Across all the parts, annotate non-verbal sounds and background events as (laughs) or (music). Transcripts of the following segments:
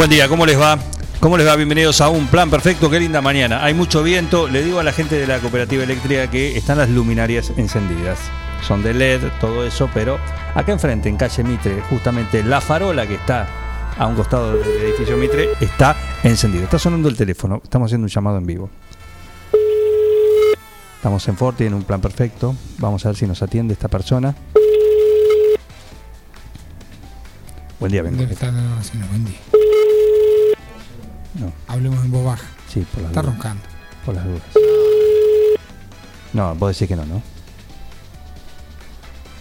Buen día, ¿cómo les va? ¿Cómo les va? Bienvenidos a un plan perfecto, qué linda mañana. Hay mucho viento, le digo a la gente de la cooperativa eléctrica que están las luminarias encendidas. Son de LED, todo eso, pero acá enfrente, en calle Mitre, justamente la farola que está a un costado del edificio Mitre está encendida. Está sonando el teléfono, estamos haciendo un llamado en vivo. Estamos en Forti en un plan perfecto. Vamos a ver si nos atiende esta persona. Buen día, haciendo buen día. No, Hablemos en voz baja. sí, por las Está dudas. roncando. Por las dudas. No, vos decís que no, ¿no?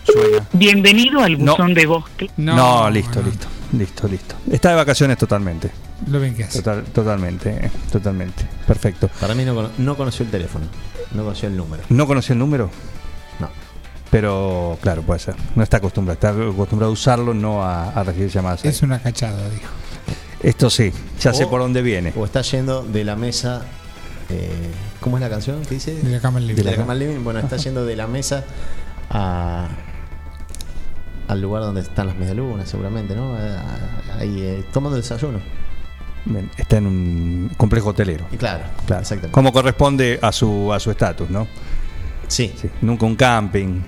Suena. Bienvenido al No. buzón de voz. No, listo, listo, listo, listo. Está de vacaciones totalmente. Lo ven que hace. Total, totalmente, totalmente. Perfecto. Para mí no, cono- no conoció el teléfono, no conoció el número. ¿No conocí el número? No. Pero, claro, puede ser. No está acostumbrado. Está acostumbrado a usarlo, no a, a recibir llamadas. Es una cachada, dijo. Esto sí, ya sé por dónde viene. O está yendo de la mesa. eh, ¿Cómo es la canción que dice? De la cama al De libre. la cama al living. Bueno, está (laughs) yendo de la mesa a, al lugar donde están las medialunas, seguramente, ¿no? A- Ahí eh, tomando desayuno. Bien, Está en un complejo hotelero. Y claro, Claro. exactamente. Como corresponde a su a su estatus, ¿no? Sí. Sí. Nunca un camping.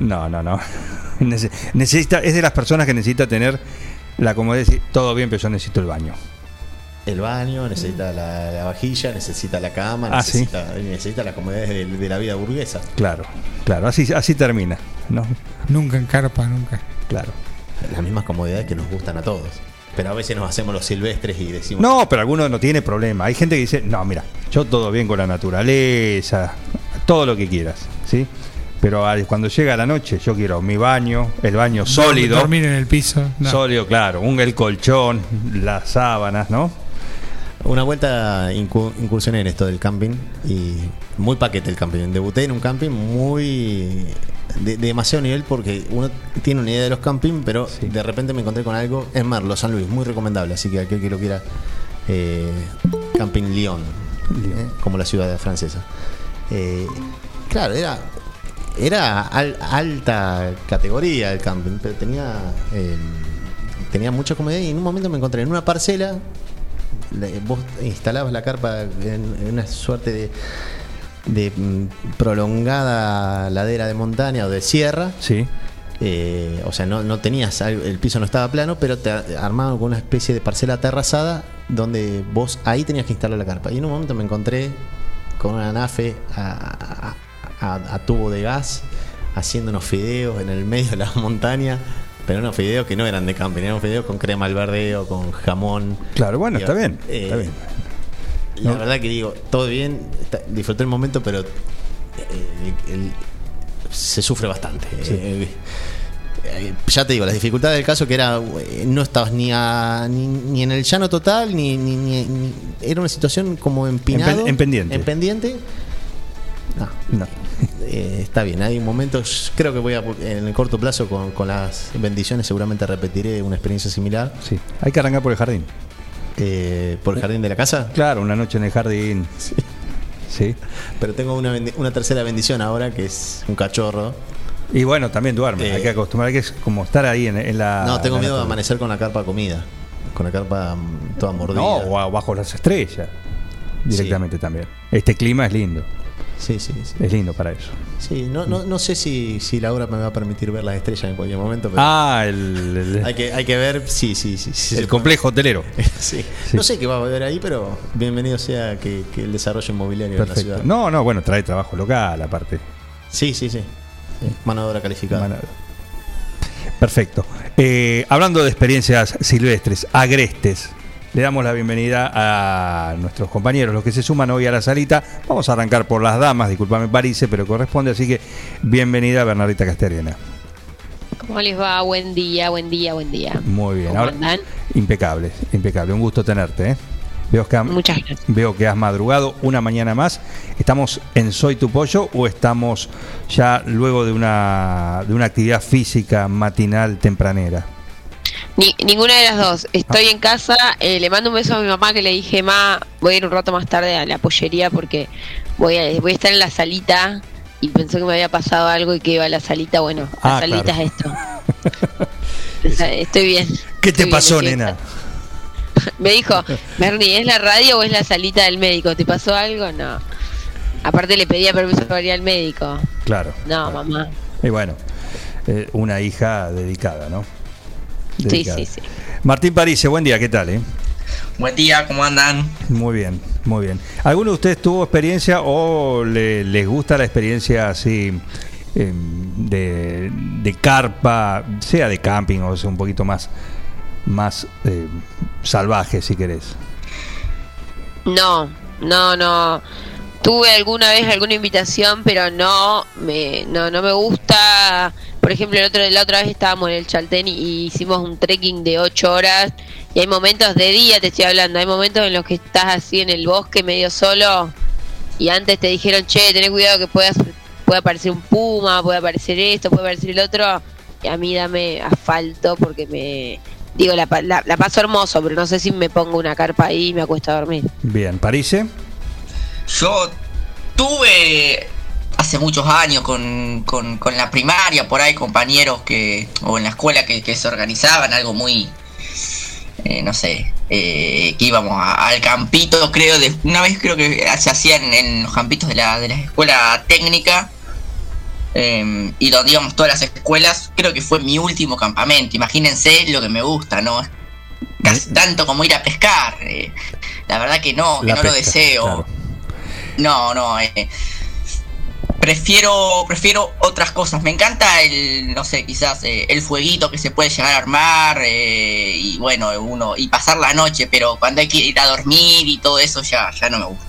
No, no, no. (laughs) Nece- Necesita, es de las personas que necesita tener la comodidad de decir, todo bien, pero yo necesito el baño. El baño, necesita la, la vajilla, necesita la cama, Ah, ¿sí? necesita, necesita las comodidades de, de la vida burguesa. Claro, claro, así, así termina, ¿no? Nunca en carpa, nunca. Claro. Las mismas comodidades que nos gustan a todos. Pero a veces nos hacemos los silvestres y decimos. No, pero alguno no tiene problema. Hay gente que dice, no, mira, yo todo bien con la naturaleza, todo lo que quieras, ¿sí? Pero cuando llega la noche, yo quiero mi baño, el baño sólido. Dormir en el piso. No. Sólido, claro. Un, el colchón, las sábanas, ¿no? Una vuelta incu- incursioné en esto del camping y muy paquete el camping. Debuté en un camping muy de, de demasiado nivel porque uno tiene una idea de los camping, pero Sí. de repente me encontré con algo en Merlo, San Luis, muy recomendable. Así que aquel que lo quiera, eh, Camping Lyon, Lyon. eh, como la ciudad francesa. Eh, claro, era era al- alta categoría el camping, pero tenía eh, tenía mucha comodidad y en un momento me encontré en una parcela la- vos instalabas la carpa en, en una suerte de, de mm, prolongada ladera de montaña o de sierra. Sí. eh, o sea, no, no tenías, el piso no estaba plano, pero te armaban con una especie de parcela aterrazada donde vos ahí tenías que instalar la carpa. Y en un momento me encontré con una nafe a, a- a- a tubo de gas haciendo unos fideos en el medio de la (laughs) montaña. Pero unos fideos que no eran de camping, eran fideos con crema al verdeo, con jamón. Claro, bueno, Y, está bien, eh, está bien. La No. verdad que digo, todo bien, está- disfruté el momento, pero eh, el- se sufre bastante. Eh, eh, ya te digo, las dificultades del caso que era no estabas ni, a- ni, ni en el llano total, ni, ni- ni- ni- era una situación como empinado. En pen- en pendiente. En pendiente. No, No. eh, está bien, hay momentos, creo que voy a, en el corto plazo con, con las bendiciones seguramente repetiré una experiencia similar. Sí. Hay que arrancar por el jardín. Eh, ¿Por el jardín de la casa? Claro, una noche en el jardín. Sí. Sí. Pero tengo una, una tercera bendición ahora, que es un cachorro. Y bueno, también duerme. Eh, hay que acostumbrar, hay que es como estar ahí en, en la. no, tengo la miedo de amanecer con la carpa comida. Con la carpa mm, toda mordida. No, o bajo las estrellas. Directamente también. Este clima es lindo. Sí, sí, sí. Es lindo para eso. Sí, no, no, no sé si, si la obra me va a permitir ver las estrellas en cualquier momento, pero Ah, el, el- hay, que, hay que ver, sí, sí, sí. sí el complejo hotelero. (laughs) Sí. No sé qué va a haber ahí, pero bienvenido sea que, que el desarrollo inmobiliario de la Perfecto. ciudad. No, no, bueno, trae trabajo local aparte. Sí, sí, sí. Sí, Mano de obra calificada. Mano- Perfecto. Eh, hablando de experiencias silvestres, agrestes, le damos la bienvenida a nuestros compañeros, los que se suman hoy a la salita. Vamos a arrancar por las damas, discúlpame Parise, pero corresponde, así que bienvenida Bernardita Casteriana. ¿Cómo les va? Buen día, buen día, buen día. Muy bien. ¿Cómo Ahora, andan? impecable, impecable. Un gusto tenerte. ¿eh? Veo que, ha- Muchas gracias. veo que has madrugado una mañana más. ¿Estamos en Soy tu Pollo o estamos ya luego de una, de una actividad física matinal tempranera? Ni- ninguna de las dos. Estoy en casa, eh, le mando un beso a mi mamá que le dije, ma, voy a ir un rato más tarde a la pollería porque voy a, voy a estar en la salita y pensó que me había pasado algo y que iba a la salita. Bueno, la Ah, salita claro. es esto. (laughs) Estoy bien. ¿Qué te Estoy bien, pasó, estoy en nena? (laughs) Me dijo, Bernie, ¿es la radio o es la salita del médico? ¿Te pasó algo? No. Aparte le pedía permiso para ir al médico. Claro. No, mamá. Y bueno, eh, una hija dedicada, ¿no? Sí, Dedicada. sí, sí. Martín Parise, buen día, ¿qué tal? Eh? Buen día, ¿cómo andan? Muy bien, muy bien. ¿Alguno de ustedes tuvo experiencia o le- les gusta la experiencia así eh, de, de carpa, sea de camping o sea un poquito más, más eh, salvaje, si querés? No, no, no. Tuve alguna vez alguna invitación, pero no me, no, no me gusta. Por ejemplo, el otro, la otra vez estábamos en el Chaltén y, y hicimos un trekking de ocho horas. Y hay momentos de día, te estoy hablando, hay momentos en los que estás así en el bosque medio solo. Y antes te dijeron, che, tenés cuidado que puedas, puede aparecer un puma, puede aparecer esto, puede aparecer el otro. Y a mí dame asfalto porque me. Digo, la, pa- la, la paso hermoso, pero no sé si me pongo una carpa ahí y me acuesto a dormir. Bien, Parise. Yo tuve hace muchos años con, con- con la primaria, por ahí compañeros que, o en la escuela que, que se organizaban algo muy, eh, no sé, eh, que íbamos a- al campito, creo, de, una vez creo que se hacían en los campitos de la, de la escuela técnica. eh, y donde íbamos todas las escuelas, creo que fue mi último campamento. Imagínense lo que me gusta, ¿no? Casi tanto como ir a pescar. eh, la verdad que no, que La no lo deseo. claro. No, no, eh, prefiero prefiero otras cosas. Me encanta el, no sé, quizás eh, el fueguito que se puede llegar a armar eh, y bueno, uno y pasar la noche, pero cuando hay que ir a dormir y todo eso ya ya no me gusta.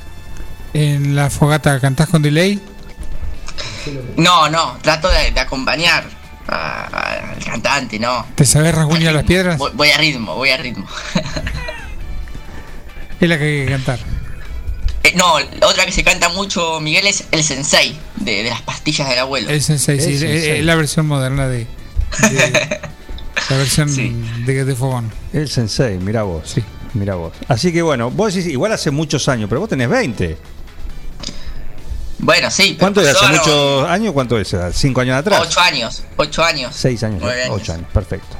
En la fogata cantás con delay. No, no, trato de, de acompañar a- a- al cantante, no. ¿Te sabés rasguñar las piedras? Voy, voy a ritmo, voy a ritmo. (laughs) Es la que hay que cantar. Eh, no, la otra que se canta mucho, Miguel, es el sensei de, de las pastillas del abuelo. El sensei, sí, El es- sensei. es la versión moderna de. de- (laughs) la versión Sí. de, de fogón. El sensei, mira vos. Sí. Mira vos. Así que bueno, vos decís, igual hace muchos años, pero vos tenés 20. Bueno, sí. pero ¿Cuánto es? ¿Hace muchos años? ¿Cuánto es? ¿Cinco años atrás? Ocho años, ocho años. Seis años, ocho años, perfecto,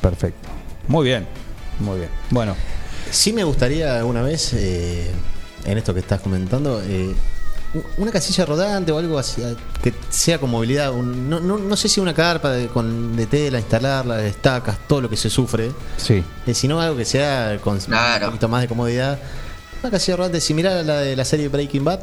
perfecto. Muy bien, muy bien. Bueno, Sí me gustaría una vez, eh, en esto que estás comentando, eh, una casilla rodante o algo así, que sea con movilidad. un- no, no, no sé si una carpa de, con, de tela, instalarla, estacas, todo lo que se sufre, sí, eh, sino algo que sea con Claro. un poquito más de comodidad. Una casilla rodante similar a la de la serie Breaking Bad.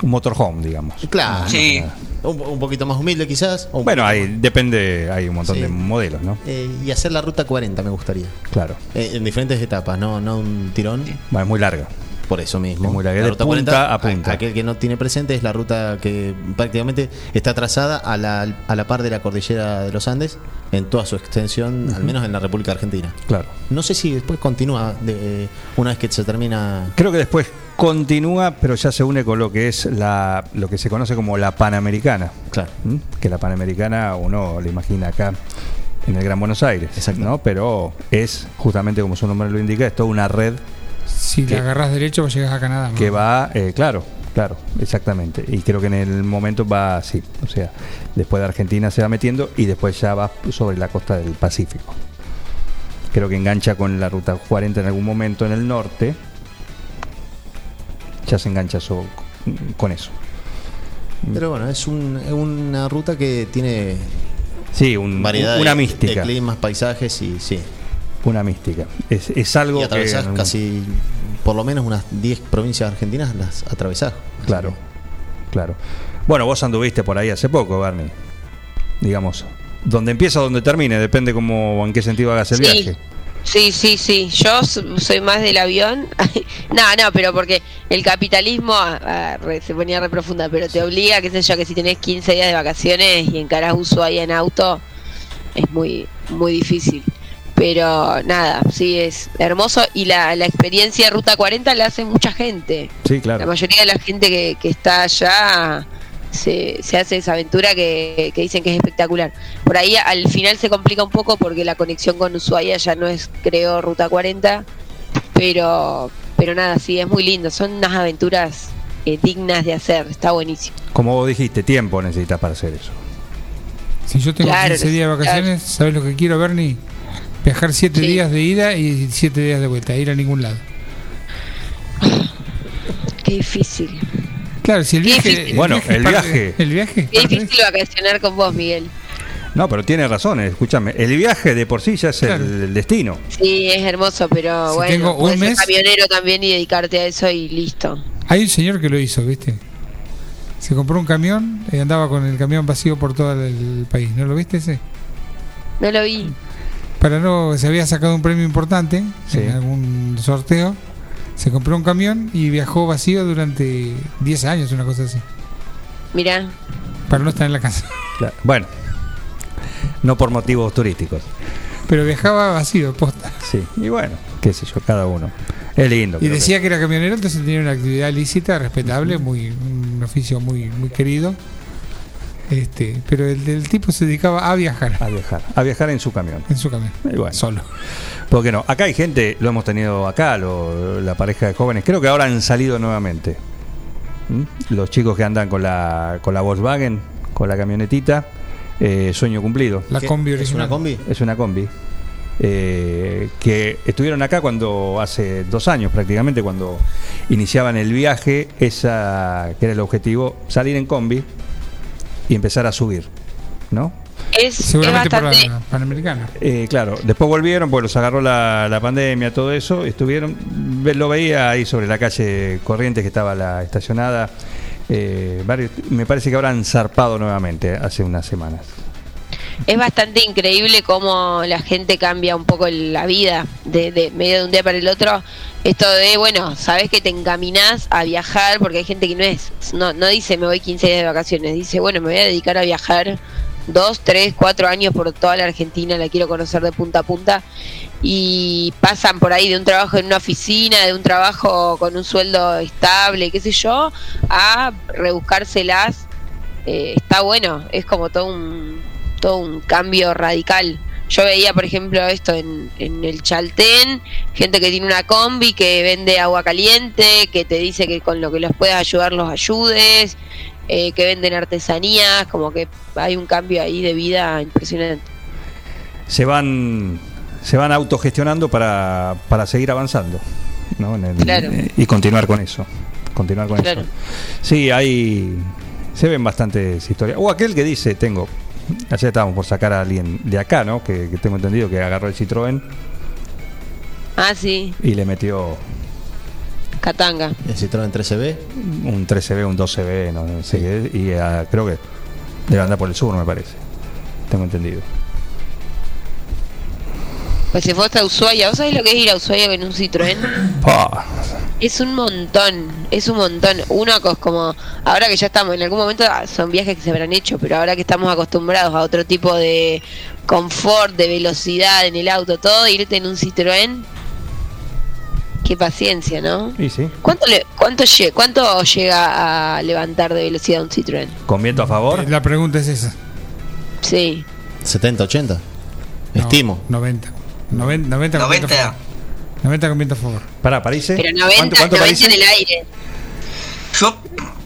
un motorhome, digamos. Claro. Sí. Un, un poquito más humilde quizás. o Bueno, más- depende, hay un montón Sí. de modelos, ¿no? eh, y hacer la ruta 40 me gustaría. Claro. Eh, en diferentes etapas, no, no un tirón. Bueno, es muy larga. Por eso mismo. Es muy larga, La de ruta punta 40, a punta. Aquel que no tiene presente es la ruta que prácticamente está trazada a la, a la par de la cordillera de los Andes en toda su extensión, al menos en la República Argentina. Claro. No sé si después continúa de- eh, una vez que se termina. Creo que después continúa, pero ya se une con lo que es la, lo que se conoce como la Panamericana. Claro. ¿m? Que la Panamericana uno le imagina acá en el Gran Buenos Aires, Exacto. ¿no? Pero es justamente como su nombre lo indica, es toda una red Si la agarras derecho, vos llegas a Canadá. que va, eh, claro, claro, exactamente. Y creo que en el momento va así, o sea, después de Argentina se va metiendo y después ya va sobre la costa del Pacífico. Creo que engancha con la ruta 40 en algún momento en el norte. Ya se engancha so- con eso. Pero bueno, es un- es una ruta que tiene Sí, un- variedad una de, mística. de climas, paisajes y sí. Una mística. Es, es algo Y atravesás que. casi, por lo menos unas 10 provincias argentinas, las atravesás. Claro, claro. Bueno, vos anduviste por ahí hace poco, Barney. Digamos, donde empieza, donde termine, depende cómo, en qué sentido hagas el Sí. viaje. Sí, sí, sí. Yo soy más del avión. (laughs) no, no, pero porque el capitalismo ah, re- se ponía re profunda, pero te obliga, qué sé yo, que si tenés 15 días de vacaciones y encarás Ushuaia en auto, es muy, muy difícil. Pero nada, sí, es hermoso y la, la experiencia Ruta 40 la hace mucha gente. Sí, La claro. mayoría de la gente que, que está allá se, se hace esa aventura que, que dicen que es espectacular. Por ahí al final se complica un poco porque la conexión con Ushuaia ya no es, creo, Ruta 40, pero, pero nada, sí, es muy lindo. Son unas aventuras eh, dignas de hacer, está buenísimo. Como vos dijiste, tiempo necesitas para hacer eso. Si yo tengo Claro, 15 días de vacaciones, ¿sabes lo que quiero, Bernie? Viajar 7 Sí. días de ida y 7 días de vuelta, ir a ningún lado. Qué difícil. Claro, si el Qué viaje. Bueno, el parte- viaje. El viaje. Qué de difícil vacacionar con vos, Miguel. No, pero tiene razón, eh, escúchame. El viaje de por sí ya es Claro. el, el destino. Sí, es hermoso, pero Si bueno, tengo un podés ser mes- camionero también y dedicarte a eso y listo. Hay un señor que lo hizo, ¿viste? Se compró un camión y andaba con el camión vacío por todo el país. ¿No lo viste ese? No lo vi. Para no, se había sacado un premio importante Sí. en algún sorteo. Se compró un camión y viajó vacío durante 10 años, una cosa así. Mirá, Para no estar en la casa. Claro. Bueno, no por motivos turísticos. Pero viajaba vacío, posta. Sí, y bueno, qué sé yo, cada uno. Es lindo. Y decía que era camionero, entonces tenía una actividad lícita, respetable, muy un oficio muy muy querido. Este, pero el, el tipo se dedicaba a viajar a viajar, a viajar en su camión. en su camión, Y bueno. solo. ¿Por qué no? Acá hay gente, lo hemos tenido acá, lo- la pareja de jóvenes, creo que ahora han salido nuevamente. ¿Mm? Los chicos que andan con la, con la Volkswagen, con la camionetita, eh, sueño cumplido. La combi ¿Es una combi? Es una combi. eh, que estuvieron acá cuando hace dos años prácticamente, cuando iniciaban el viaje, esa que era el objetivo, salir en combi y empezar a subir, ¿no? es, es Seguramente por bastante... la Panamericana. Eh, claro, después volvieron, pues los agarró la, la pandemia, todo eso, estuvieron, lo veía ahí sobre la calle Corrientes que estaba la estacionada, eh, varios- me parece que ahora han zarpado nuevamente hace unas semanas. Es bastante increíble cómo la gente cambia un poco la vida de, de medio de un día para el otro. Esto de, bueno, sabes que te encaminás a viajar, porque hay gente que no es, no, no dice me voy 15 días de vacaciones, dice, bueno, me voy a dedicar a viajar dos, tres, cuatro años por toda la Argentina, la quiero conocer de punta a punta. Y pasan por ahí de un trabajo en una oficina, de un trabajo con un sueldo estable, qué sé yo, a rebuscárselas eh, está bueno, es como todo un, todo un cambio radical. Yo veía, por ejemplo, esto en, en el Chaltén, gente que tiene una combi, que vende agua caliente, que te dice que con lo que los puedas ayudar los ayudes, eh, que venden artesanías, como que hay un cambio ahí de vida impresionante. Se van, se van autogestionando para, para seguir avanzando, ¿no? En el- Claro. eh, y continuar con eso, continuar con Claro. eso. Sí, hay, se ven bastantes historias. O aquel que dice, tengo, ayer estábamos por sacar a alguien de acá, ¿no? Que, que tengo entendido que agarró el Citroën Ah, sí, y le metió Katanga. El Citroën 13B. un 13B, un 12B, no sé qué, y ah, creo que debe andar por el sur, me parece. Tengo entendido. Pues se fue hasta Ushuaia. ¿Vos sabés lo que es ir a Ushuaia con un Citroën? Pa. Es un montón, es un montón. Una cosa como, ahora que ya estamos, en algún momento ah, son viajes que se habrán hecho, pero ahora que estamos acostumbrados a otro tipo de confort, de velocidad en el auto, todo, irte en un Citroën, qué paciencia, ¿no? Sí, ¿Cuánto, le, cuánto, lle- ¿Cuánto llega a levantar de velocidad un Citroën? con viento a favor. La pregunta es esa. Sí, 70, 80. No, Estimo. 90. 90, 90 con viento a 90. favor. 90 con viento a favor. Para París. pero 90, ¿Cuánto, cuánto 90 París? en el aire. Yo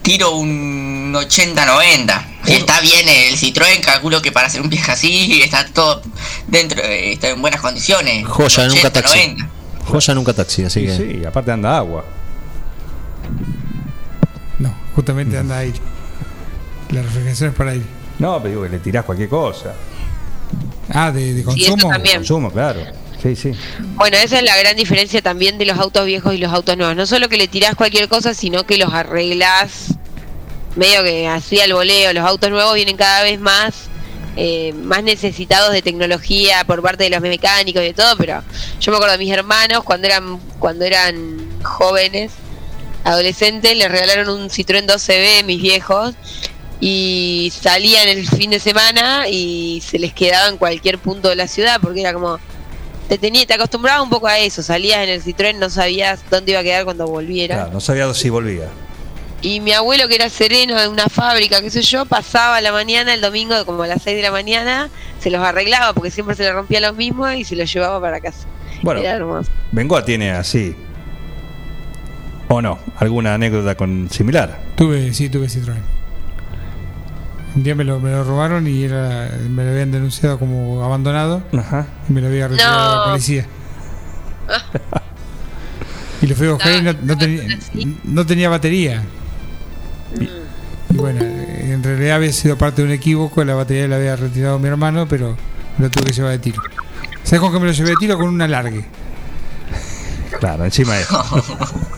tiro un 80-90. Si está bien el Citroën, calculo que para hacer un viaje así está todo dentro, eh, está en buenas condiciones. Joya, nunca 80, taxi. 90. Joya nunca taxi, así Sí, que. sí, aparte anda agua. No, justamente anda ahí. (laughs) La refrigeración es para aire. No, pero digo que le tirás cualquier cosa. Ah, de, de Sí, eso consumo. también. Consumo, claro. Sí, sí. Bueno, esa es la gran diferencia también de los autos viejos y los autos nuevos. No solo que le tirás cualquier cosa, sino que los arreglás medio que así al voleo. Los autos nuevos vienen cada vez más eh, más necesitados de tecnología por parte de los mecánicos y de todo, pero yo me acuerdo de mis hermanos cuando eran cuando eran jóvenes, adolescentes, les regalaron un Citroën 12B mis viejos y salían el fin de semana y se les quedaba en cualquier punto de la ciudad porque era como te tenía te acostumbrabas un poco a eso salías en el Citroën no sabías dónde iba a quedar cuando volviera Claro, no sabía si volvía. y mi abuelo que era sereno de una fábrica qué sé yo pasaba la mañana el domingo como a las 6 de la mañana se los arreglaba porque siempre se le rompía lo mismo y se los llevaba para casa Bueno, era hermoso Bengoa tiene así. ¿O no? ¿Alguna anécdota con similar? Tuve, sí, tuve Citroën. Un día me lo, me lo robaron y era, me lo habían denunciado como abandonado Ajá. y me lo había retirado No. la policía. y lo fui a buscar y no, no tenía, no tenía batería. Y, y bueno, en realidad había sido parte de un equívoco, la batería la había retirado mi hermano, pero lo tuve que llevar de tiro. ¿Sabes con qué me lo llevé de tiro? Con un alargue. Claro, encima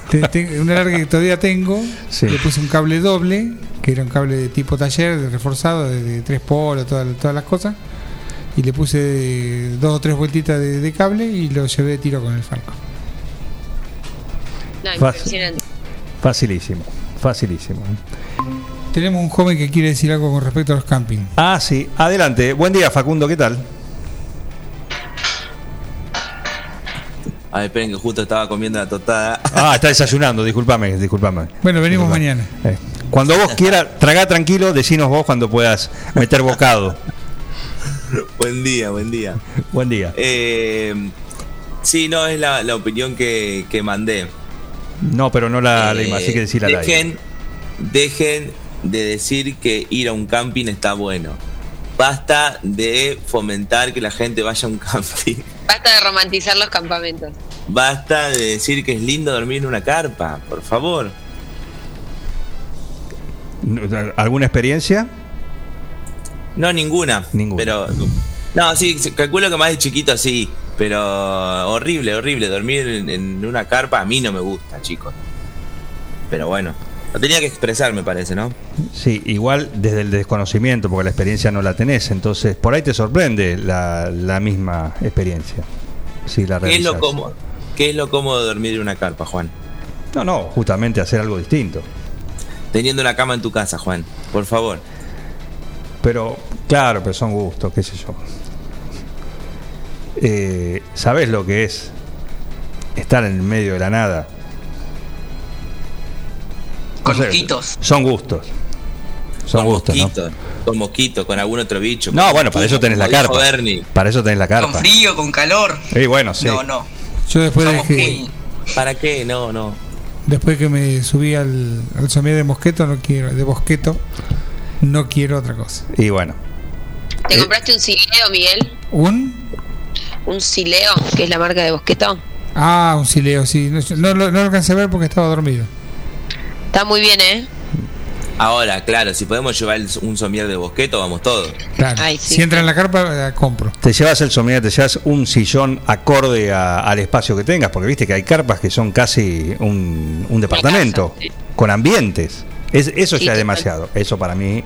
te- un alargue que todavía tengo. Sí. Le puse un cable doble, que era un cable de tipo taller, de reforzado, de, de tres polos, todas, todas las cosas. Y le puse dos o tres vueltitas de, de cable y lo llevé de tiro con el Falco. no, impresionante Facilísimo, facilísimo. Tenemos un joven que quiere decir algo con respecto a los camping. Ah, sí, adelante. Buen día, Facundo, ¿qué tal? A ver, esperen que justo estaba comiendo la tostada. Ah, está desayunando, discúlpame, discúlpame. Bueno, venimos Disculpame. mañana. Eh, Cuando vos quieras, tragá tranquilo, decinos vos cuando puedas meter bocado. (laughs) buen día, buen día. Buen día. Eh, sí, no, es la, la opinión que, que mandé. No, pero no la Eh, leímos, así que decir al aire. dejen, dejen de decir que ir a un camping está bueno. Basta de fomentar que la gente vaya a un (laughs) camping. basta de romantizar los campamentos Basta de decir que es lindo dormir en una carpa, por favor. ¿Alguna experiencia? No, ninguna. Ninguna. Pero. No, sí, calculo que más de chiquito sí. Pero horrible, horrible. Dormir en, en una carpa a mí no me gusta, chicos. Pero bueno. Lo tenía que expresar, me parece, ¿no? Sí, igual desde el desconocimiento, porque la experiencia no la tenés, entonces por ahí te sorprende la, la misma experiencia. Si la ¿Qué es, lo cómodo, ¿Qué es lo cómodo de dormir en una carpa, Juan? No, no, justamente hacer algo distinto. Teniendo una cama en tu casa, Juan. Por favor. Pero, claro, pero son gustos, qué sé yo. Eh, ¿Sabés lo que es estar en el medio de la nada? Con No mosquitos. Son gustos. Son con gustos, ¿no? mosquitos. Con mosquitos, con algún otro bicho. No, con bueno, para eso tenés la carpa. Bernie. Para eso tenés la Con carpa. frío, con calor. Y bueno, sí. No, no. Yo después de que. ¿Para qué? No, no. Después que me subí al, al somier de mosqueto, no quiero, de bosqueto, no quiero otra cosa. Y bueno. ¿te Eh. compraste un sileo Miguel? ¿Un? un sileo que es la marca de Bosqueto Ah, un sileo, sí. No, no lo alcancé a ver porque estaba dormido. está muy bien eh Ahora, claro, si podemos llevar un somier de bosqueto, vamos todos. Claro. Ay, sí. Si entra en la carpa, compro. Te llevas el somier, te llevas un sillón acorde a- al espacio que tengas, porque viste que hay carpas que son casi un, un departamento, sí. con ambientes. Es, eso Sí, ya es demasiado. Eso para mí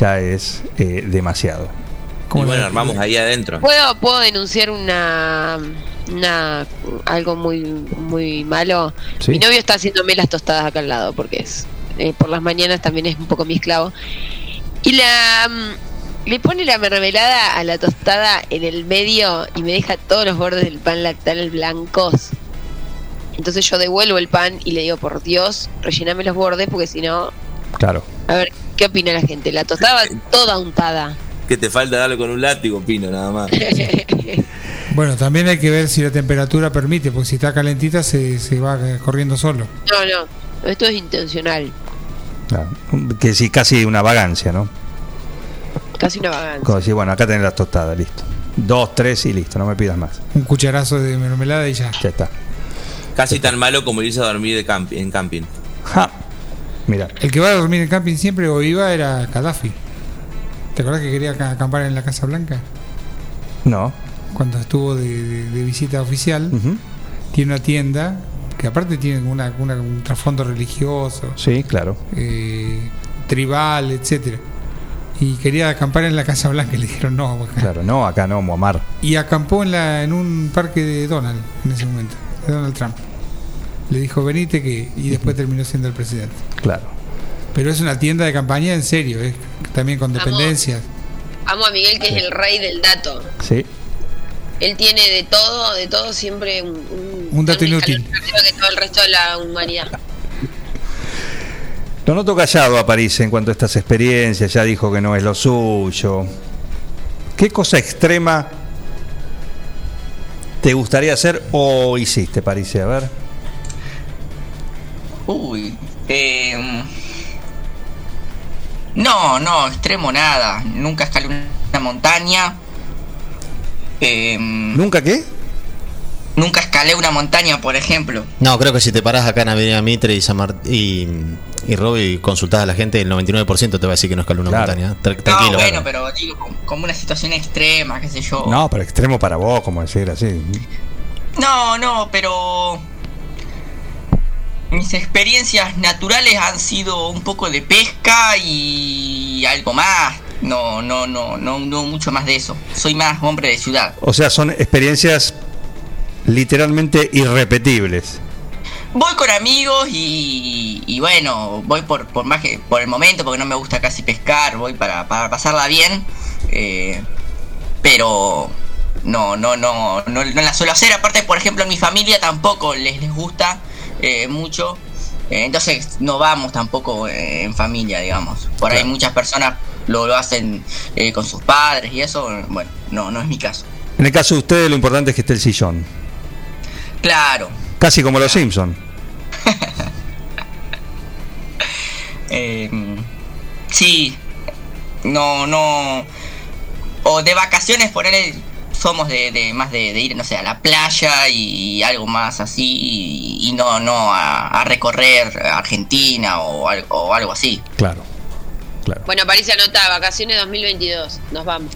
ya es eh, demasiado. Y bueno, armamos ahí adentro. puedo puedo denunciar una una algo muy muy malo Sí. mi novio está haciéndome las tostadas acá al lado porque es eh, por las mañanas también es un poco mi esclavo y la mm, le pone la mermelada a la tostada en el medio y me deja todos los bordes del pan lactal blancos entonces yo devuelvo el pan y le digo por Dios rellename los bordes porque si no Claro. a ver qué opina la gente la tostada va toda untada Que te falta darle con un látigo, Pino, nada más. (laughs) Bueno, también hay que ver si la temperatura permite, porque si está calentita se, se va eh, corriendo solo. no no esto es intencional claro. Que sí, casi una vagancia, ¿no? casi una vagancia Como decir, bueno, acá tenés las tostadas, listo. Dos, tres y listo, no me pidas más. Un cucharazo de mermelada y ya. Ya está. Casi tan malo como irse a dormir de campi- en camping. Ja. Mira, El que va a dormir en camping siempre o iba era Gaddafi. ¿Te acuerdas que quería ca- acampar en la Casa Blanca? no. Cuando estuvo de, de- de visita oficial, tiene una tienda que aparte tiene una, una- un trasfondo religioso, Sí, claro. eh, tribal, etcétera. Y quería acampar en la Casa Blanca y (laughs) le dijeron no. acá". Claro, no, acá no, Muammar. Y acampó en, la, en un parque de Donald en ese momento, de Donald Trump. Le dijo, venite que... Y después terminó siendo el presidente. Claro. Pero es una tienda de campaña en serio, es también con dependencias. Amo a Miguel, que es el rey del dato. Sí. Él tiene de todo, de todo siempre un, un, Un dato inútil. más arriba que todo el resto de la humanidad. (laughs) Lo noto callado a París en cuanto a estas experiencias, ya dijo que no es lo suyo. ¿Qué cosa extrema te gustaría hacer o hiciste, París? A ver. Uy. Eh, no, no, extremo nada. Nunca escalé una montaña. Eh, ¿Nunca qué? nunca escalé una montaña, por ejemplo. No, creo que si te parás acá en Avenida Mitre y San Mart- y, y Robbie y consultás a la gente, el 99% te va a decir que no escaló una Claro. montaña. Tra- No, tranquilo. bueno, Bárbaro. pero digo, como, como una situación extrema, qué sé yo. No, pero extremo para vos, como decir así. No, no, pero mis experiencias naturales han sido un poco de pesca y algo más. No, no, no, no, no mucho más de eso. Soy más hombre de ciudad. O sea, son experiencias literalmente irrepetibles. Voy con amigos y, y bueno, voy por, por más que por el momento porque no me gusta casi pescar, voy para, para pasarla bien. eh, pero no, no, no, no, no la suelo hacer. Aparte, por ejemplo, en mi familia tampoco les, les gusta eh, mucho. Eh, entonces no vamos tampoco eh, en familia, digamos. Por ahí muchas personas lo, lo hacen eh, con sus padres y eso. Bueno, no, no es mi caso. En el caso de ustedes, lo importante es que esté el sillón. Claro. Casi como los Simpson. (laughs) Eh, sí, no, no. O de vacaciones, poner somos de, de más de, de ir, no sé, a la playa y, algo más así, y, y no, no a, a recorrer Argentina o, algo- o algo así. Claro. Claro. Bueno, París anota, vacaciones 2022. Nos vamos.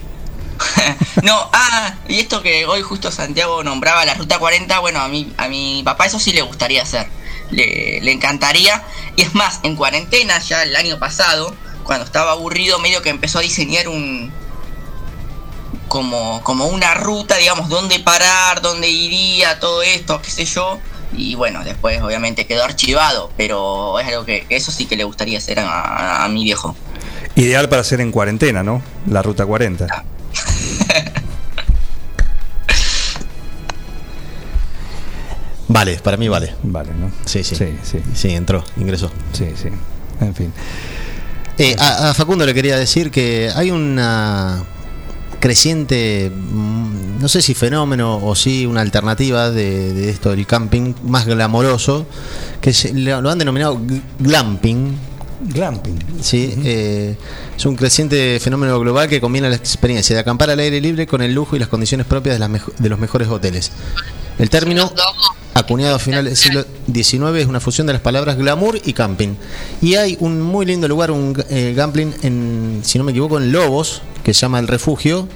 (laughs) No, ah, y esto que hoy justo Santiago nombraba la ruta 40, bueno, a mi, a mi papá eso sí le gustaría hacer. Le, le encantaría. Y es más, en cuarentena ya el año pasado, cuando estaba aburrido, medio que empezó a diseñar un. Como, como una ruta, digamos, dónde parar, dónde iría, todo esto, qué sé yo. Y bueno, después obviamente quedó archivado, pero es algo que eso sí que le gustaría hacer a, a- a mi viejo. Ideal para hacer en cuarentena, ¿no? La ruta 40. (laughs) Vale, para mí vale. Vale, ¿no? Sí, sí. Sí, sí. Sí, entró, ingresó. Sí, sí. En fin. Eh, a, a Facundo le quería decir que hay una creciente, mm, no sé si fenómeno o sí una alternativa de, de esto del camping más glamoroso, que se- lo han denominado glamping. Glamping. Sí, eh, es un creciente fenómeno global que combina la experiencia de acampar al aire libre con el lujo y las condiciones propias de, las mejo- de los mejores hoteles. El término. Acuñado a finales del siglo XIX, es una fusión de las palabras glamour y camping. Y hay un muy lindo lugar, un eh, gambling, en, si no me equivoco, en Lobos, que se llama El Refugio.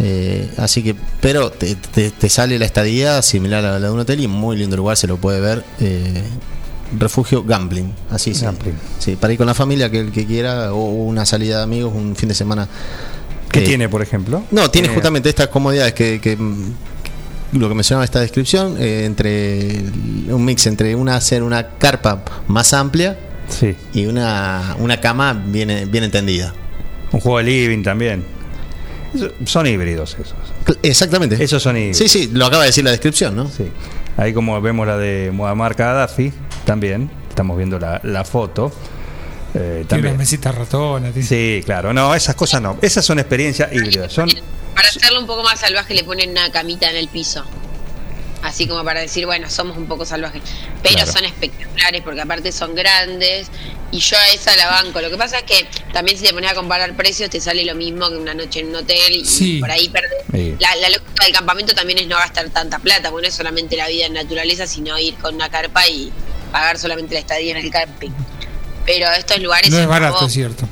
Eh, así que, pero te, te- te sale la estadía similar a la de un hotel y muy lindo lugar, se lo puede ver. eh, refugio Gambling, así sí. Gambling. Sí, para ir con la familia que el que quiera, o una salida de amigos, un fin de semana. ¿Qué Eh, tiene, por ejemplo? No, tiene justamente estas comodidades que, que, lo que mencionaba esta descripción, eh, entre un mix entre una hacer una carpa más amplia Sí. y una, una cama bien, bien entendida. Un juego de living también. Son híbridos esos. Exactamente. Esos son híbridos. Sí, sí, lo acaba de decir la descripción, ¿no? Sí. Ahí como vemos la de Muammar Gaddafi, también. Estamos viendo la, la foto. Eh, Tiene unas mesitas ratonas. tiene- Sí, claro. No, esas cosas no. Esas son experiencias híbridas. Son, Para hacerlo un poco más salvaje le ponen una camita en el piso. Así como para decir, bueno, somos un poco salvajes. Pero Claro. son espectaculares porque aparte son grandes y yo a esa la banco. Lo que pasa es que también si te pones a comparar precios te sale lo mismo que una noche en un hotel y Sí. por ahí perdés. Sí. La, la lógica del campamento también es no gastar tanta plata, porque no es solamente la vida en naturaleza, sino ir con una carpa y pagar solamente la estadía en el camping. pero estos lugares No es barato, es cierto.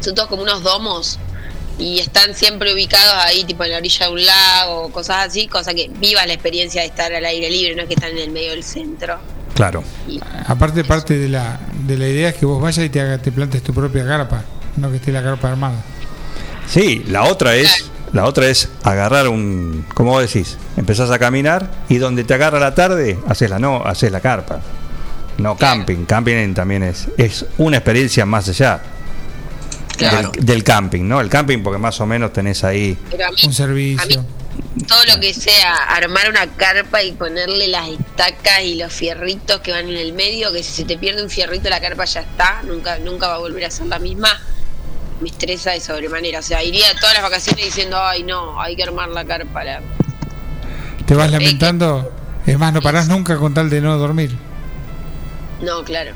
son todos como unos domos y están siempre ubicados ahí, tipo en la orilla de un lago, cosas así, cosa que viva la experiencia de estar al aire libre, no es que están en el medio del centro. Claro. Y, Aparte, parte de la, de la idea es que vos vayas y te, haga- te plantes tu propia carpa, no que esté la carpa armada. Sí, la otra es, la otra es agarrar un, ¿cómo decís? Empezás a caminar y donde te agarra la tarde, haces la no, haces la carpa. No camping, camping también es, es una experiencia más allá Claro. del, del camping, ¿no? El camping porque más o menos tenés ahí, mí, Un servicio. mí todo lo que sea armar una carpa y ponerle las estacas y los fierritos que van en el medio, que si se te pierde un fierrito la carpa ya está, nunca nunca va a volver a ser la misma. Me estresa de sobremanera, o sea, iría todas las vacaciones diciendo, ay no, hay que armar la carpa. la- Te vas lamentando. Es más, no parás nunca con tal de no dormir. No, claro.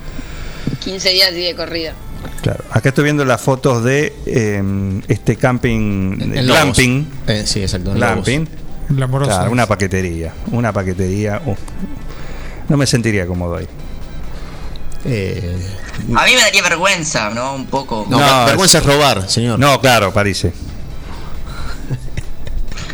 15 días y de corrida. Claro. Acá estoy viendo las fotos de eh, este camping, En Lobos. glamping, Eh, sí, exacto. glamping. Claro, una paquetería, una paquetería. uh, no me sentiría cómodo ahí. Eh, A mí me daría vergüenza, ¿no? Un poco. no, No, ver- vergüenza es robar, señor. No, claro, parece.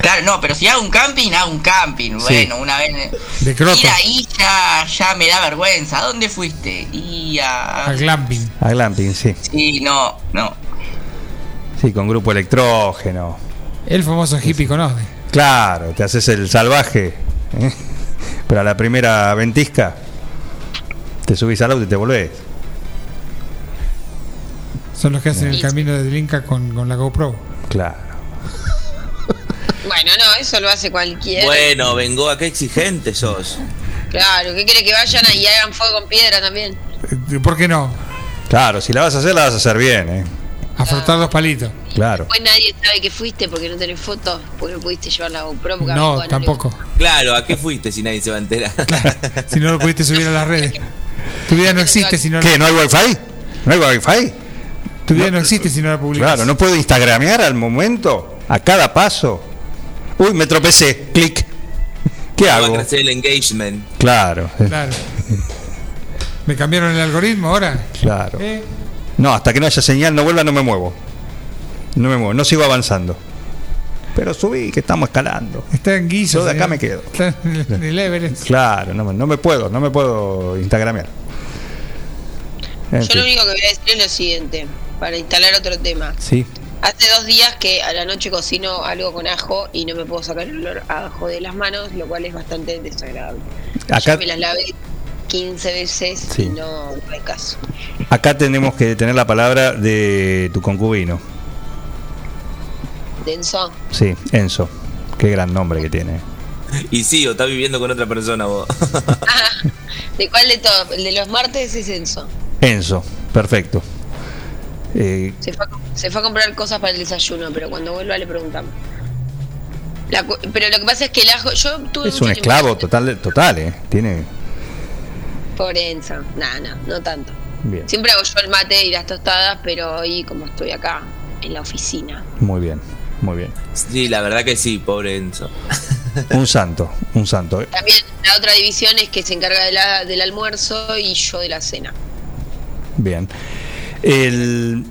Claro, no, pero si hago un camping, hago un camping. Bueno, una vez. De croto. Ir ahí ya, ya me da vergüenza. ¿A dónde fuiste? Y a. Al glamping. A glamping, sí. Sí, no, no. Sí, con grupo electrógeno. El famoso hippie con Osde. Claro, te haces el salvaje. ¿eh? Pero a la primera ventisca, te subís al auto y te volvés. Son los que hacen el camino de Inca con, con la GoPro. Claro. Bueno, no, eso lo hace cualquiera. Bueno, vengo qué exigente sos. Claro, ¿qué quiere que vayan y hagan fuego con piedra también? Eh, ¿Por qué no? Claro, si la vas a hacer, la vas a hacer bien, ¿eh? A frotar los palitos. Claro. Después nadie sabe que fuiste porque no tenés fotos, porque no pudiste llevar la GoPro. porque a No, tampoco. Claro, ¿a qué fuiste si nadie se va a enterar? (laughs) Si no lo pudiste subir a las redes. Tu vida no existe si no, ¿Qué? ¿No hay wifi? ¿No hay wifi? tu vida no existe si no la publicas. Claro, no puedo instagramear al momento, a cada paso. Uy, me tropecé, clic. ¿Qué Va a hago? crecer el engagement. Claro, Claro. Me cambiaron el algoritmo ahora. claro. ¿Eh? No, hasta que no haya señal, no vuelva, no me muevo. No me muevo, no sigo avanzando. Pero subí, que estamos escalando. Está en guiso. Yo de acá señor. me quedo. Está en el Everest. Claro, no, me- no me puedo, no me puedo instagramear. En Yo fin. lo único que voy a decir es lo siguiente, para instalar otro tema. Sí, Hace dos días que a la noche cocino algo con ajo y no me puedo sacar el olor a ajo de las manos, lo cual es bastante desagradable. Acá- Ya me las lavé 15 veces Sí. y no, no hay caso. acá tenemos que tener la palabra de tu concubino. Denso. Sí, Enzo. Qué gran nombre que tiene. Y sí, o está viviendo con otra persona vos. (laughs) ¿De cuál de todos? El de los martes es Denso. Enzo, perfecto. Eh, Se fue, a, se fue a comprar cosas para el desayuno, pero cuando vuelva le preguntamos. La pero lo que pasa es que el ajo. Yo tuve es un tiempo- esclavo total, total, ¿eh? Tiene. Pobre Enzo. No, no, no tanto. Bien, Siempre hago yo el mate y las tostadas, pero hoy, como estoy acá en la oficina. muy bien, muy bien. Sí, la verdad que sí, pobre Enzo. (laughs) Un santo, un santo. ¿eh? También la otra división es que se encarga de la, del almuerzo y yo de la cena. Bien. El,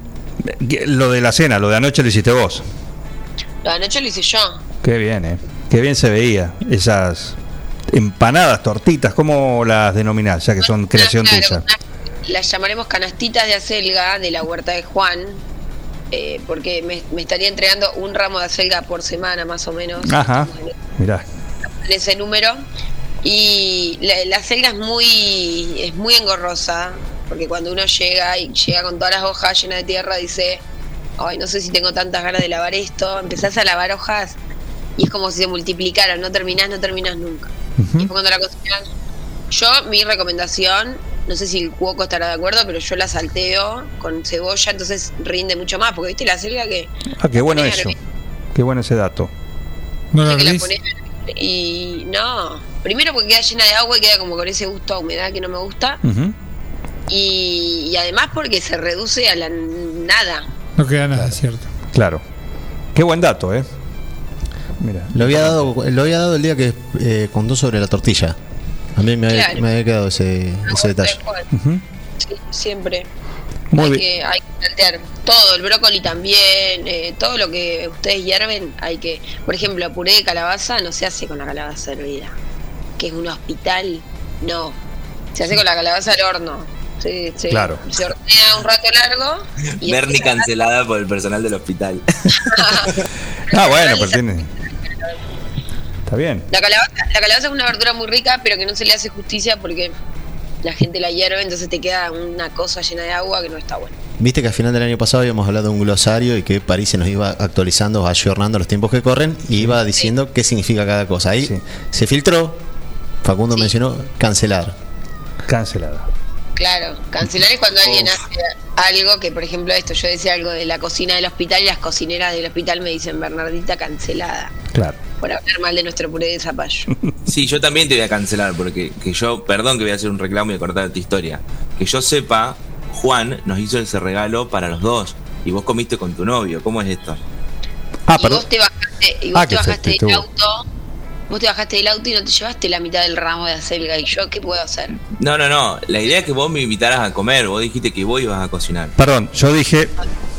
lo de la cena, lo de anoche lo hiciste vos. La noche lo hice yo. Qué bien, ¿eh? Qué bien se veía. Esas empanadas, tortitas, ¿cómo las denominás? Ya que son creación Claro, tuya. Las llamaremos canastitas de acelga de la huerta de Juan. eh, porque me, me estaría entregando un ramo de acelga por semana más o menos. Ajá. Mirá. en ese número. Y la, la selga es muy, es muy engorrosa, porque cuando uno llega y llega con todas las hojas llenas de tierra, dice, ay, no sé si tengo tantas ganas de lavar esto. Empezás a lavar hojas y es como si se multiplicaran, no terminás, no terminás nunca. Y después cuando la cocinas, yo, mi recomendación, no sé si el cuoco estará de acuerdo, pero yo la salteo con cebolla, entonces rinde mucho más, porque viste la selga que... Ah, qué bueno eso. Qué bueno ese dato. ¿No la y no, primero porque queda llena de agua y queda como con ese gusto a humedad que no me gusta Ujú. Y, y además porque se reduce a la nada. No queda nada, cierto. Claro. Qué buen dato, ¿eh? Mira. Lo había dado, lo había dado el día que eh, contó sobre la tortilla. A mí me, había- Claro. me había quedado ese, ese detalle. Sí, siempre. Muy hay, bien. que, hay que plantear todo, el brócoli también, eh, todo lo que ustedes hierven, hay que, por ejemplo, puré de calabaza no se hace con la calabaza hervida, que es un hospital, no, se hace con la calabaza al horno, se, se, Claro. se hornea un rato largo y Bernie cancelada por el personal del hospital. (laughs) Ah, bueno, pero tiene. Está bien. La calabaza, la calabaza es una verdura muy rica, pero que no se le hace justicia porque la gente la hierve, entonces te queda una cosa llena de agua que no está bueno. Viste que al final del año pasado habíamos hablado de un glosario y que París se nos iba actualizando, ayornando los tiempos que corren y iba diciendo qué significa cada cosa. Ahí Sí. se filtró, Facundo Sí. mencionó cancelar. Cancelada. Claro, cancelar es cuando alguien hace algo que, por ejemplo, esto, yo decía algo de la cocina del hospital y las cocineras del hospital me dicen Bernardita cancelada Claro. por hablar mal de nuestro puré de zapallo. (laughs) Sí, yo también te voy a cancelar porque que yo, perdón que voy a hacer un reclamo y cortar tu historia. Que yo sepa, Juan nos hizo ese regalo para los dos y vos comiste con tu novio. ¿Cómo es esto? Ah, y perdón. vos te bajaste, y vos Ah, te bajaste te del auto, vos te bajaste del auto y no te llevaste la mitad del ramo de acelga y yo qué puedo hacer. No, no, no. La idea es que vos me invitaras a comer. Vos dijiste que vos ibas a cocinar. Perdón, yo dije,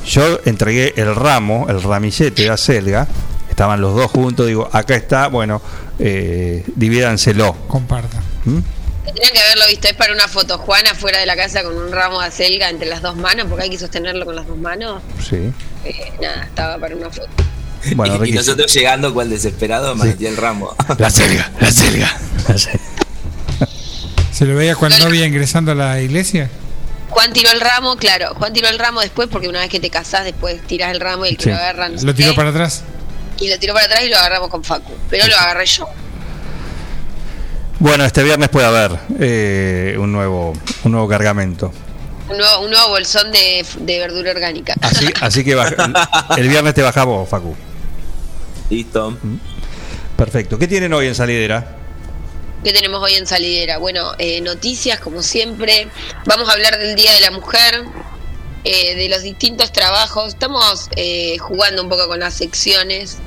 yo entregué el ramo, el ramillete de acelga, estaban los dos juntos, digo, acá está, bueno, eh, divídanselo. Compartan. ¿Mm? Tendrían que haberlo visto, es para una foto Juan afuera de la casa con un ramo de acelga entre las dos manos, porque hay que sostenerlo con las dos manos. Sí. Eh, nada, estaba para una foto. Bueno, (laughs) y, nosotros llegando cual desesperado, Matías el ramo. (laughs) la acelga, la acelga. ¿Se lo veía cuando no había ingresando a la iglesia? Juan tiró el ramo, claro, Juan tiró el ramo después porque una vez que te casás después tirás el ramo y el que Sí. lo agarra no sé Lo tiró qué, para atrás. y lo tiró para atrás y lo agarramos con Facu, pero lo agarré yo. Bueno, este viernes puede haber eh, un nuevo un nuevo cargamento. Un nuevo, un nuevo bolsón de, de verdura orgánica. Así, así que baja- (laughs) el viernes te bajamos, Facu. Listo. Perfecto. ¿Qué tienen hoy en salidera? ¿Qué tenemos hoy en Salidera? Bueno, eh, noticias como siempre. Vamos a hablar del Día de la Mujer, eh, de los distintos trabajos. Estamos eh, jugando un poco con las secciones.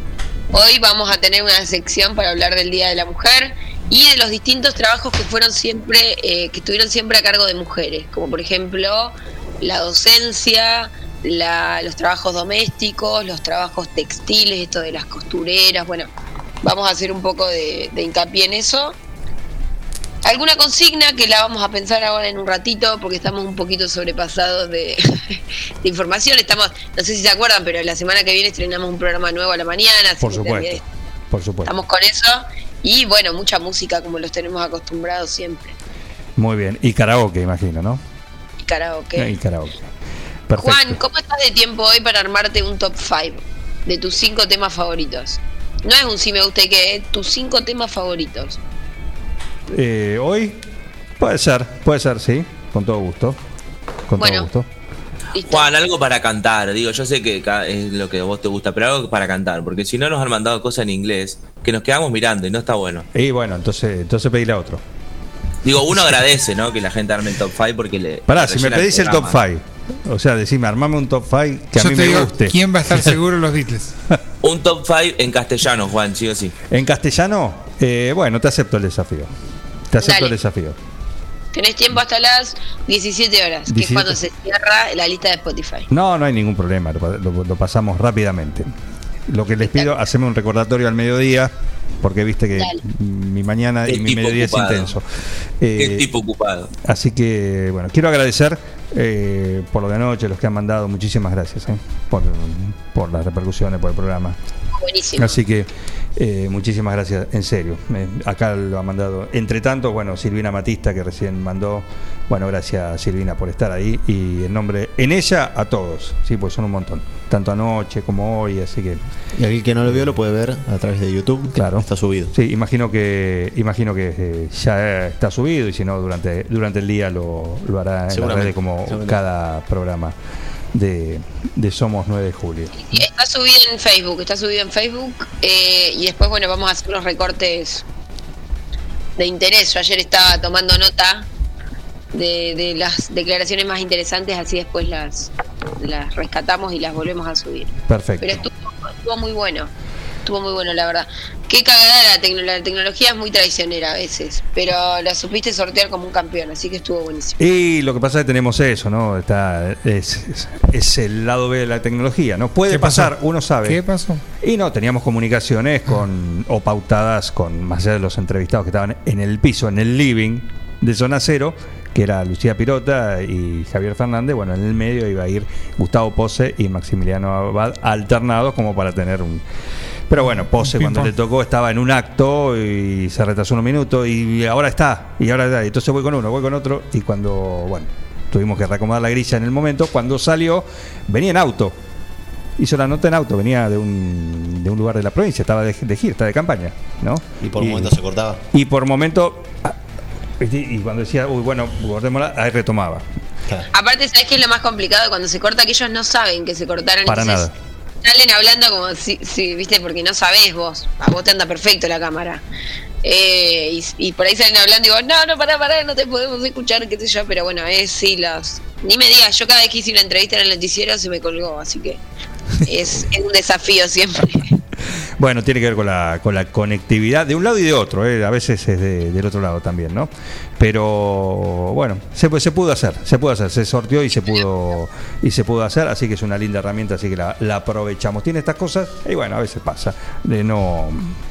Hoy vamos a tener una sección para hablar del Día de la Mujer y de los distintos trabajos que fueron siempre, eh, que estuvieron siempre a cargo de mujeres, como por ejemplo la docencia, la- los trabajos domésticos, los trabajos textiles, esto de las costureras. Bueno, vamos a hacer un poco de, de hincapié en eso alguna consigna que la vamos a pensar ahora en un ratito porque estamos un poquito sobrepasados de, (laughs) de información. Estamos, no sé si se acuerdan, pero la semana que viene estrenamos un programa nuevo a la mañana. Por supuesto. Por supuesto. Estamos con eso. Y bueno, mucha música como los tenemos acostumbrados siempre. Muy bien. Y karaoke, imagino, ¿no? Y karaoke. Y karaoke. Perfecto. Juan, ¿cómo estás de tiempo hoy para armarte un top 5 de tus cinco temas favoritos? No es un sí me gusta y que, tus cinco temas favoritos. Eh, hoy puede ser, puede ser, sí, con todo gusto. Con Bueno. todo gusto. ¿Listo? Juan, algo para cantar. Digo, yo sé que es lo que a vos te gusta, pero algo para cantar. Porque si no nos han mandado cosas en inglés que nos quedamos mirando y no está bueno. Y bueno, entonces, entonces pedile a otro. Digo, uno agradece, ¿no? Que la gente arme el top 5 porque le. Pará, si me pedís el top programa. 5, o sea, decime, armame un top 5 que a mí te me digo, guste. ¿quién va a estar (laughs) seguro los Beatles? Un top 5 en castellano, Juan, sí o sí. En castellano, eh, bueno, te acepto el desafío. Te acepto Dale. el desafío. Tenés tiempo hasta las 17 horas, que es 17. cuando se cierra la lista de Spotify. No, no hay ningún problema, lo, lo- lo pasamos rápidamente. Lo que les pido, haceme un recordatorio al mediodía, porque viste que Dale. mi mañana y mi mediodía ocupado. es intenso. Qué Eh, tipo ocupado. Así que, bueno, quiero agradecer eh, por lo de anoche, los que han mandado, muchísimas gracias eh, por, por las repercusiones, por el programa. Buenísimo. Así que, eh, muchísimas gracias, en serio. Eh, acá lo ha mandado. Entre tanto, bueno, Silvina Matista, que recién mandó. Bueno, gracias Silvina por estar ahí. Y en nombre, en ella, a todos. Sí, pues son un montón. Tanto anoche como hoy, así que. Y aquel que no lo vio lo puede ver a través de YouTube. Claro. Está subido. Sí, imagino que imagino que eh, ya está subido y si no durante durante el día lo, lo hará en las redes como. Cada programa de, de Somos 9 de Julio. Y Está subido en Facebook, está subido en Facebook. eh, y después, bueno, vamos a hacer los recortes de interés. Yo ayer estaba tomando nota de, de las declaraciones más interesantes, así después las, las rescatamos y las volvemos a subir. Perfecto. Pero estuvo, estuvo muy bueno. Estuvo muy bueno, la verdad. Qué cagada la tecnología. La tecnología es muy traicionera a veces, pero la supiste sortear como un campeón, así que estuvo buenísimo. Y lo que pasa es que tenemos eso, ¿no? Está, es, es- es el lado B de la tecnología, ¿no? Puede pasar, uno sabe. ¿Qué pasó? Y no, teníamos comunicaciones con o pautadas con más allá de los entrevistados que estaban en el piso, en el living de Zona Cero, que era Lucía Pirota y Javier Fernández. Bueno, en el medio iba a ir Gustavo Pose y Maximiliano Abad alternados como para tener un... Pero bueno, Pose cuando le tocó estaba en un acto y se retrasó unos minutos y ahora está, y ahora está. Entonces voy con uno, voy con otro y cuando, bueno, tuvimos que reacomodar la grilla en el momento, cuando salió, venía en auto hizo la nota en auto, venía de un, de un lugar de la provincia, estaba de, de gira, estaba de campaña, ¿no? Y por un momento se cortaba. Y por momento, ah, y cuando decía, uy, bueno, cortémosla, ahí retomaba. Claro. Aparte, ¿sabes qué es lo más complicado? Cuando se corta, que ellos no saben que se cortaron. Para entonces nada. Salen hablando como si, si, viste, porque no sabés vos. A vos te anda perfecto la cámara. Eh, y, por ahí salen hablando y digo, no, no, pará, pará, no te podemos escuchar, qué sé yo. Pero bueno, es sí, los. Ni me digas, yo cada vez que hice una entrevista en el noticiero se me colgó, así que es, es un desafío siempre. (laughs) Bueno, tiene que ver con la, con la conectividad de un lado y de otro, ¿eh? a veces es de- del otro lado también, ¿no? Pero bueno, se, se pudo hacer, se pudo hacer, se sorteó y se pudo y se pudo hacer, así que es una linda herramienta, así que la, aprovechamos. Tiene estas cosas y bueno, a veces pasa, no,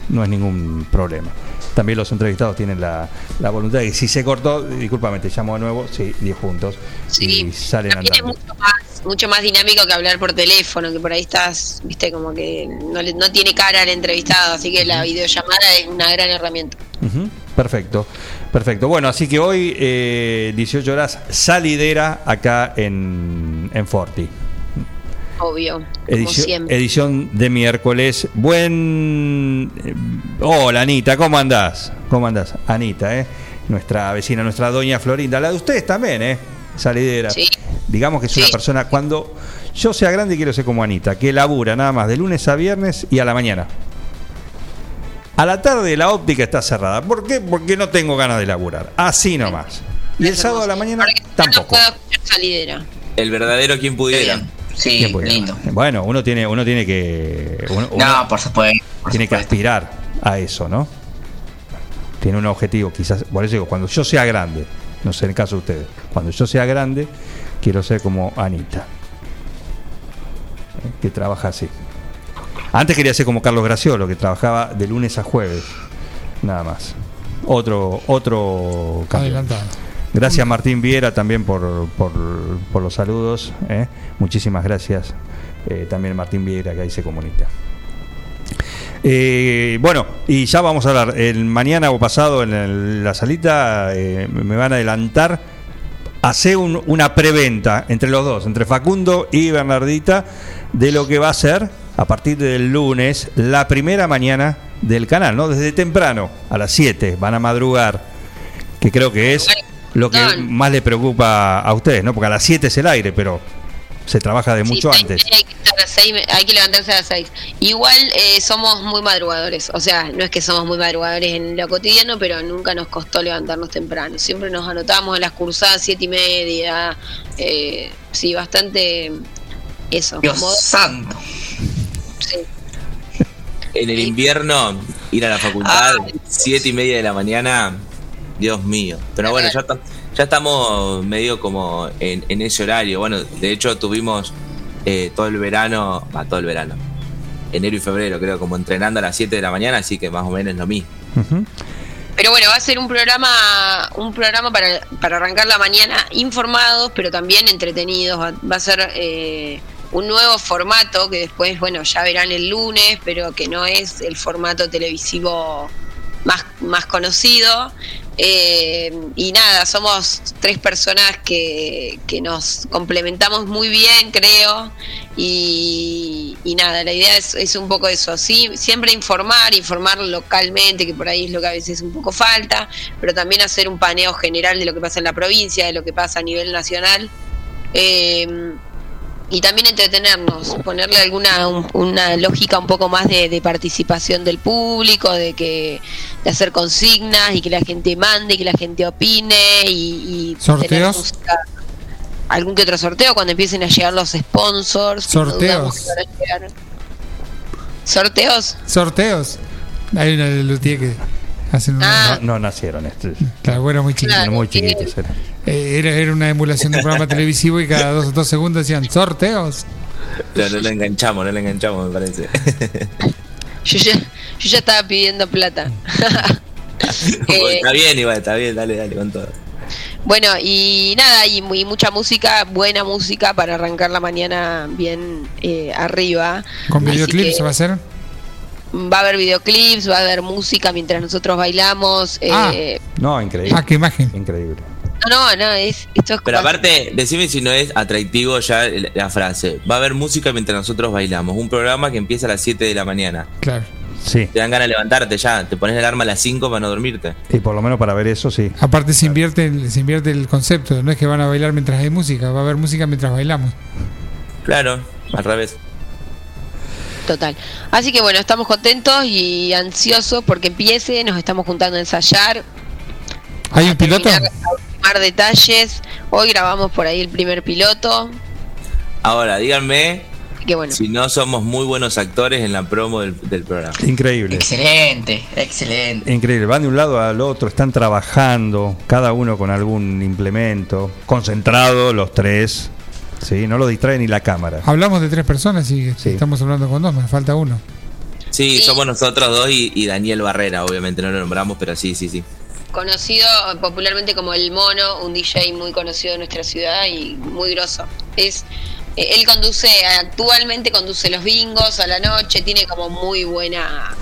no es ningún problema. También los entrevistados tienen la, la voluntad de que si se cortó, discúlpame, te llamo de nuevo, sí, 10 puntos y salen También es andando. mucho más, mucho más dinámico que hablar por teléfono, que por ahí estás, viste, como que no, no tiene cara el entrevistado, así que la videollamada es una gran herramienta. Perfecto, perfecto. Bueno, así que hoy, eh, 18 horas, salidera acá en, en Forti. Obvio, como Edición, siempre. edición de miércoles. Buen. eh, Hola, Anita, ¿cómo andás? ¿Cómo andás? Anita, ¿eh? Nuestra vecina, nuestra doña Florinda. La de ustedes también, ¿eh? Salidera. Sí. Digamos que es una persona. Cuando yo sea grande, quiero ser como Anita, que labura nada más de lunes a viernes y a la mañana. A la tarde la óptica está cerrada. ¿Por qué? Porque no tengo ganas de laburar. Así nomás. Y el sábado a la mañana tampoco. puedo escuchar salidera. El verdadero quien pudiera. Sí, ¿Quién puede? lindo. Bueno, uno tiene, uno tiene que. uno- uno- No, por supuesto. por tiene que aspirar a eso, ¿no? Tiene un objetivo, quizás, por eso digo, cuando yo sea grande, no sé en el caso de ustedes, cuando yo sea grande, quiero ser como Anita, ¿eh? que trabaja así. Antes quería ser como Carlos Graciolo, que trabajaba de lunes a jueves, nada más. Otro, otro cambio. Adelantado. Gracias Martín Viera también por, por, los saludos. ¿eh? Muchísimas gracias. eh, también Martín Viera que ahí se comunica. Eh, bueno, y ya vamos a hablar. El mañana o pasado en la salita me van a adelantar. Hace un- una preventa entre los dos, entre Facundo y Bernardita, de lo que va a ser a partir del lunes, la primera mañana del canal, ¿no? Desde temprano, a las 7, van a madrugar, que creo que es lo que más le preocupa a ustedes, ¿no? Porque a las 7 es el aire, pero se trabaja de Sí, mucho antes. Hay que, estar a las seis, hay que levantarse a las 6. Igual eh, somos muy madrugadores. O sea, no es que somos muy madrugadores en lo cotidiano, pero nunca nos costó levantarnos temprano. Siempre nos anotamos en las cursadas siete y media. Eh, sí, bastante eso. Dios modo- santo. sí. En el invierno, ir a la facultad, Ay, siete y media de la mañana, Dios mío. Pero bueno, ya, ta- ya estamos medio como en, en ese horario. Bueno, de hecho tuvimos eh, todo el verano, va, todo el verano, enero y febrero creo, como entrenando a las 7 de la mañana, así que más o menos lo mismo. Pero bueno, va a ser un programa, un programa para, para arrancar la mañana informados, pero también entretenidos. Va, va a ser eh, un nuevo formato que después, bueno, ya verán el lunes, pero que no es el formato televisivo más, conocido. Eh, y nada, somos tres personas que, que nos complementamos muy bien, creo. Y, y nada, la idea es, es un poco eso, sí, siempre informar, informar localmente, que por ahí es lo que a veces un poco falta, pero también hacer un paneo general de lo que pasa en la provincia, de lo que pasa a nivel nacional. Eh, y también entretenernos, ponerle alguna un- una lógica un poco más de, de participación del público, de que de hacer consignas y que la gente mande, que la gente opine y, y ¿Sorteos? música. algún que otro sorteo cuando empiecen a llegar los sponsors. no ¿Sorteos? ¿Sorteos? Sorteos. Hay una de Lutier que hacen una. Ah. No, no nacieron. Este, Claro, bueno, muy chiquito. Claro. muy chiquitos eran. Eh, era, era una emulación de un programa televisivo y cada dos, dos segundos decían sorteos. No, no lo enganchamos, no lo enganchamos, me parece. (laughs) Yo ya, yo ya estaba pidiendo plata. (laughs) Eh, está bien, igual, está bien, dale, dale con todo. bueno, y nada, y, muy, mucha música, buena música para arrancar la mañana bien eh, arriba. Con videoclips va a hacer. Va a haber videoclips, va a haber música mientras nosotros bailamos. Ah. eh, No, increíble. Ah, qué imagen. Increíble. No, no, no, es, esto es Pero aparte, decime si no es atractivo ya la frase. Va a haber música mientras nosotros bailamos. Un programa que empieza a las 7 de la mañana. Claro. Sí. Te dan ganas de levantarte ya. Te pones el alarma a las 5 para no dormirte. Y por lo menos para ver eso, sí. Aparte se invierte, el- se invierte el concepto. No es que van a bailar mientras hay música, va a haber música mientras bailamos. Claro, al revés. Total. Así que bueno, estamos contentos y ansiosos porque empiece, nos estamos juntando a ensayar. ¿Hay un piloto? terminar, ultimar detalles. Hoy grabamos por ahí el primer piloto. Ahora, díganme que bueno, si no somos muy buenos actores en la promo del, del programa. Increíble. Excelente, excelente. Increíble, van de un lado al otro, están trabajando, cada uno con algún implemento, concentrados los tres, ¿sí? no lo distrae ni la cámara. Hablamos de tres personas y Sí. estamos hablando con dos, me falta uno. Sí, Sí. somos nosotros dos y, y Daniel Barrera, obviamente no lo nombramos, pero sí, sí, sí. Conocido popularmente como El Mono, un DJ muy conocido de nuestra ciudad y muy grosso. Es eh, él conduce actualmente conduce los bingos a la noche, tiene como muy buena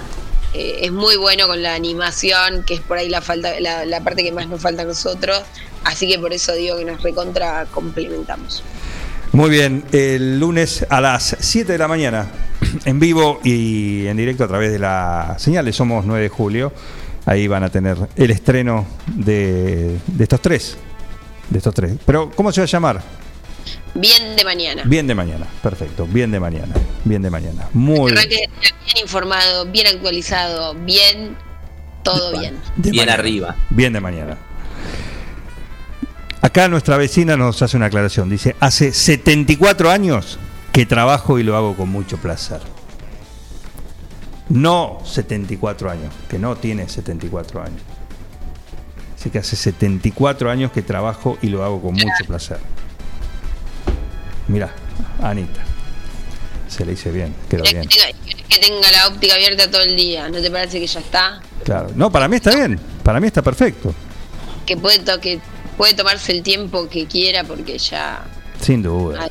eh, es muy bueno con la animación, que es por ahí la falta la, parte que más nos falta a nosotros, así que por eso digo que nos recontra complementamos. Muy bien, el lunes a las 7 de la mañana, (clears throat) en vivo y en directo a través de la señal de Somos 9 de Julio, ahí van a tener el estreno de, de estos tres. De estos tres. Pero, ¿cómo se va a llamar? Bien de mañana. Bien de mañana, perfecto, bien de mañana, bien de mañana. Muy Arranque bien informado, bien actualizado, bien todo bien. de Bien mañana. arriba. Bien de mañana. Acá nuestra vecina nos hace una aclaración. Dice, hace 74 años que trabajo y lo hago con mucho placer. No 74 años, que no tiene 74 años. Dice que hace 74 años que trabajo y lo hago con mucho placer. Mira, Anita. Se le dice bien, quedó ¿Querés bien. que, tenga, querés que tenga la óptica abierta todo el día? ¿No te parece que ya está? Claro. No, para mí está bien. Para mí está perfecto. Que puede, to- que puede tomarse el tiempo que quiera porque ya... Sin duda. Ay,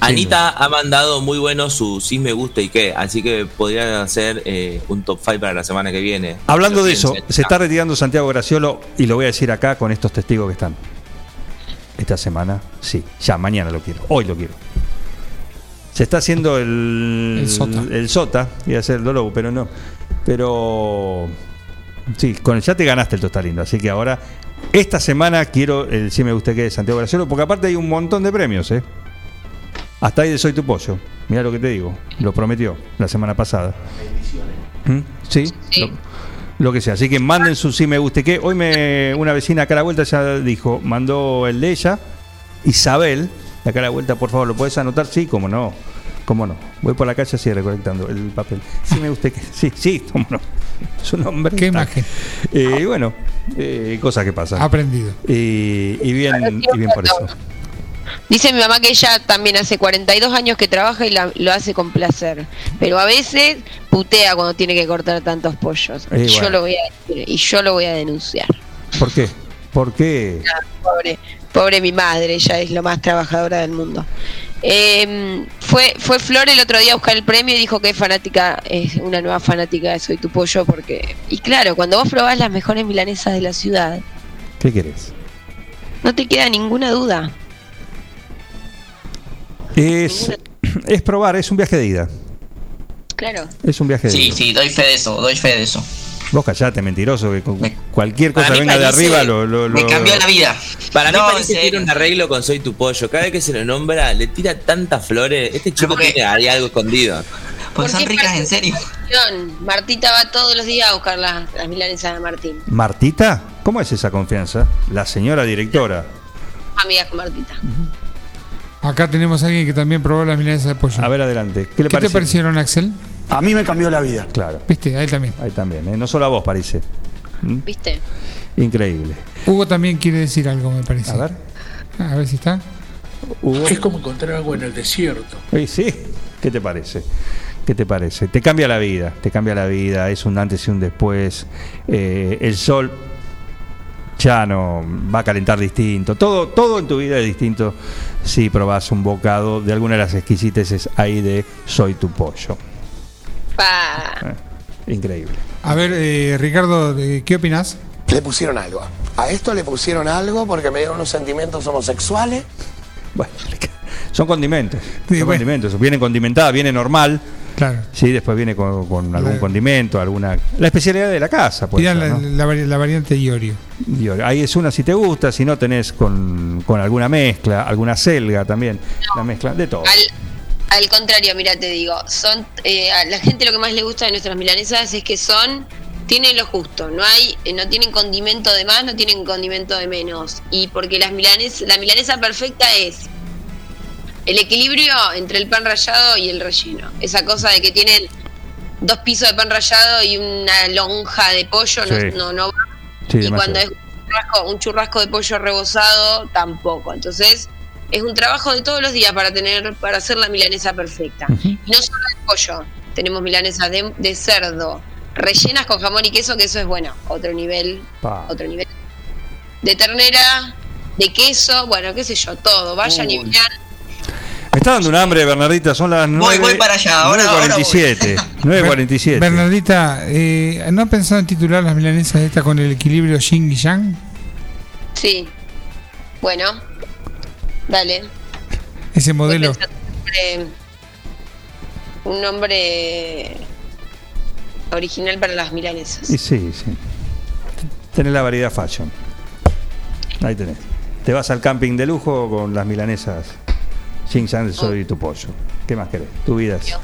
Anita ha mandado muy bueno su sí me gusta y qué, así que podrían hacer eh, un top 5 para la semana que viene. Hablando de eso, se está retirando Santiago Graciolo y lo voy a decir acá con estos testigos que están. Esta semana, sí, ya, mañana lo quiero, hoy lo quiero. Se está haciendo el, El sota. el sota, iba a ser el Dolobu, pero no. Pero sí, con el, ya te ganaste el Tostalindo, así que ahora, esta semana quiero el sí me gusta que de Santiago Graciolo, porque aparte hay un montón de premios, ¿eh? Hasta ahí de Soy tu Pollo. Mira lo que te digo, lo prometió la semana pasada. ¿Mm? Sí, Sí. Lo, lo que sea. Así que manden su sí me guste que. Hoy me una vecina acá a la vuelta ya dijo, mandó el de ella, Isabel, de acá a la vuelta, por favor, ¿lo puedes anotar? Sí, cómo no. ¿Cómo no? Voy por la calle así recolectando el papel. Sí me guste que. Sí, sí, cómo no. (laughs) Su nombre. ¿Qué está. imagen? Eh, y bueno, eh, cosas que pasan. Aprendido. Y, y bien, y bien por eso. Dice mi mamá que ella también hace 42 años que trabaja y la- lo hace con placer. Pero a veces putea cuando tiene que cortar tantos pollos. Y, yo lo voy a, y yo lo voy a denunciar. ¿Por qué? ¿Por qué? Pobre, pobre mi madre, ella es lo más trabajadora del mundo. Eh, fue, fue Flor el otro día a buscar el premio y dijo que es fanática, es una nueva fanática de Soy tu Pollo porque... Y claro, cuando vos probás las mejores milanesas de la ciudad, ¿Qué querés? no te queda ninguna duda. Es, es probar, es un viaje de ida. Claro. Es un viaje de Sí, ida. sí, doy fe de eso, doy fe de eso. Vos callate, mentiroso, que con Me- cualquier cosa mí venga de arriba lo, lo- Me cambió la vida. Para mí No, parece en que tiene serio. un arreglo con Soy tu pollo. Cada vez que se lo nombra, le tira tantas flores. Este chico porque- tiene ahí algo escondido. Pues son Porque ricas en serio. Martita va todos los días a buscar las, las milanesas de Martín. ¿Martita? ¿Cómo es esa confianza? La señora directora. Amigas con Martita. Acá tenemos a alguien que también probó las milanesas de pollo. A ver, adelante. ¿Qué le ¿Qué te parecieron, Axel? A mí me cambió la vida. Claro, ¿Viste? A él también. ahí también. ¿eh? No solo a vos, parece. ¿Mm? ¿Viste? Increíble. Hugo también quiere decir algo, me parece. A ver, A ver si está. Hugo. Es como encontrar agua en el desierto. Sí, sí. ¿Qué te parece? ¿Qué te parece? Te cambia la vida, te cambia la vida, es un antes y un después. Eh, el sol ya no va a calentar distinto. Todo, todo en tu vida es distinto si probás un bocado de alguna de las exquisiteces ahí de Soy tu pollo. Pa. Eh, increíble. A ver, eh, Ricardo, eh, ¿qué opinas? Le pusieron algo. A esto le pusieron algo porque me dieron unos sentimientos homosexuales. Bueno, (laughs) son condimentos. Sí, son bueno. condimentos. Viene condimentada, viene normal. Claro. Sí, después viene con, con algún Claro. condimento, alguna. La especialidad de la casa, ser, la, ¿no? la vari- la variante Iorio. Digo, ahí es una si te gusta, si no tenés con, con alguna mezcla, alguna selga también, la mezcla de todo. Al, al contrario, mira, te digo, son eh, a la gente lo que más le gusta de nuestras milanesas es que son tienen lo justo, no hay eh, no tienen condimento de más, no tienen condimento de menos y porque las milanes la milanesa perfecta es el equilibrio entre el pan rallado y el relleno. Esa cosa de que tienen dos pisos de pan rallado y una lonja de pollo no Sí. no, no va Sí, y demasiado. cuando es un churrasco, un churrasco de pollo rebozado, tampoco. Entonces, es un trabajo de todos los días para tener, para hacer la milanesa perfecta. Y no solo de pollo, tenemos milanesas de, de cerdo, rellenas con jamón y queso, que eso es bueno, otro nivel, Pa. otro nivel. De ternera, de queso, bueno, qué sé yo, todo. Vayan y vean. Me está dando un hambre, Bernardita, son las 9. Voy, voy para allá, ahora- ahora voy. 9.47. 9.47. (laughs) Bernardita, eh, ¿no has pensado en titular las milanesas esta con el equilibrio yin y yang? Sí. Bueno, dale. Ese modelo. pensando un nombre- original para las milanesas. Y sí, sí. Tenés la variedad fashion. Ahí tenés. Te vas al camping de lujo con las milanesas. Sin San soy tu pollo. ¿Qué más querés? Tu vida es.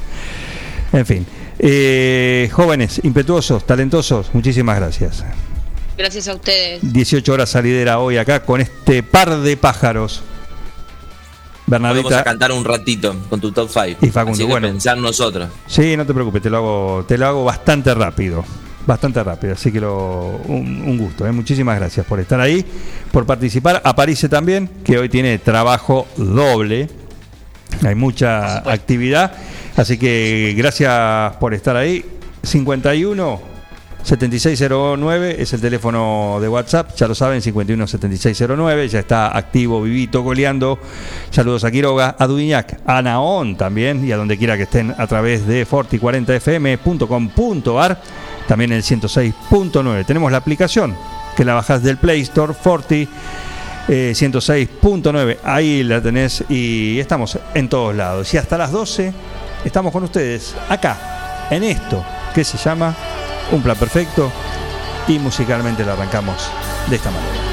En fin. Eh, jóvenes, impetuosos, talentosos, muchísimas gracias. Gracias a ustedes. 18 horas salidera hoy acá con este par de pájaros. Vamos a cantar un ratito con tu top 5. Y Facundo, Así que bueno. pensar nosotros. Sí, no te preocupes, te lo hago, te lo hago bastante rápido. Bastante rápido, así que lo, un, un gusto. ¿eh? Muchísimas gracias por estar ahí, por participar. A París también, que hoy tiene trabajo doble. Hay mucha actividad, así que gracias por estar ahí. 51 7609 es el teléfono de WhatsApp, ya lo saben, 51 7609, ya está activo, vivito, goleando. Saludos a Quiroga, a Dudiñac, a Naón también, y a donde quiera que estén a través de forti40fm.com.ar, también el 106.9. Tenemos la aplicación que la bajás del Play Store, Forti. Eh, 106.9, ahí la tenés y estamos en todos lados. Y hasta las 12 estamos con ustedes acá, en esto que se llama Un Plan Perfecto y musicalmente lo arrancamos de esta manera.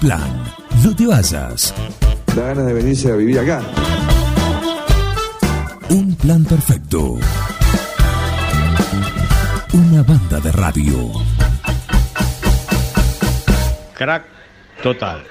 Plan. No te vayas. Da ganas de venirse a vivir acá. Un plan perfecto. Una banda de radio. Crack total.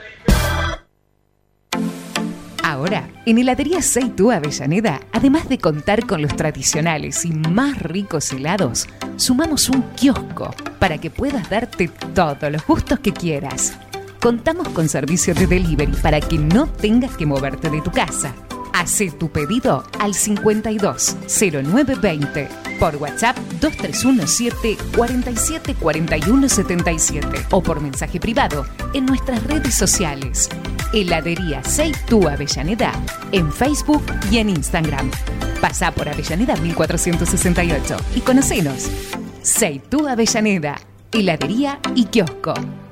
Ahora, en Heladería Seitú Avellaneda, además de contar con los tradicionales y más ricos helados, sumamos un kiosco para que puedas darte todos los gustos que quieras. Contamos con servicio de delivery para que no tengas que moverte de tu casa. Hacé tu pedido al 52 0920 por WhatsApp 2317 47 41 77 o por mensaje privado en nuestras redes sociales. Heladería Seitú Avellaneda en Facebook y en Instagram. Pasá por Avellaneda 1468 y conocenos. Seitú Avellaneda, heladería y kiosco.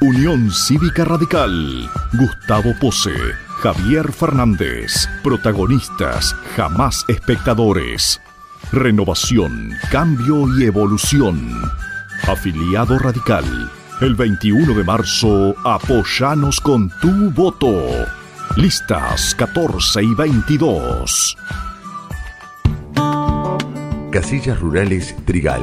Unión Cívica Radical. Gustavo Pose. Javier Fernández. Protagonistas, jamás espectadores. Renovación, cambio y evolución. Afiliado Radical. El 21 de marzo, apoyanos con tu voto. Listas 14 y 22. Casillas Rurales Trigal,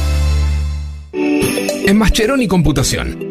En Mascheroni Computación,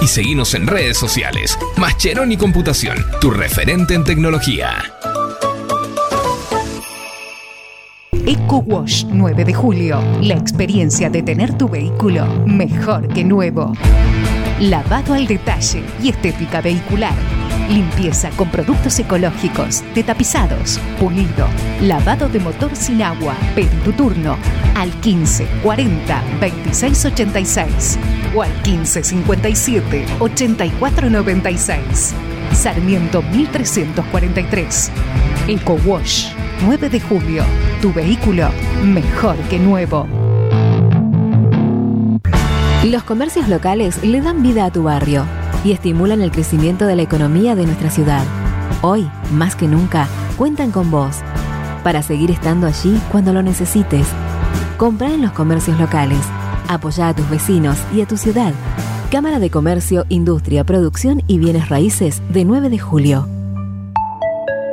y seguinos en redes sociales. Mascheroni Computación, tu referente en tecnología. Eco Wash 9 de julio. La experiencia de tener tu vehículo mejor que nuevo. Lavado al detalle y estética vehicular. Limpieza con productos ecológicos, de tapizados, pulido, lavado de motor sin agua. Pedí tu turno al 15 40 26 86 o al 15 57 84 96. Sarmiento 1343. Eco Wash 9 de julio. Tu vehículo mejor que nuevo. Los comercios locales le dan vida a tu barrio y estimulan el crecimiento de la economía de nuestra ciudad. Hoy, más que nunca, cuentan con vos para seguir estando allí cuando lo necesites. Compra en los comercios locales. Apoya a tus vecinos y a tu ciudad. Cámara de Comercio, Industria, Producción y Bienes Raíces de 9 de julio.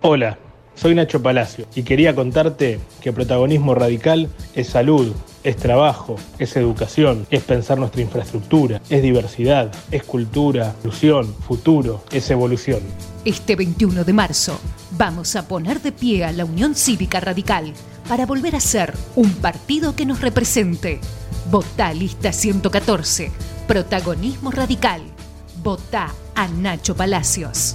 Hola, soy Nacho Palacio y quería contarte que protagonismo radical es salud, es trabajo, es educación, es pensar nuestra infraestructura, es diversidad, es cultura, inclusión, futuro, es evolución. Este 21 de marzo vamos a poner de pie a la Unión Cívica Radical para volver a ser un partido que nos represente. Votá lista 114, protagonismo radical. Votá a Nacho Palacios.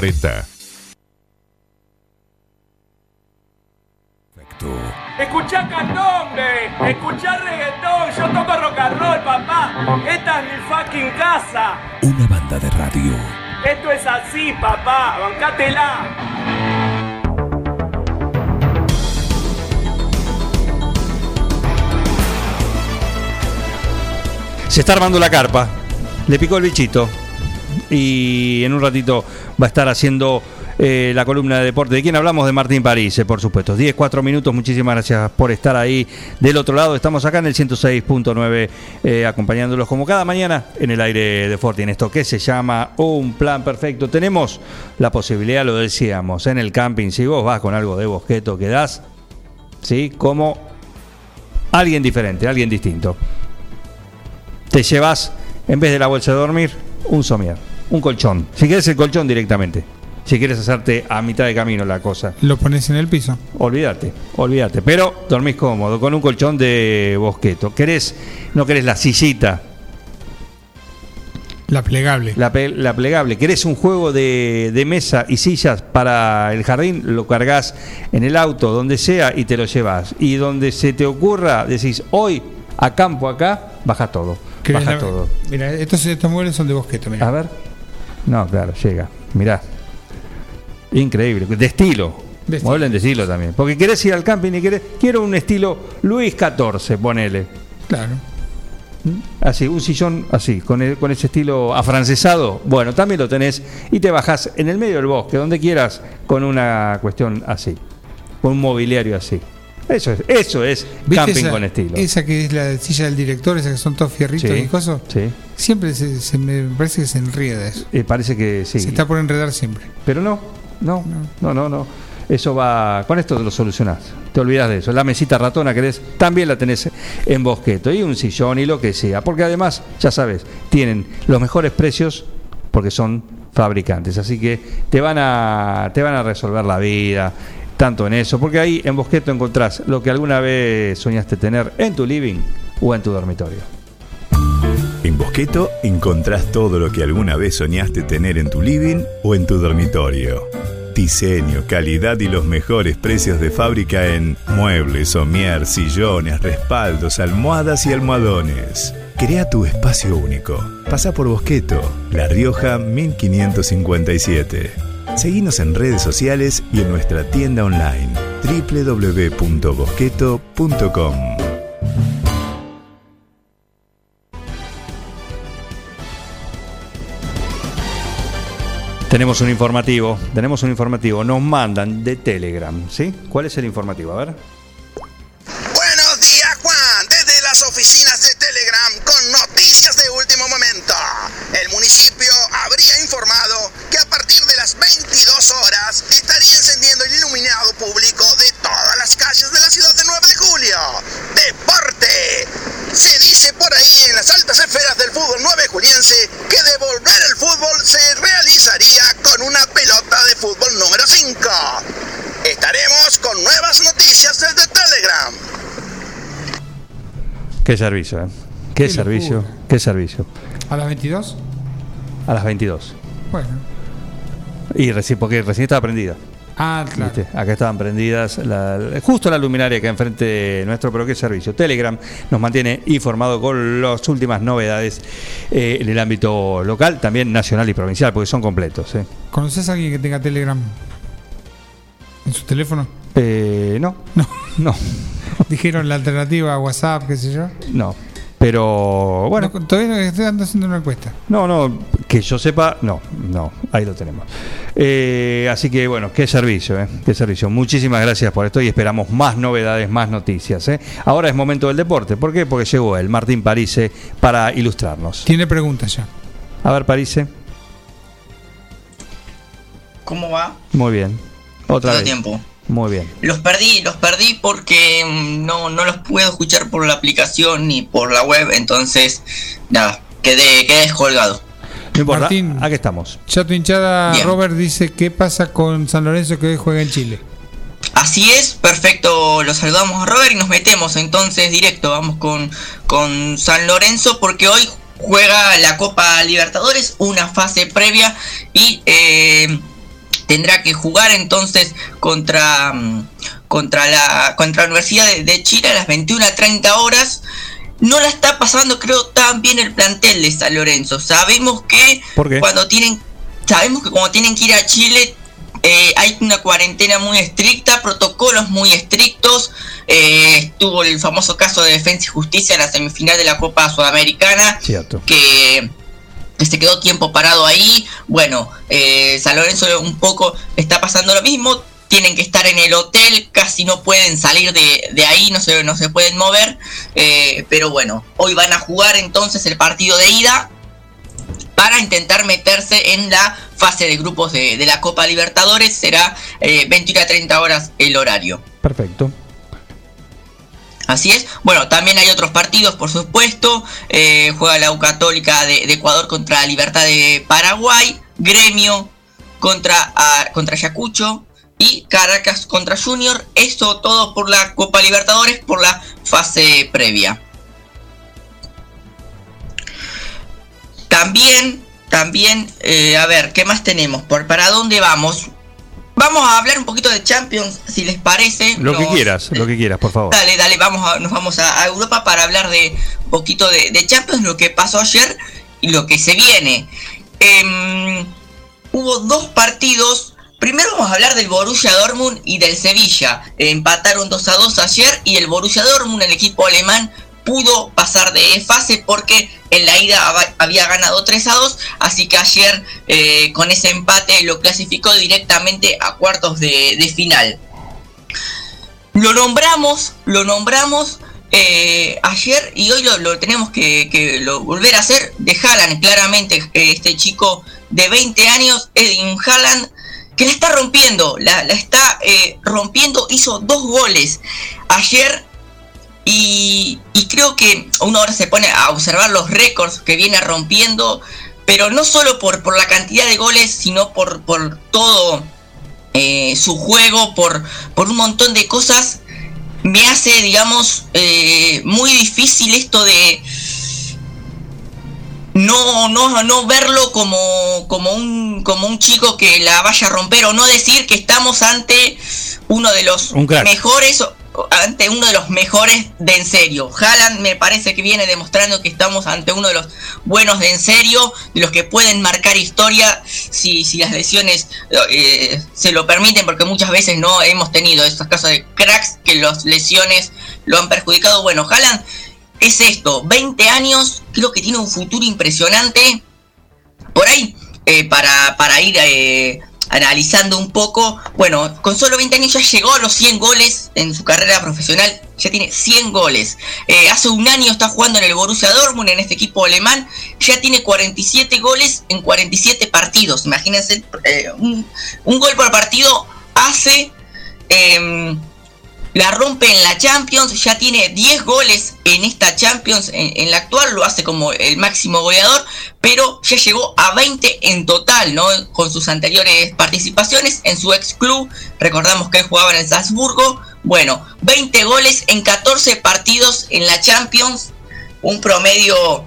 2040. Escuchá candombe, escuchá reggaetón, yo toco rock and roll, papá. Esta es mi fucking casa. Una banda de radio. Esto es así, papá, bancátela. Se está armando la carpa. Le picó el bichito. Y en un ratito va a estar haciendo eh, la columna de deporte. ¿De quién hablamos? De Martín París, eh, por supuesto. 10, 4 minutos. Muchísimas gracias por estar ahí del otro lado. Estamos acá en el 106.9 eh, acompañándolos como cada mañana en el aire de Forti en esto que se llama Un Plan Perfecto. Tenemos la posibilidad, lo decíamos, en el camping. Si vos vas con algo de bosqueto, quedás, ¿sí? Como alguien diferente, alguien distinto. Te llevas, en vez de la bolsa de dormir, un somier, un colchón. Si quieres el colchón directamente. Si quieres hacerte a mitad de camino la cosa. Lo pones en el piso. Olvídate, olvídate. Pero dormís cómodo, con un colchón de bosqueto. ¿Querés, no querés la sillita? La plegable. La, pe- la plegable. ¿Querés un juego de, de mesa y sillas para el jardín? Lo cargas en el auto, donde sea, y te lo llevas. Y donde se te ocurra, decís, hoy, a campo acá, baja todo. ¿Querés Baja la- todo. Mira, estos, estos muebles son de bosqueto, mira. A ver. No, claro, llega. Mirá. Increíble. De estilo. De estilo. De estilo también. Porque querés ir al camping y querés. Quiero un estilo Luis XIV, ponele. Claro. Así, un sillón así, con, el- con ese estilo afrancesado. Bueno, también lo tenés y te bajás en el medio del bosque, donde quieras, con una cuestión así. Con un mobiliario así. Eso es, eso es ¿Viste camping esa, con estilo. Esa que es la silla del director, esa que son todos fierritos Sí, y cosas. sí. Siempre se, se me parece que se enrieda eso. Eh, parece que sí. Se está por enredar siempre. Pero no, no, no, no, no. Eso va, con esto lo solucionás. Te olvidas de eso. La mesita ratona querés, también la tenés en bosqueto. Y un sillón y lo que sea. Porque además, ya sabes, tienen los mejores precios porque son fabricantes. Así que te van a, te van a resolver la vida. Tanto en eso. Porque ahí en bosqueto encontrás lo que alguna vez soñaste tener en tu living o en tu dormitorio. En Bosqueto encontrás todo lo que alguna vez soñaste tener en tu living o en tu dormitorio. Diseño, calidad y los mejores precios de fábrica en muebles, somier, sillones, respaldos, almohadas y almohadones. Crea tu espacio único. Pasa por Bosqueto, La Rioja 1557. Seguinos en redes sociales y en nuestra tienda online www.bosqueto.com. Tenemos un informativo, tenemos un informativo. Nos mandan de Telegram, ¿sí? ¿Cuál es el informativo? A ver. 22 horas estaría encendiendo el iluminado público de todas las calles de la ciudad de 9 de julio. ¡Deporte! Se dice por ahí en las altas esferas del fútbol 9 juliense que devolver el fútbol se realizaría con una pelota de fútbol número 5. Estaremos con nuevas noticias desde Telegram. ¿Qué servicio, eh? ¿Qué, Qué servicio? locura. ¿Qué servicio? ¿A las 22? A las 22. Bueno. Y recién, porque recién estaba prendida. Ah, claro. ¿viste? Acá estaban prendidas la- justo la luminaria que enfrente nuestro, pero qué servicio. Telegram nos mantiene informado con las últimas novedades eh, en el ámbito local, también nacional y provincial, porque son completos. ¿eh? ¿Conoces a alguien que tenga Telegram en su teléfono? Eh, no, no, no, (laughs) Dijeron la alternativa a WhatsApp, qué sé yo. no. Pero bueno, No, todavía no estoy dando haciendo una encuesta. No, no, que yo sepa, no, no, ahí lo tenemos. Eh, así que bueno, qué servicio, ¿eh? qué servicio. Muchísimas gracias por esto y esperamos más novedades, más noticias. ¿eh? Ahora es momento del deporte. ¿Por qué? Porque llegó el Martín Parise para ilustrarnos. Tiene preguntas ya. A ver, Parise. ¿Cómo va? Muy bien. Otra Todo vez. tiempo. Muy bien. Los perdí, los perdí porque mm, no, no los puedo escuchar por la aplicación ni por la web, entonces, nada, quedé, quedé descolgado. No importa, Martín. aquí estamos. Ya tu hinchada Bien. Robert dice qué pasa con San Lorenzo que hoy juega en Chile. Así es, perfecto, los saludamos a Robert y nos metemos entonces directo, vamos con, con San Lorenzo porque hoy juega la Copa Libertadores, una fase previa y eh, tendrá que jugar entonces contra, mm, contra, la, contra la Universidad de, de Chile a las 21.30 horas. No la está pasando creo tan bien el plantel de San Lorenzo. Sabemos que cuando tienen sabemos que como tienen que ir a Chile eh, hay una cuarentena muy estricta, protocolos muy estrictos. Eh, estuvo el famoso caso de Defensa y Justicia en la semifinal de la Copa Sudamericana, Cierto. que que se quedó tiempo parado ahí. Bueno, eh, San Lorenzo un poco está pasando lo mismo. Tienen que estar en el hotel, casi no pueden salir de, ahí, no se, no se pueden mover. Eh, pero bueno, hoy van a jugar entonces el partido de ida para intentar meterse en la fase de grupos de, la Copa Libertadores. Será eh, 21 a 30 horas el horario. Perfecto. Así es. Bueno, también hay otros partidos, por supuesto. Eh, juega la U Católica de, Ecuador contra Libertad de Paraguay. Gremio contra, contra Ayacucho. Y Caracas contra Junior. Esto todo por la Copa Libertadores, por la fase previa. También, también, eh, a ver, ¿qué más tenemos? ¿Por, ¿Para dónde vamos? Vamos a hablar un poquito de Champions, si les parece. Lo que quieras, lo que quieras, por favor. Dale, dale, vamos a, nos vamos a, Europa para hablar de un poquito de, Champions, lo que pasó ayer y lo que se viene. Em, hubo dos partidos. Primero vamos a hablar del Borussia Dortmund y del Sevilla. Empataron 2 a 2 ayer y el Borussia Dortmund, el equipo alemán, pudo pasar de fase porque en la ida había ganado 3 a 2, así que ayer eh, con ese empate lo clasificó directamente a cuartos de, final. Lo nombramos, lo nombramos eh, ayer y hoy lo, tenemos que, volver a hacer de Haaland, claramente este chico de 20 años, Edwin Haaland, que la está rompiendo, la, está eh, rompiendo, hizo dos goles. Ayer y, creo que uno ahora se pone a observar los récords que viene rompiendo, pero no solo por, por la cantidad de goles, sino por, por todo eh, su juego, por, por un montón de cosas. Me hace, digamos, eh, muy difícil esto de no, no, no verlo como, como, un, como un chico que la vaya a romper o no decir que estamos ante uno de los mejores ante uno de los mejores de en serio. Haaland me parece que viene demostrando que estamos ante uno de los buenos de en serio, de los que pueden marcar historia si, si las lesiones eh, se lo permiten, porque muchas veces no hemos tenido estos casos de cracks que las lesiones lo han perjudicado. Bueno, Haaland es esto, 20 años, creo que tiene un futuro impresionante. Por ahí, eh, para, para ir eh, analizando un poco, bueno, con solo 20 años ya llegó a los 100 goles en su carrera profesional, ya tiene 100 goles. Eh, hace un año está jugando en el Borussia Dortmund, en este equipo alemán, ya tiene 47 goles en 47 partidos. Imagínense, eh, un, gol por partido hace em, la rompe en la Champions, ya tiene 10 goles en esta Champions, en, la actual lo hace como el máximo goleador, pero ya llegó a 20 en total, ¿no? Con sus anteriores participaciones en su ex club, recordamos que él jugaba en el Salzburgo, bueno, 20 goles en 14 partidos en la Champions, un promedio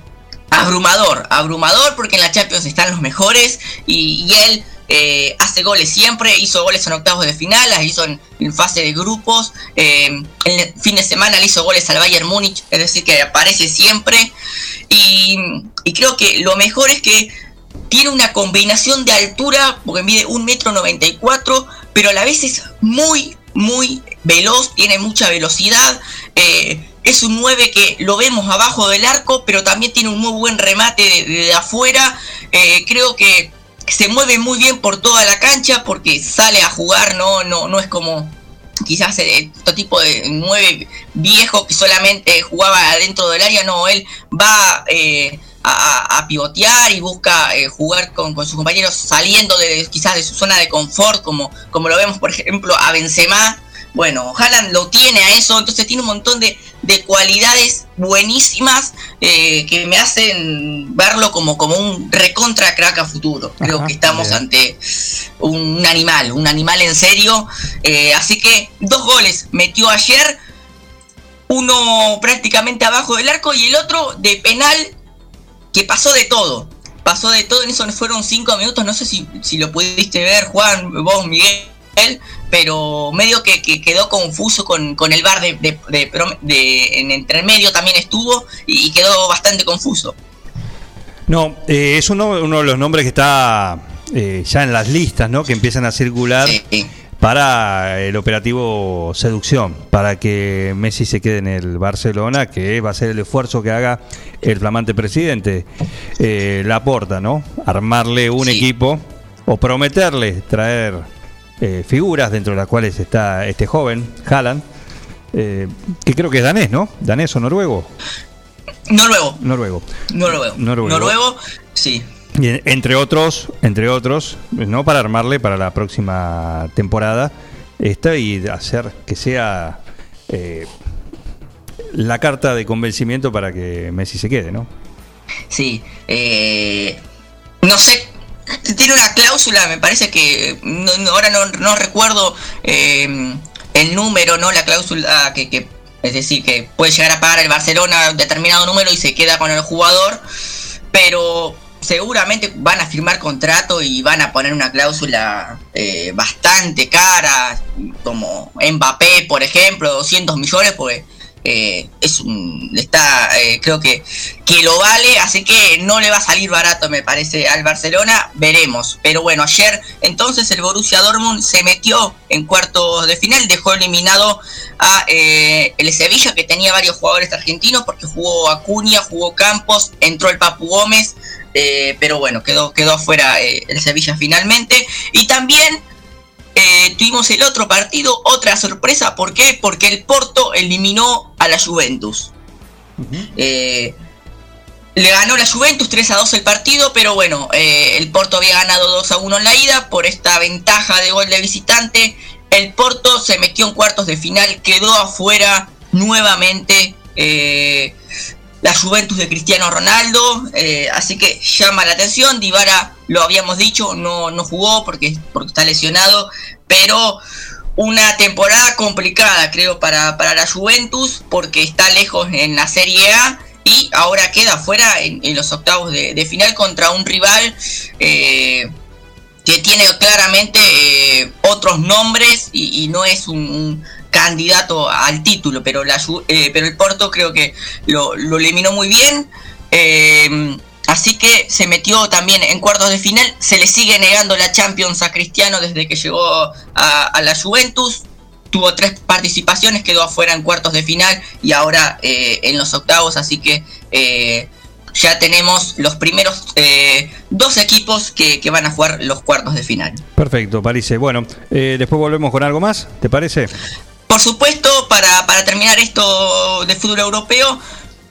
abrumador, abrumador porque en la Champions están los mejores y, y él eh, hace goles siempre, hizo goles en octavos de final, las hizo en, fase de grupos, eh, el fin de semana le hizo goles al Bayern Múnich, es decir, que aparece siempre. Y, creo que lo mejor es que tiene una combinación de altura, porque mide un metro 94, pero a la vez es muy, muy veloz, tiene mucha velocidad. Eh, es un 9 que lo vemos abajo del arco, pero también tiene un muy buen remate de, afuera. creo que se mueve muy bien por toda la cancha porque sale a jugar, no, no, no es como quizás este tipo de nueve viejo que solamente jugaba dentro del área, no, él va eh, a, pivotear y busca eh, jugar con, sus compañeros saliendo de quizás de su zona de confort, como, como lo vemos por ejemplo a Benzema, bueno, Haaland lo tiene a eso, entonces tiene un montón de, cualidades buenísimas eh, que me hacen verlo como, como un recontra crack a futuro. Creo que estamos ante un animal, un animal en serio. Eh, así que dos goles metió ayer, uno prácticamente abajo del arco y el otro de penal que pasó de todo. Pasó de todo, en eso fueron cinco minutos, no sé si, si lo pudiste ver, Juan, vos, Miguel pero medio que, quedó confuso con, el bar de, de, en entre medio también estuvo y, quedó bastante confuso. No, eh, es uno, uno de los nombres que está eh, ya en las listas, ¿no? Que empiezan a circular para el operativo seducción, para que Messi se quede en el Barcelona, que va a ser el esfuerzo que haga el flamante presidente. Eh, la aporta, ¿no? Armarle un equipo o prometerle traer eh, figuras dentro de las cuales está este joven, Haaland, eh, que creo que es danés, ¿no? ¿Danés o noruego? Noruego. Noruego. Noruego. Noruego. Noruego, sí. Y entre otros, entre otros, ¿no? Para armarle para la próxima temporada esta y hacer que sea eh, la carta de convencimiento para que Messi se quede, ¿no? Sí. eh, no sé. (laughs) Tiene una cláusula, me parece que. no- ahora no, no recuerdo eh, el número, ¿no? La cláusula que, que- Es decir, que puede llegar a pagar el Barcelona un determinado número y se queda con el jugador. Pero seguramente van a firmar contrato y van a poner una cláusula eh, bastante cara, como Mbappé, por ejemplo, 200 millones, porque eh, es un, está, eh, creo que, que lo vale, así que no le va a salir barato, me parece, al Barcelona, veremos. Pero bueno, ayer entonces el Borussia Dortmund se metió en cuartos de final, dejó eliminado a eh, el Sevilla, que tenía varios jugadores argentinos, porque jugó Acuña, jugó Campos, entró el Papu Gómez, pero bueno, quedó, quedó afuera eh, el Sevilla finalmente. Y también eh, tuvimos el otro partido, otra sorpresa, ¿por qué? Porque el Porto eliminó a la Juventus. Eh, le ganó la Juventus 3 a 2 el partido, pero bueno, eh, el Porto había ganado 2 a 1 en la ida por esta ventaja de gol de visitante. El Porto se metió en cuartos de final, quedó afuera nuevamente eh, la Juventus de Cristiano Ronaldo, eh, así que llama la atención. Dybala, lo habíamos dicho, no, no jugó porque, porque está lesionado, pero una temporada complicada, creo, para, para la Juventus, porque está lejos en la Serie A y ahora queda fuera en, los octavos de, final contra un rival eh, que tiene claramente eh, otros nombres y, no es un candidato al título, pero, la, eh, pero el Porto creo que lo, eliminó muy bien. eh, Así que se metió también en cuartos de final. Se le sigue negando la Champions a Cristiano desde que llegó a, la Juventus. Tuvo tres participaciones, quedó afuera en cuartos de final y ahora eh, en los octavos. Así que eh, ya tenemos los primeros eh, dos equipos que, que van a jugar los cuartos de final. Perfecto, Parece. Bueno, eh, después volvemos con algo más, ¿te parece? Por supuesto, para, para terminar esto de fútbol europeo,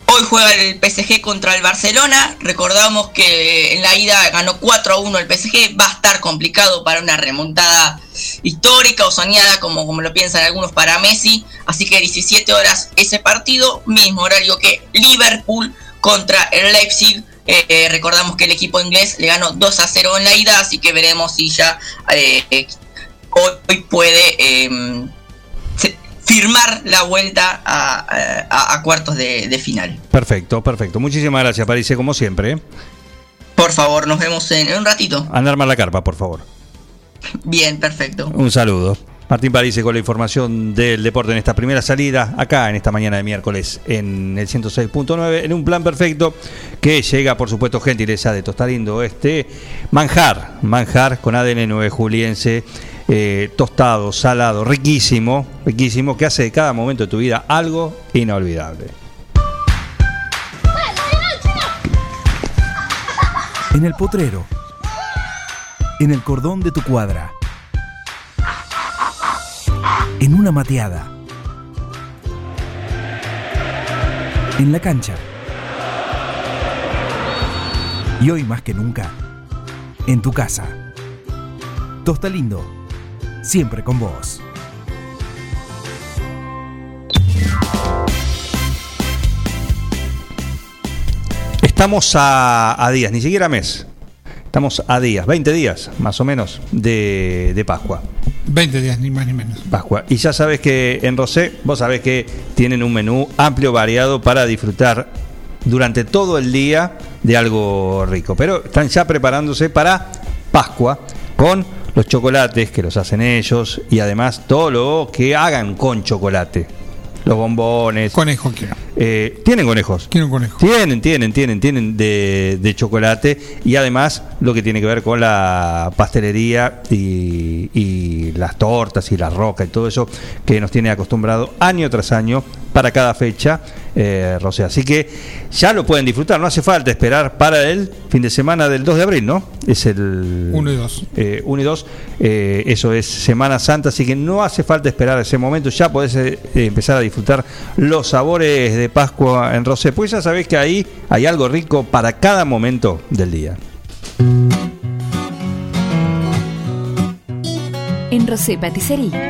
hoy juega el PSG contra el Barcelona. Recordamos que en la ida ganó 4 a 1 el PSG. Va a estar complicado para una remontada histórica o soñada, como, como lo piensan algunos para Messi. Así que 17 horas ese partido, mismo horario que Liverpool contra el Leipzig. Eh, eh, recordamos que el equipo inglés le ganó 2 a 0 en la ida, así que veremos si ya eh, hoy puede se- firmar la vuelta a, a- a cuartos de, de final. Perfecto, perfecto. Muchísimas gracias, Parece, como siempre. ¿eh? Por favor, nos vemos en, en un ratito. Anda a armar la carpa, por favor. Bien, perfecto. Un saludo. Martín París con la información del deporte en esta primera salida, acá en esta mañana de miércoles, en el 106.9, en un plan perfecto que llega, por supuesto, gentileza de Tostalindo este manjar, manjar con ADN 9 juliense, eh, tostado, salado, riquísimo, riquísimo, que hace de cada momento de tu vida algo inolvidable. En el potrero. En el cordón de tu cuadra. En una mateada. En la cancha. Y hoy más que nunca, en tu casa. Tosta Lindo, siempre con vos. Estamos a, a días, ni siquiera mes. Estamos a días, 20 días más o menos de, de Pascua. 20 días, ni más ni menos. Pascua. Y ya sabes que en Rosé, vos sabés que tienen un menú amplio, variado para disfrutar durante todo el día de algo rico. Pero están ya preparándose para Pascua con los chocolates que los hacen ellos y además todo lo que hagan con chocolate. Los bombones. Conejo quiero. Eh, ¿Tienen conejos? Quiero un conejo. Tienen, tienen, tienen, tienen de, de chocolate y además lo que tiene que ver con la pastelería y, y las tortas y la roca y todo eso que nos tiene acostumbrado año tras año para cada fecha, eh, Rosé. Así que ya lo pueden disfrutar, no hace falta esperar para el fin de semana del 2 de abril, ¿no? Es el 1 y 2. 1 y 2, eh, eso es Semana Santa, así que no hace falta esperar ese momento, ya podés eh, empezar a disfrutar los sabores de Pascua en Rosé, pues ya sabés que ahí hay algo rico para cada momento del día. En Rosé Patisserie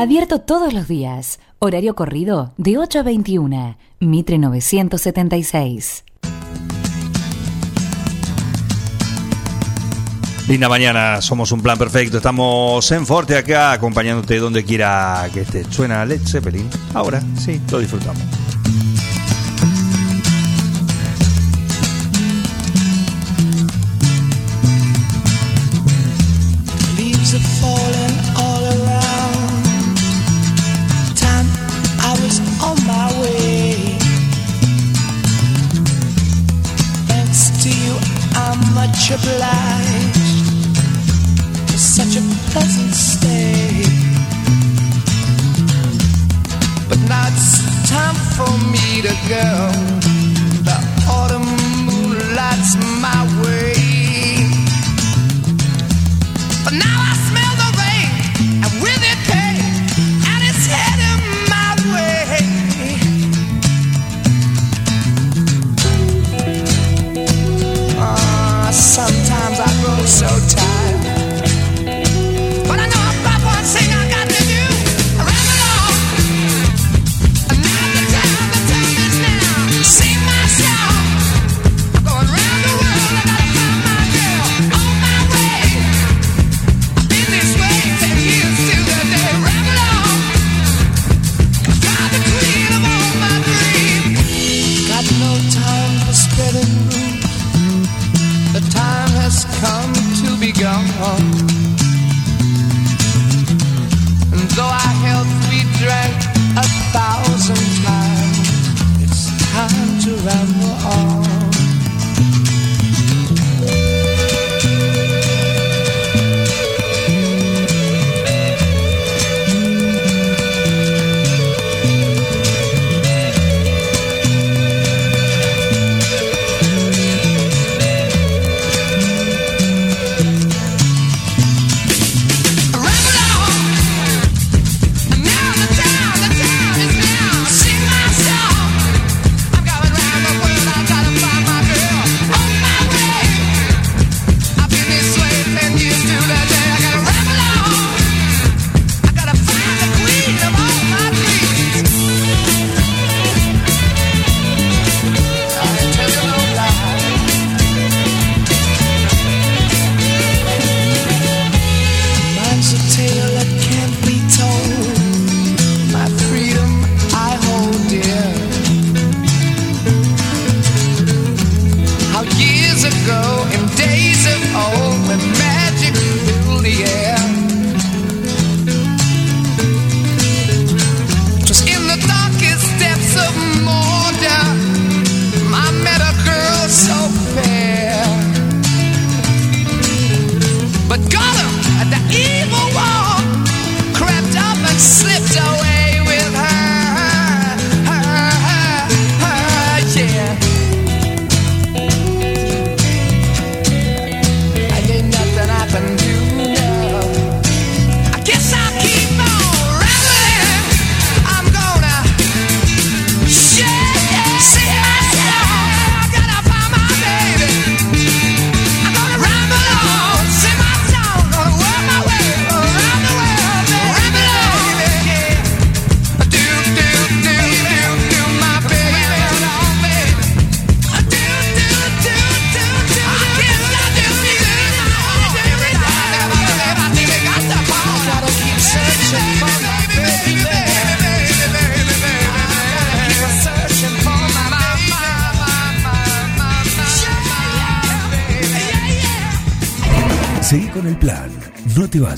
Abierto todos los días. Horario corrido de 8 a 21. Mitre 976. Linda mañana, somos un plan perfecto. Estamos en Forte acá, acompañándote donde quiera que estés. Suena Led Zeppelin. Ahora sí, lo disfrutamos.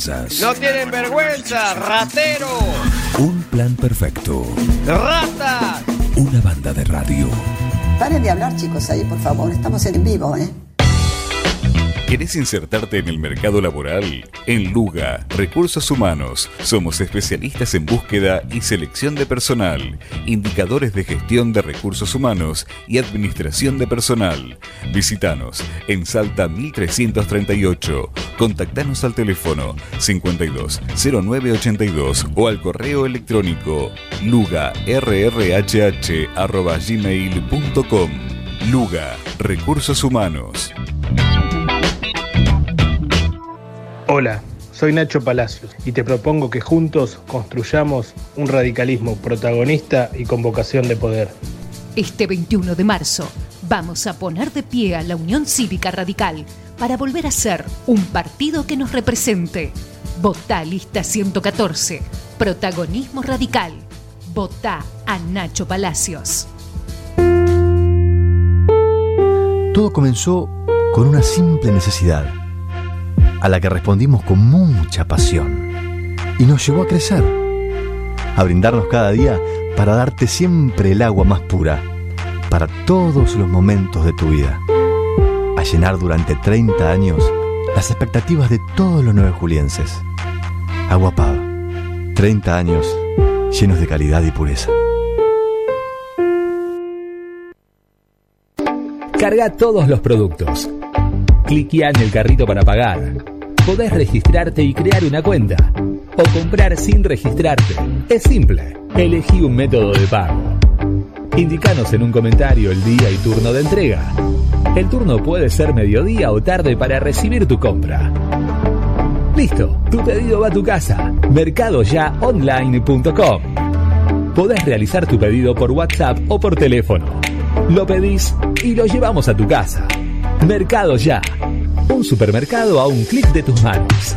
No tienen vergüenza, ratero. Un plan perfecto. Rata. Una banda de radio. Paren de hablar, chicos, ahí, por favor. Estamos en vivo, ¿eh? ¿Querés insertarte en el mercado laboral? En Luga, Recursos Humanos, somos especialistas en búsqueda y selección de personal, indicadores de gestión de recursos humanos y administración de personal. Visítanos en Salta 1338. Contactanos al teléfono 52 0982 o al correo electrónico lugarrhh.gmail.com Luga, Recursos Humanos. Hola, soy Nacho Palacios y te propongo que juntos construyamos un radicalismo protagonista y con vocación de poder. Este 21 de marzo vamos a poner de pie a la Unión Cívica Radical para volver a ser un partido que nos represente. Votá lista 114, protagonismo radical. Votá a Nacho Palacios. Todo comenzó con una simple necesidad a la que respondimos con mucha pasión y nos llevó a crecer, a brindarnos cada día para darte siempre el agua más pura para todos los momentos de tu vida, llenar durante 30 años las expectativas de todos los nueve julienses. Agua Pava, 30 años llenos de calidad y pureza. Carga todos los productos. Cliquea en el carrito para pagar podés registrarte y crear una cuenta. O comprar sin registrarte. Es simple. Elegí un método de pago. Indicanos en un comentario el día y turno de entrega. El turno puede ser mediodía o tarde para recibir tu compra. Listo, tu pedido va a tu casa. Mercadoyaonline.com. Podés realizar tu pedido por WhatsApp o por teléfono. Lo pedís y lo llevamos a tu casa. Mercado Ya un supermercado a un clic de tus manos.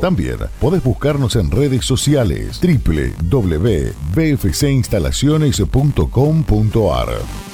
También podés buscarnos en redes sociales www.bfcinstalaciones.com.ar.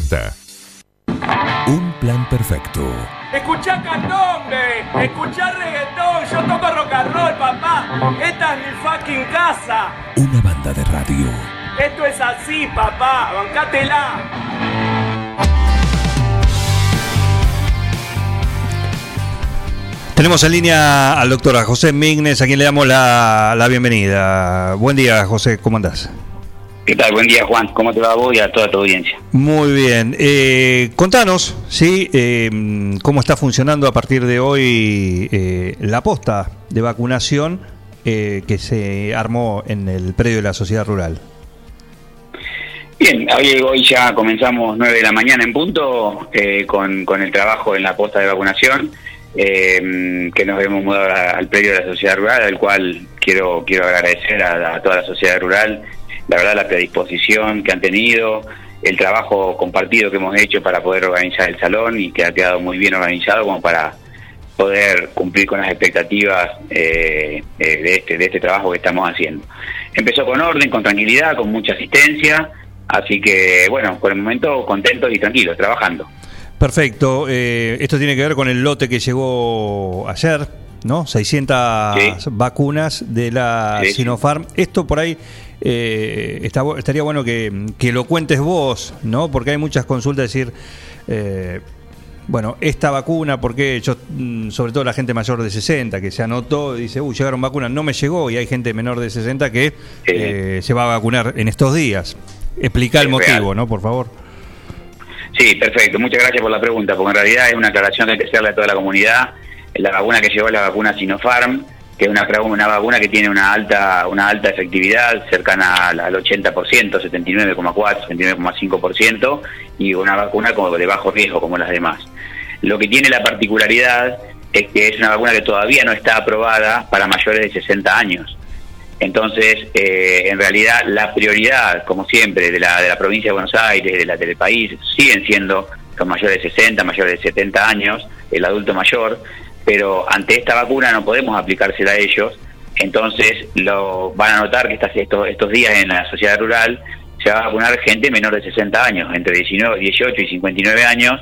2040. Un plan perfecto. Escuchá candombe, escuchá reggaetón, yo toco rock and roll, papá. Esta es mi fucking casa. Una banda de radio. Esto es así, papá, bancátela. Tenemos en línea al doctor José Mignes, a quien le damos la, la bienvenida. Buen día, José, ¿cómo andás? ¿Qué tal? Buen día, Juan. ¿Cómo te va a vos y a toda tu audiencia? Muy bien. Eh, contanos, ¿sí? Eh, ¿Cómo está funcionando a partir de hoy eh, la posta de vacunación eh, que se armó en el predio de la sociedad rural? Bien, hoy, hoy ya comenzamos 9 de la mañana en punto eh, con, con el trabajo en la posta de vacunación. eh, que nos hemos mudado al predio de la sociedad rural, al cual quiero, quiero agradecer a, a toda la sociedad rural, la verdad, la predisposición que han tenido, el trabajo compartido que hemos hecho para poder organizar el salón y que ha quedado muy bien organizado como para poder cumplir con las expectativas eh, eh, de, este, de este trabajo que estamos haciendo. Empezó con orden, con tranquilidad, con mucha asistencia, así que bueno, por el momento contentos y tranquilos, trabajando. Perfecto. eh, esto tiene que ver con el lote que llegó ayer, ¿no? 600 vacunas de la Sí, sí. Sinopharm. Esto por ahí eh, está estaría bueno que, que lo cuentes vos, ¿no? Porque hay muchas consultas, decir, eh, bueno, esta vacuna, porque yo, mm, sobre todo la gente mayor de 60 que se anotó, dice, uy, llegaron vacunas, no me llegó, y hay gente menor de 60 que eh, se va a vacunar en estos días. Explica el Es motivo, real. ¿no? Por favor. Sí, perfecto. Muchas gracias por la pregunta, porque en realidad es una aclaración que hay que hacerle a toda la comunidad. La vacuna que llegó es la vacuna Sinopharm, que es una, una vacuna que tiene una alta una alta efectividad, cercana al, al 80%, 79,4, 79,5%, y una vacuna como de bajo riesgo, como las demás. Lo que tiene la particularidad es que es una vacuna que todavía no está aprobada para mayores de 60 años. Entonces, eh, en realidad, la prioridad, como siempre, de la, de la provincia de Buenos Aires, de la, del país, siguen siendo los mayores de 60, mayores de 70 años, el adulto mayor, pero ante esta vacuna no podemos aplicársela a ellos. Entonces, lo, van a notar que estas, estos, estos días en la sociedad rural se va a vacunar gente menor de 60 años, entre 19, 18 y 59 años,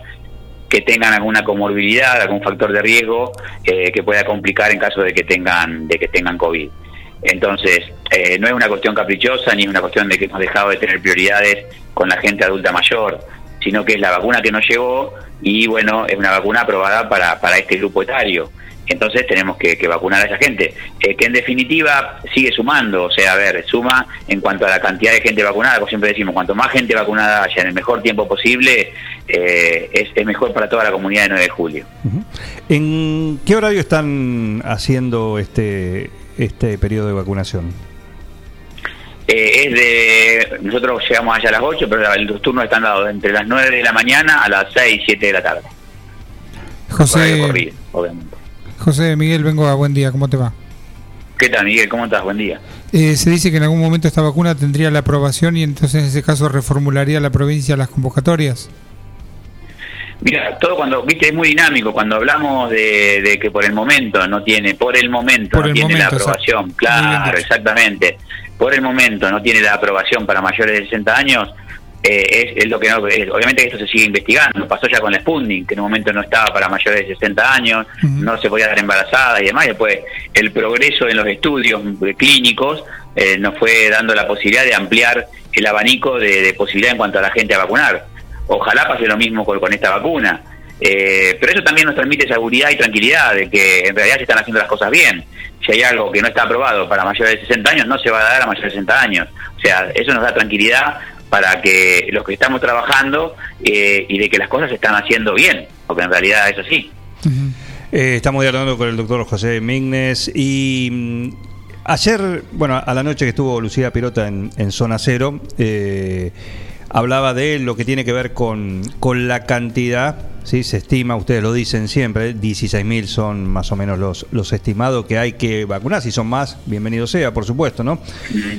que tengan alguna comorbilidad, algún factor de riesgo eh, que pueda complicar en caso de que tengan de que tengan COVID. Entonces, eh, no es una cuestión caprichosa ni es una cuestión de que hemos dejado de tener prioridades con la gente adulta mayor, sino que es la vacuna que nos llegó y bueno, es una vacuna aprobada para, para este grupo etario. Entonces tenemos que, vacunar a esa gente, eh, que en definitiva sigue sumando, o sea, a ver, suma en cuanto a la cantidad de gente vacunada, como siempre decimos, cuanto más gente vacunada haya en el mejor tiempo posible, eh, es, es mejor para toda la comunidad de 9 de julio. ¿En qué horario están haciendo este, este periodo de vacunación? Eh, es de, nosotros llegamos allá a las 8, pero los turnos están dados entre las 9 de la mañana a las 6, 7 de la tarde. José, Corrido, obviamente. José Miguel Bengoa, buen día, ¿cómo te va? ¿Qué tal, Miguel? ¿Cómo estás? Buen día. Eh, se dice que en algún momento esta vacuna tendría la aprobación y entonces en ese caso reformularía la provincia las convocatorias. Mira, todo cuando, viste, es muy dinámico. Cuando hablamos de, de que por el momento no tiene, por el momento Por no el tiene la aprobación, claro, exactamente. Por el momento no tiene la aprobación para mayores de 60 años, eh, es, es lo que no, es- obviamente esto se sigue investigando. Pasó ya con la Sputnik, que en un momento no estaba para mayores de 60 años, no se podía dar embarazada y demás. Y después, el progreso en los estudios eh, clínicos eh, nos fue dando la posibilidad de ampliar el abanico de, de posibilidad en cuanto a la gente a vacunar. Ojalá pase lo mismo con, con esta vacuna. Eh, pero eso también nos transmite seguridad y tranquilidad de que en realidad se están haciendo las cosas bien. Si hay algo que no está aprobado para mayores de 60 años, no se va a dar a mayores de 60 años. O sea, eso nos da tranquilidad para que los que estamos trabajando eh, y de que las cosas se están haciendo bien, porque en realidad es así. Eh, estamos dialogando con el doctor José Mignes y mm, ayer, bueno, a la noche que estuvo Lucía Pirota en, en Zona Cero, eh, hablaba de lo que tiene que ver con, con la cantidad, ¿sí? se estima, ustedes lo dicen siempre, 16.000 son más o menos los, los estimados que hay que vacunar, si son más, bienvenido sea, por supuesto, ¿no?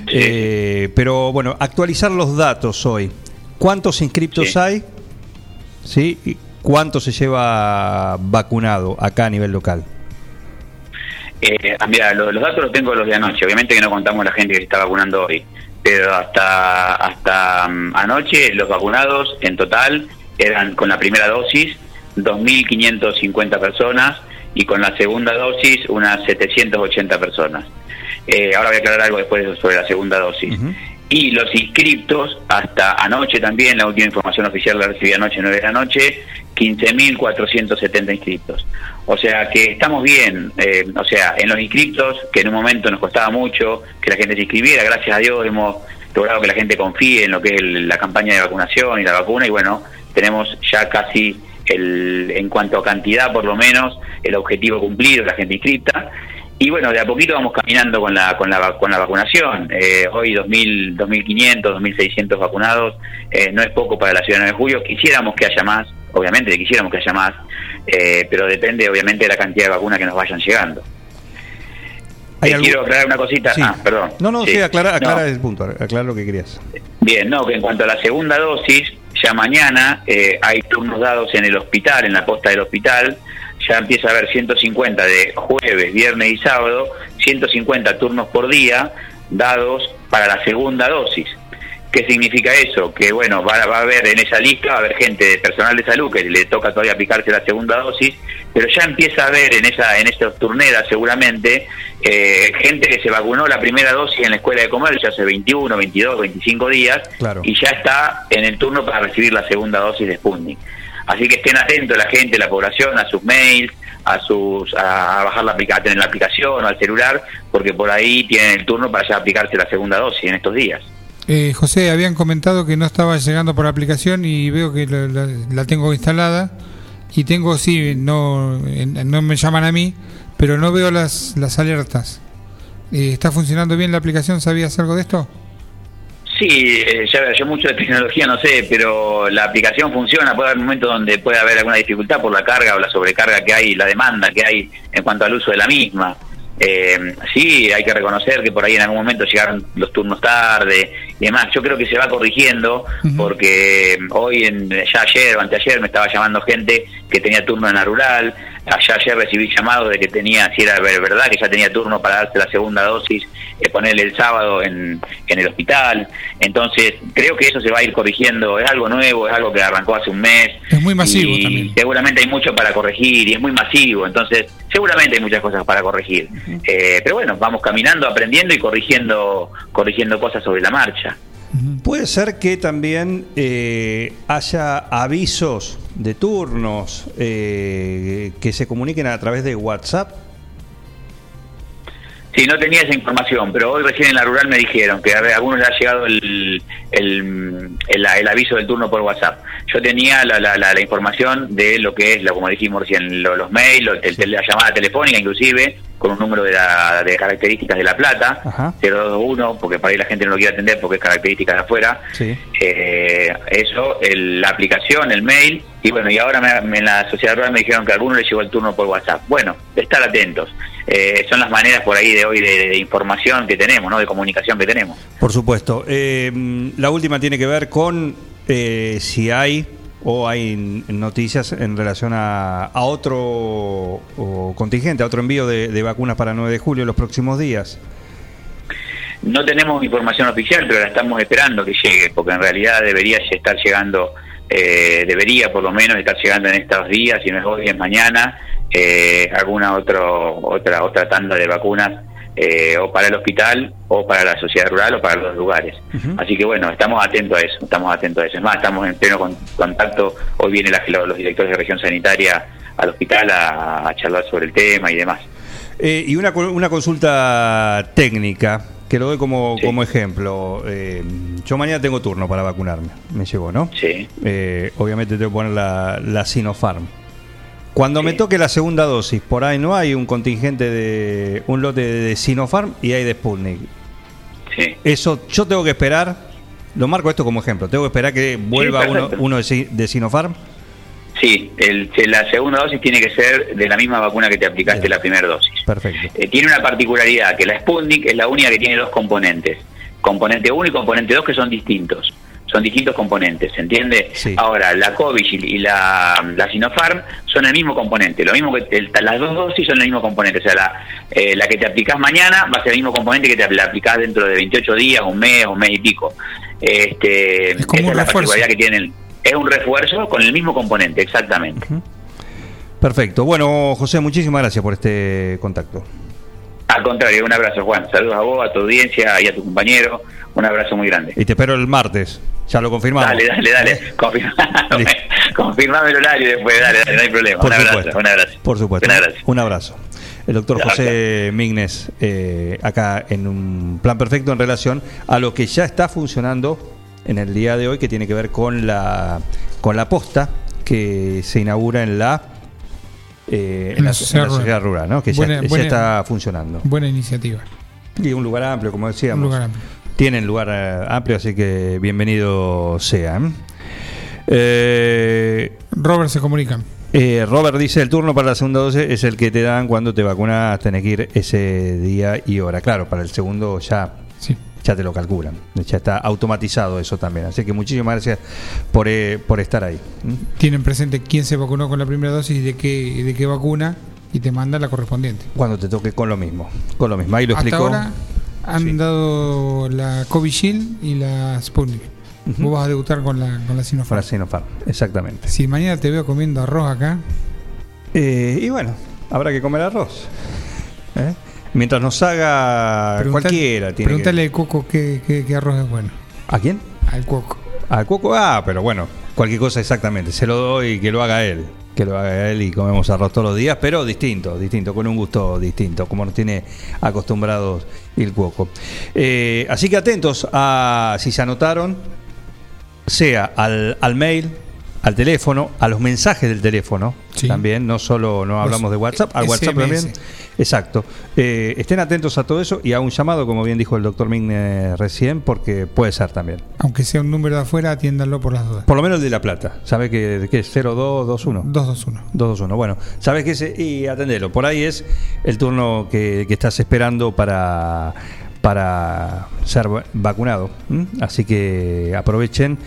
Eh, pero bueno, actualizar los datos hoy. ¿Cuántos inscriptos hay? ¿Sí? ¿Y ¿Cuánto se lleva vacunado acá a nivel local? Eh, ah, mira, lo- los datos los tengo los de anoche. Obviamente que no contamos la gente que se está vacunando hoy. Pero hasta hasta mm, anoche los vacunados en total eran con la primera dosis 2.550 personas y con la segunda dosis unas 780 personas. Eh, ahora voy a aclarar algo después sobre la segunda dosis. Y los inscriptos, hasta anoche también, la última información oficial la recibí anoche, 9 de la noche, 15.470 inscriptos. O sea que estamos bien, eh, o sea, en los inscriptos, que en un momento nos costaba mucho que la gente se inscribiera, gracias a Dios hemos logrado que la gente confíe en lo que es el- la campaña de vacunación y la vacuna, y bueno, tenemos ya casi, el, en cuanto a cantidad por lo menos, el objetivo cumplido, la gente inscripta. Y bueno, de a poquito vamos caminando con la con la, con la vacunación. Eh, hoy 2.000, 2.500, 2.600 vacunados eh, no es poco para la ciudad de 9 de julio. Quisiéramos que haya más, obviamente quisiéramos que haya más. eh, pero depende obviamente de la cantidad de vacunas que nos vayan llegando. ¿Hay Eh, Quiero aclarar una cosita. Sí. Ah, perdón. No, no, sí, aclara, No. aclara el punto, aclara lo que querías. Bien, no, que en cuanto a la segunda dosis, ya mañana eh, hay turnos dados en el hospital, en la posta del hospital, ya empieza a haber 150 de jueves, viernes y sábado, 150 turnos por día dados para la segunda dosis. ¿Qué significa eso? Que bueno, va, va a haber en esa lista, va a haber gente de personal de salud que le toca todavía aplicarse la segunda dosis, pero ya empieza a haber en esa en esas turneras seguramente eh, gente que se vacunó la primera dosis en la escuela de comercio hace 21, 22, 25 días Claro. y ya está en el turno para recibir la segunda dosis de Sputnik. Así que estén atentos la gente, la población, a sus mails, a sus a, a bajar la aplicación en la aplicación o al celular, porque por ahí tienen el turno para ya aplicarse la segunda dosis en estos días. Eh, José, habían comentado que no estaba llegando por aplicación y veo que la, la- la tengo instalada y tengo, sí, no, no me llaman a mí, pero no veo las, las alertas. Eh, ¿Está funcionando bien la aplicación? ¿Sabías algo de esto? Sí, eh, ya yo mucho de tecnología no sé, pero la aplicación funciona. Puede haber momentos donde puede haber alguna dificultad por la carga o la sobrecarga que hay, la demanda que hay en cuanto al uso de la misma. Eh, sí, hay que reconocer que por ahí en algún momento llegaron los turnos tarde demás. Yo creo que se va corrigiendo porque hoy, en, ya ayer o anteayer, me estaba llamando gente que tenía turno en la rural. Allá ayer recibí llamados de que tenía, si era ver- verdad, que ya tenía turno para darse la segunda dosis, eh, ponerle el sábado en, en el hospital. Entonces, creo que eso se va a ir corrigiendo. Es algo nuevo, es algo que arrancó hace un mes. Es muy masivo y también. Seguramente hay mucho para corregir y es muy masivo. Entonces, seguramente hay muchas cosas para corregir. Eh, pero bueno, vamos caminando, aprendiendo y corrigiendo, corrigiendo cosas sobre la marcha. Puede ser que también eh, haya avisos de turnos eh, que se comuniquen a través de WhatsApp. Sí, no tenía esa información, pero hoy recién en la rural me dijeron que a algunos les ha llegado el, el, el- el aviso del turno por WhatsApp. Yo tenía la, la, la- la información de lo que es, lo, como dijimos recién, lo- los mails, lo- el- la llamada telefónica inclusive, con un número de, la- de características de La Plata, 021, porque para ahí la gente no lo quiere atender porque es características de afuera. Sí. Eh, eso, el- la aplicación, el mail, y bueno, y ahora me- me- en la sociedad rural me dijeron que a algunos les llegó el turno por WhatsApp. Bueno, estar atentos. Eh, son las maneras por ahí de hoy de, de información que tenemos, ¿no? De comunicación que tenemos. Por supuesto. Eh, la última tiene que ver con eh, si hay o hay noticias en relación a, a otro o contingente, a otro envío de, de vacunas para 9 de julio los próximos días. No tenemos información oficial, pero la estamos esperando que llegue, porque en realidad debería estar llegando, eh, debería por lo menos estar llegando en estos días, si no es hoy, es mañana, eh, alguna otro, otra otra tanda de vacunas, eh, o para el hospital, o para la sociedad rural, o para los lugares. Así que bueno, estamos atentos a eso, estamos atentos a eso. Es más, estamos en pleno con- contacto, hoy vienen los directores de región sanitaria al hospital a, a charlar sobre el tema y demás. Eh, y una, una consulta técnica, que lo doy como, como ejemplo. Eh, yo mañana tengo turno para vacunarme, me llegó, ¿no? Sí. Eh, obviamente tengo que poner la, la Sinopharm. Cuando me toque la segunda dosis, por ahí no hay un contingente de un lote de Sinopharm y hay de Sputnik. Sí. Eso yo tengo que esperar, lo marco esto como ejemplo, tengo que esperar que vuelva uno, uno de Sinopharm. Sí, el- la segunda dosis tiene que ser de la misma vacuna que te aplicaste la primera dosis. Perfecto. Eh, tiene una particularidad, que la Sputnik es la única que tiene dos componentes. Componente 1 y componente 2 que son distintos. Son distintos componentes, ¿se entiende? Ahora, la COVID y la, la Sinopharm son el mismo componente. Lo mismo que el- las dos dosis son el mismo componente. O sea, la, eh, la que te aplicás mañana va a ser el mismo componente que te la aplicás dentro de 28 días, un mes, un mes y pico. Este, como esa es la refuerzo. particularidad que tienen. Es un refuerzo con el mismo componente, exactamente. Perfecto. Bueno, José, muchísimas gracias por este contacto. Al contrario, un abrazo, Juan. Saludos a vos, a tu audiencia y a tu compañero. Un abrazo muy grande. Y te espero el martes. Ya lo confirmamos. Dale, dale, dale. Confirmame, confirmame el horario después. Dale, dale, no hay problema. Por un abrazo, supuesto. un abrazo. Por supuesto. Un abrazo. Un abrazo. El doctor Gracias. José Mignes, eh, acá en un plan perfecto en relación a lo que ya está funcionando en el día de hoy, que tiene que ver con la, con la posta que se inaugura en la, eh, en la, en la sociedad rural, ¿no? que ya- Buena- ya, está funcionando. Buena iniciativa. Y un lugar amplio, como decíamos. Un lugar amplio. Tienen lugar eh, amplio, así que bienvenido sean. Eh, Robert se comunican. Eh, Robert dice, el turno para la segunda dosis es el que te dan cuando te vacunas, tenés que ir ese día y hora. Claro, para el segundo ya, ya te lo calculan, ya está automatizado eso también. Así que muchísimas gracias por, eh, por estar ahí. ¿Mm? Tienen presente quién se vacunó con la primera dosis y de qué, de qué vacuna y te mandan la correspondiente. Cuando te toque con lo mismo, con lo mismo. Ahí lo Hasta explicó. ahora han dado la Covishield y la Sputnik. Vos vas a debutar con la, con la Sinopharm. Para Sinopharm, exactamente. Si mañana te veo comiendo arroz acá, Eh, y bueno, habrá que comer arroz. ¿eh? Mientras nos haga preguntale- cualquiera. Tiene que- Pregúntale al Coco qué, qué- qué arroz es bueno. ¿A quién? Al Coco. Al Cuoco, ah, pero bueno, cualquier cosa exactamente. Se lo doy y que lo haga él. Que lo haga él y comemos arroz todos los días, pero distinto, distinto, con un gusto distinto, como nos tiene acostumbrados el Cuoco. Eh, así que atentos a si se anotaron, sea al, al mail, al teléfono, a los mensajes del teléfono también, no solo no hablamos de WhatsApp, al WhatsApp SMS. también. Exacto. Eh, estén atentos a todo eso y a un llamado, como bien dijo el doctor Migne recién, porque puede ser también. Aunque sea un número de afuera, atiéndanlo por las dudas. Por lo menos el de La Plata. ¿Sabe que, que es 0221? 221. 221. Bueno, sabes que ese. Y atendelo. Por ahí es el turno que, que estás esperando para, para ser va- vacunado. Así que aprovechen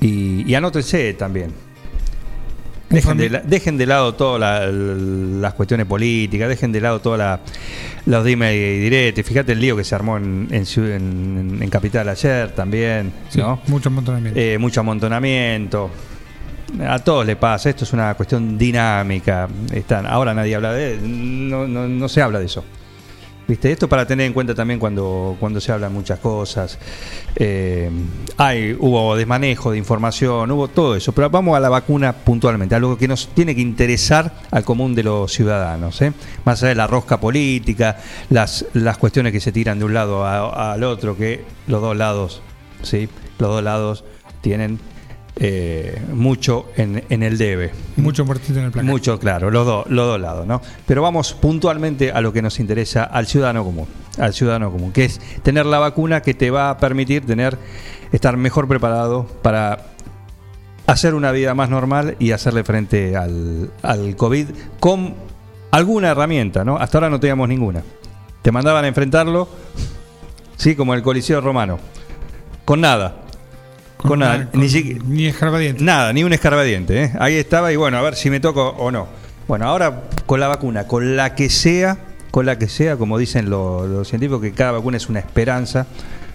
y, y anótense también. Dejen de, la- dejen de lado todas la- las cuestiones políticas, dejen de lado todos los dime y diretes. Fíjate el lío que se armó en, en, en- en Capital ayer también. Sí, ¿no? mucho amontonamiento. Eh, mucho amontonamiento. A todos le pasa, esto es una cuestión dinámica. Están, ahora nadie habla de no, no, no se habla de eso. ¿Viste? Esto para tener en cuenta también cuando, cuando se hablan muchas cosas. Eh, hay, hubo desmanejo de información, hubo todo eso. Pero vamos a la vacuna puntualmente, algo que nos tiene que interesar al común de los ciudadanos. ¿eh? Más allá de la rosca política, las, las cuestiones que se tiran de un lado al otro, que los dos lados, ¿sí? los dos lados tienen eh, mucho en, en el debe. Mucho muertito en el placar. Mucho, claro, los, dos los dos lados, ¿no? Pero vamos puntualmente a lo que nos interesa al ciudadano común, al ciudadano común, que es tener la vacuna que te va a permitir tener, estar mejor preparado para hacer una vida más normal y hacerle frente al, al COVID con alguna herramienta, ¿no? Hasta ahora no teníamos ninguna. Te mandaban a enfrentarlo, sí, como el Coliseo Romano, con nada. Con, nada, ni escarbadiente. Nada, ni un escarbadiente. ¿eh? Ahí estaba y bueno, a ver si me toco o no. Bueno, ahora con la vacuna, con la que sea, con la que sea, como dicen lo- los científicos, que cada vacuna es una esperanza,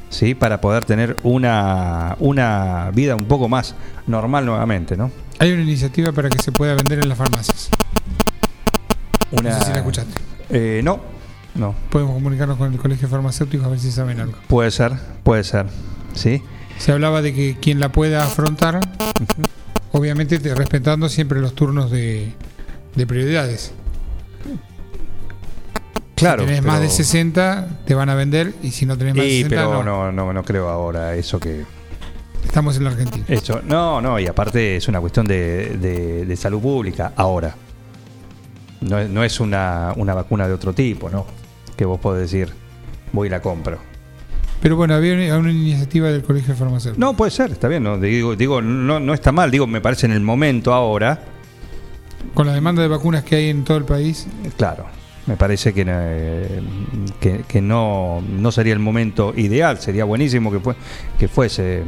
¿sí? Para poder tener una, una vida un poco más normal nuevamente, ¿no? Hay una iniciativa para que se pueda vender en las farmacias. Una- No sé si la escuchaste. Eh, no, no. Podemos comunicarnos con el colegio farmacéutico a ver si saben algo. Puede ser, puede ser, ¿sí? Se hablaba de que quien la pueda afrontar, obviamente te- respetando siempre los turnos de, de prioridades. Claro. Si tenés más de 60, te van a vender y si no tenés más de Sí, 60, pero no. no, no, no creo ahora eso que, Estamos en la Argentina. Eso, no, no, y aparte es una cuestión de, de- de salud pública ahora. No, es- no es una, una vacuna de otro tipo, ¿no? Que vos podés decir, voy y la compro. Pero bueno, había una, iniciativa del colegio farmacéutico. No, puede ser, está bien, no, digo, digo no, no está mal, digo, me parece en el momento ahora, Con la demanda de vacunas que hay en todo el país, claro, me parece que, eh, que, que no, no sería el momento ideal, sería buenísimo que, fue, que fuese.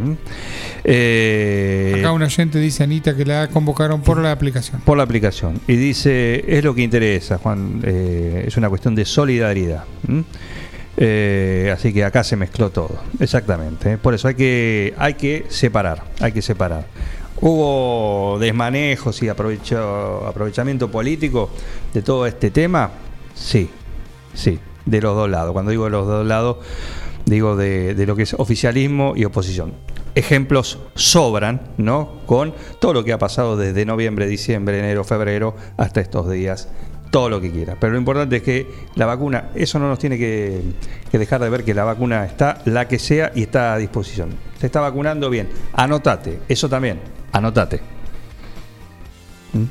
Eh, acá un oyente dice, Anita, que la convocaron por la aplicación. por la aplicación. Y dice, es lo que interesa, Juan, eh, es una cuestión de solidaridad. Eh, así que acá se mezcló todo, exactamente. ¿eh? Por eso hay que, hay que separar, hay que separar. Hubo desmanejos y aprovechamiento político de todo este tema, sí, sí, de los dos lados. Cuando digo de los dos lados, digo de, de lo que es oficialismo y oposición. Ejemplos sobran, ¿no? Con todo lo que ha pasado desde noviembre, diciembre, enero, febrero, hasta estos días, todo lo que quiera. Pero lo importante es que la vacuna, eso no nos tiene que, que dejar de ver que la vacuna está, la que sea, y está a disposición. Se está vacunando bien. Anotate, eso también, anotate. ¿Mm?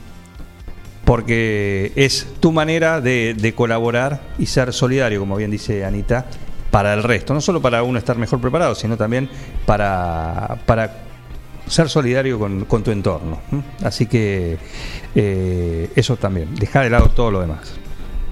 Porque es tu manera de, de colaborar y ser solidario, como bien dice Anita, para el resto. No solo para uno estar mejor preparado, sino también para, para ser solidario con, con tu entorno. Así que eh, eso también, dejar de lado todo lo demás.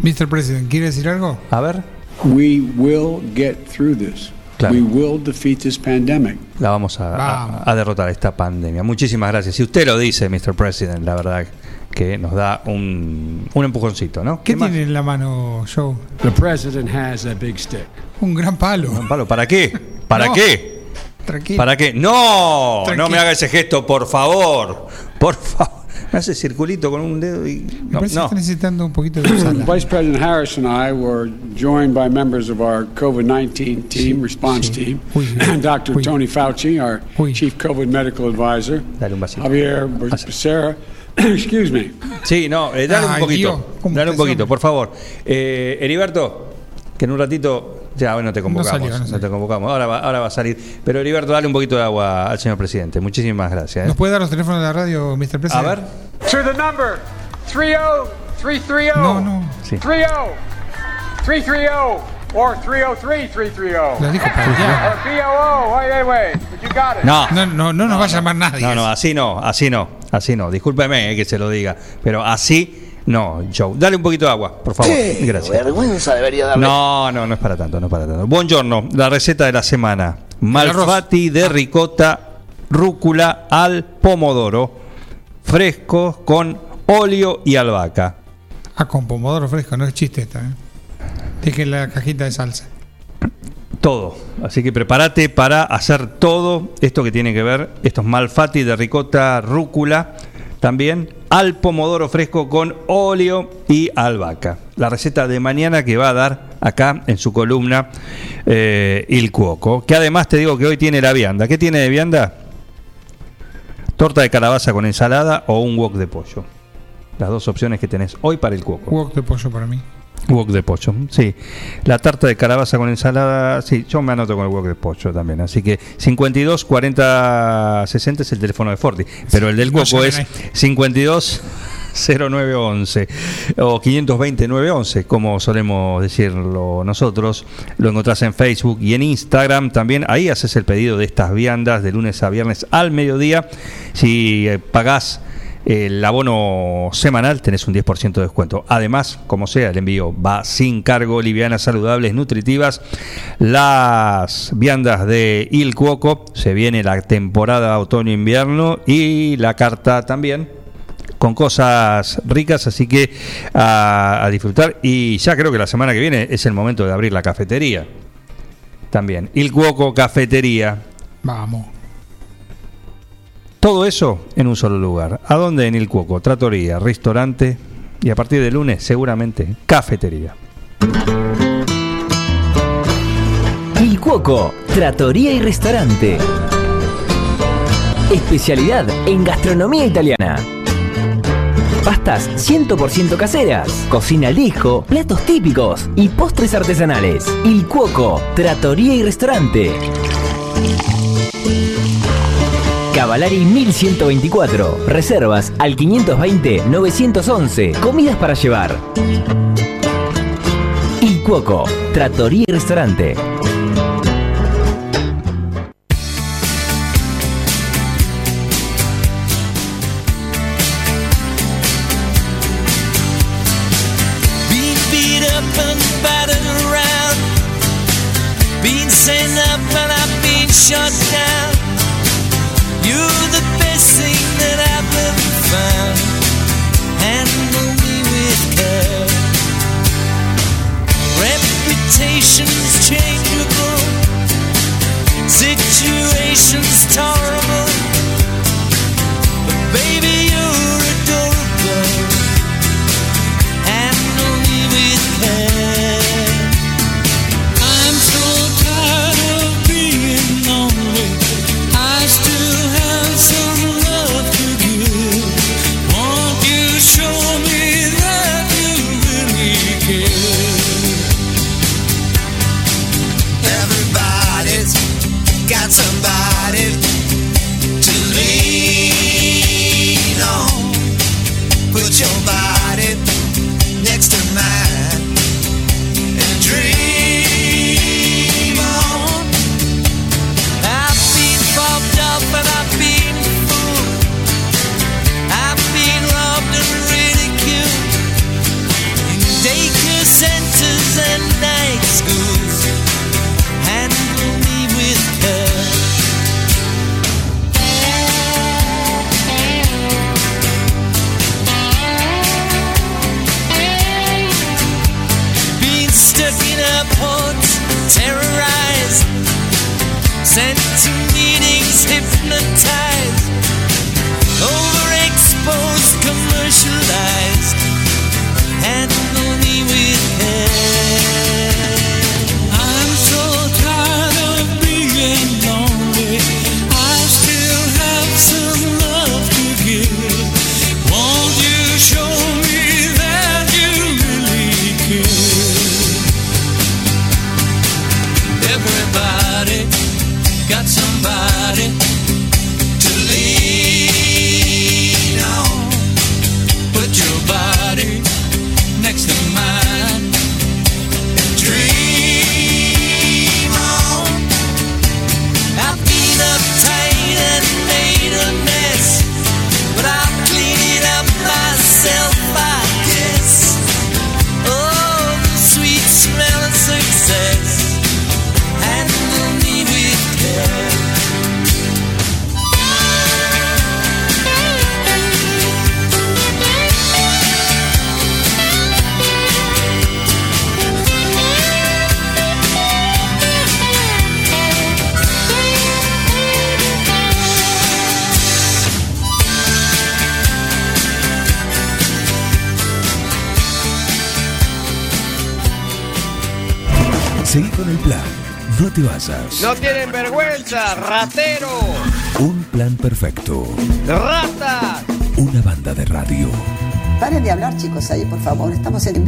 Mr. President, ¿quiere decir algo? A ver. We will get through this. Claro. We will defeat this pandemic. La vamos a, a- a derrotar esta pandemia. Muchísimas gracias. Si usted lo dice, Mr. President, la verdad que nos da un, un empujoncito, ¿no? ¿Qué tiene en la mano, Joe? The president has a big stick. Un gran palo. Un palo, ¿para qué? ¿Para No. qué? Tranquilo. ¿Para qué? No, no Tranquilo. me haga ese gesto, por favor. Por favor. (laughs) Me hace circulito con un dedo y. Me No, parece no. que está necesitando un poquito de sala. Vice President Harris and I were joined by members of our COVID 19 team, response team, (clears throat) Dr. Tony Fauci, our Chief COVID Medical Advisor, Javier Becerra, (clears throat) excuse me. Sí, no, eh, dale Ay, un poquito. Dios, ¿cómo Dale un poquito, por favor. Eh, Heriberto, que en un ratito. Ya, bueno, te convocamos. salió, no no salió. te convocamos. Ahora va, ahora va a salir. Pero Heriberto, dale un poquito de agua al señor presidente. Muchísimas gracias. ¿eh? ¿Nos puede dar los teléfonos de la radio, Mr. President? A ver. To the number 30-330. No, no. Sí. 30-330 or 303-330. Lo dijo para Or BOO. Wait, wait, wait. But you got it. No. No, no, no nos va a llamar nadie. No, no, así no, así no, así no. Discúlpeme eh, que se lo diga, pero así no, Joe. Dale un poquito de agua, por favor. Gracias. vergüenza debería darle. No, no, no es para tanto, no es para tanto. Buongiorno, la receta de la semana. Malfatti de ricota, rúcula al pomodoro, fresco con óleo y albahaca. Ah, con pomodoro fresco, no es chiste esta. ¿eh? Deje la cajita de salsa. Todo. Así que prepárate para hacer todo esto que tiene que ver, estos malfatti de ricota, rúcula, también al pomodoro fresco con óleo y albahaca. La receta de mañana que va a dar acá en su columna eh, Il Cuoco, que además te digo que hoy tiene la vianda. ¿Qué tiene de vianda? Torta de calabaza con ensalada o un wok de pollo. Las dos opciones que tenés hoy para el Cuoco. Wok de pollo para mí. Wok de pollo, sí. La tarta de calabaza con ensalada, sí, yo me anoto con el wok de pollo también. Así que 52 40 60 es el teléfono de Forti, pero el del No llamen es ahí. 52 0911 o 520 911, como solemos decirlo nosotros. Lo encontrás en Facebook y en Instagram también. Ahí haces el pedido de estas viandas de lunes a viernes al mediodía. Si eh, pagás el abono semanal tenés un 10% de descuento. Además, como sea, el envío va sin cargo, livianas, saludables, nutritivas. Las viandas de Il Cuoco, se viene la temporada otoño-invierno y la carta también con cosas ricas, así que a, a disfrutar. Y ya creo que la semana que viene es el momento de abrir la cafetería. También, Il Cuoco Cafetería. Vamos. Todo eso en un solo lugar. ¿A dónde? En El Cuoco, tratoría, restaurante y a partir de lunes seguramente cafetería. Il Cuoco, Trattoria y Restaurante. Especialidad en gastronomía italiana. Pastas 100% caseras, cocina al disco, platos típicos y postres artesanales. Il Cuoco, Trattoria y Restaurante. Cavalari 1124. Reservas al 520-911. Comidas para llevar. Il Cuoco, Trattoria y Restaurante.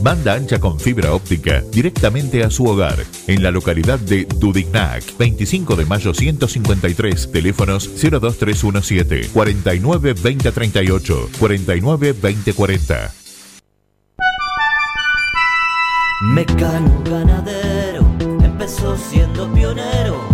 Banda ancha con fibra óptica directamente a su hogar, en la localidad de Dudignac, 25 de mayo 153, teléfonos 02317 49 2038, 49 2040. Mecano ganadero empezó siendo pionero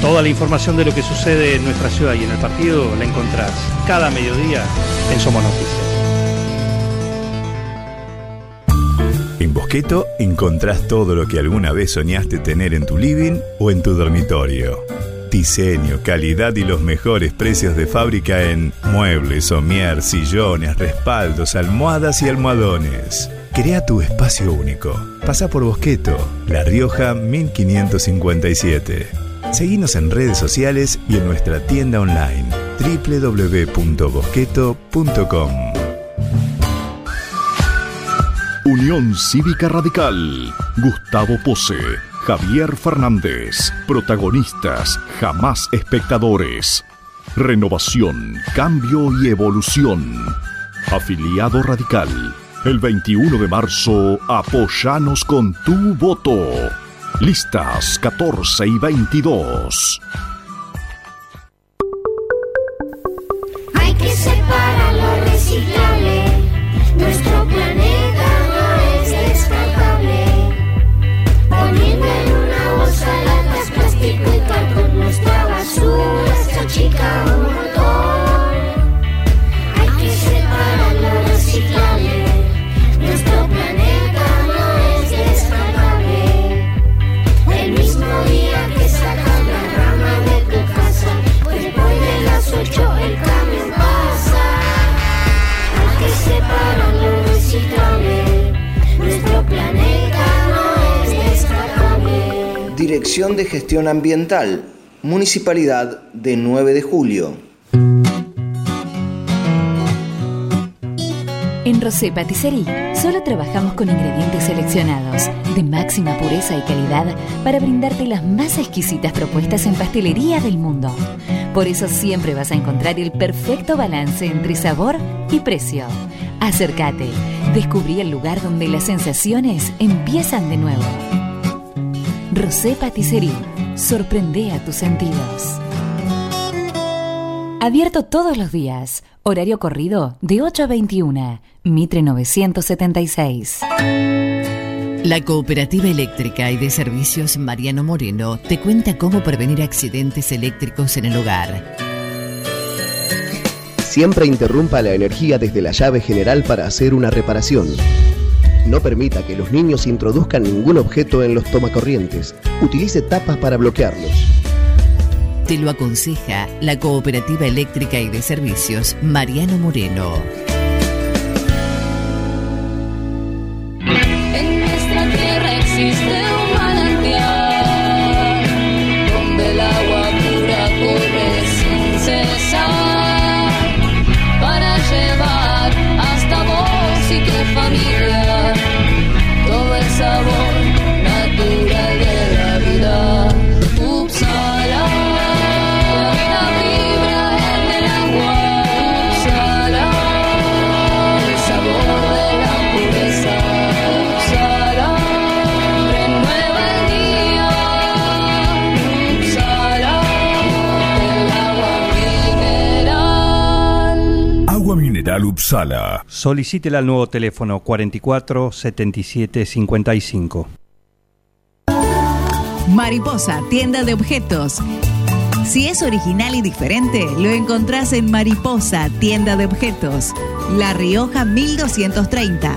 Toda la información de lo que sucede en nuestra ciudad y en el partido la encontrás cada mediodía en Somos Noticias. En Bosqueto encontrás todo lo que alguna vez soñaste tener en tu living o en tu dormitorio. Diseño, calidad y los mejores precios de fábrica en muebles, somier, sillones, respaldos, almohadas y almohadones. Crea tu espacio único. Pasa por Bosqueto, La Rioja 1557. Seguinos en redes sociales y en nuestra tienda online www.bosqueto.com. Unión Cívica Radical. Gustavo Pose. Javier Fernández. Protagonistas, jamás espectadores. Renovación, cambio y evolución. Afiliado radical. El 21 de marzo, apoyanos con tu voto. Listas 14 y 22. Hay que separar lo reciclable. Nuestro planeta no es descartable. Poniendo en una bolsa latas, plástico y cartón, nuestra basura se Dirección de Gestión Ambiental, Municipalidad de 9 de Julio. En Rosé Patisserie solo trabajamos con ingredientes seleccionados de máxima pureza y calidad para brindarte las más exquisitas propuestas en pastelería del mundo. Por eso siempre vas a encontrar el perfecto balance entre sabor y precio. Acércate, descubrí el lugar donde las sensaciones empiezan de nuevo. Rosé Patisserie, sorprende a tus sentidos. Abierto todos los días. Horario corrido de 8 a 21. Mitre 976. La Cooperativa Eléctrica y de Servicios Mariano Moreno te cuenta cómo prevenir accidentes eléctricos en el hogar. Siempre interrumpa la energía desde la llave general para hacer una reparación. No permita que los niños introduzcan ningún objeto en los tomacorrientes. Utilice tapas para bloquearlos. Te lo aconseja la Cooperativa Eléctrica y de Servicios Mariano Moreno. Upsala. Solicítela al nuevo teléfono 44 77 55. Mariposa, tienda de objetos. Si es original y diferente, lo encontrás en Mariposa, tienda de objetos. La Rioja 1230.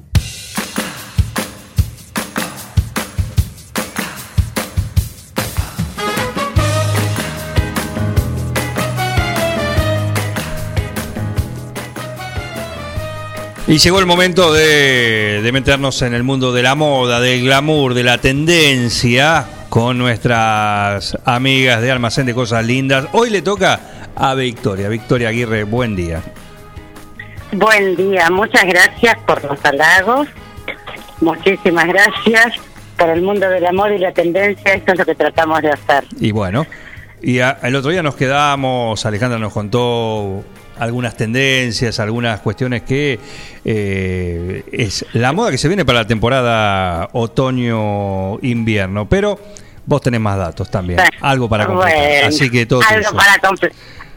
Y llegó el momento de, de meternos en el mundo de la moda, del glamour, de la tendencia, con nuestras amigas de Almacén de Cosas Lindas. Hoy le toca a Victoria. Victoria Aguirre, buen día. Buen día, muchas gracias por los halagos. Muchísimas gracias por el mundo del amor y la tendencia. Esto es lo que tratamos de hacer. Y bueno, y a- el otro día nos quedamos, Alejandra nos contó algunas tendencias, algunas cuestiones que eh, es la moda que se viene para la temporada otoño-invierno, pero vos tenés más datos también, algo para completar, Bueno, así que todo algo tuyo. para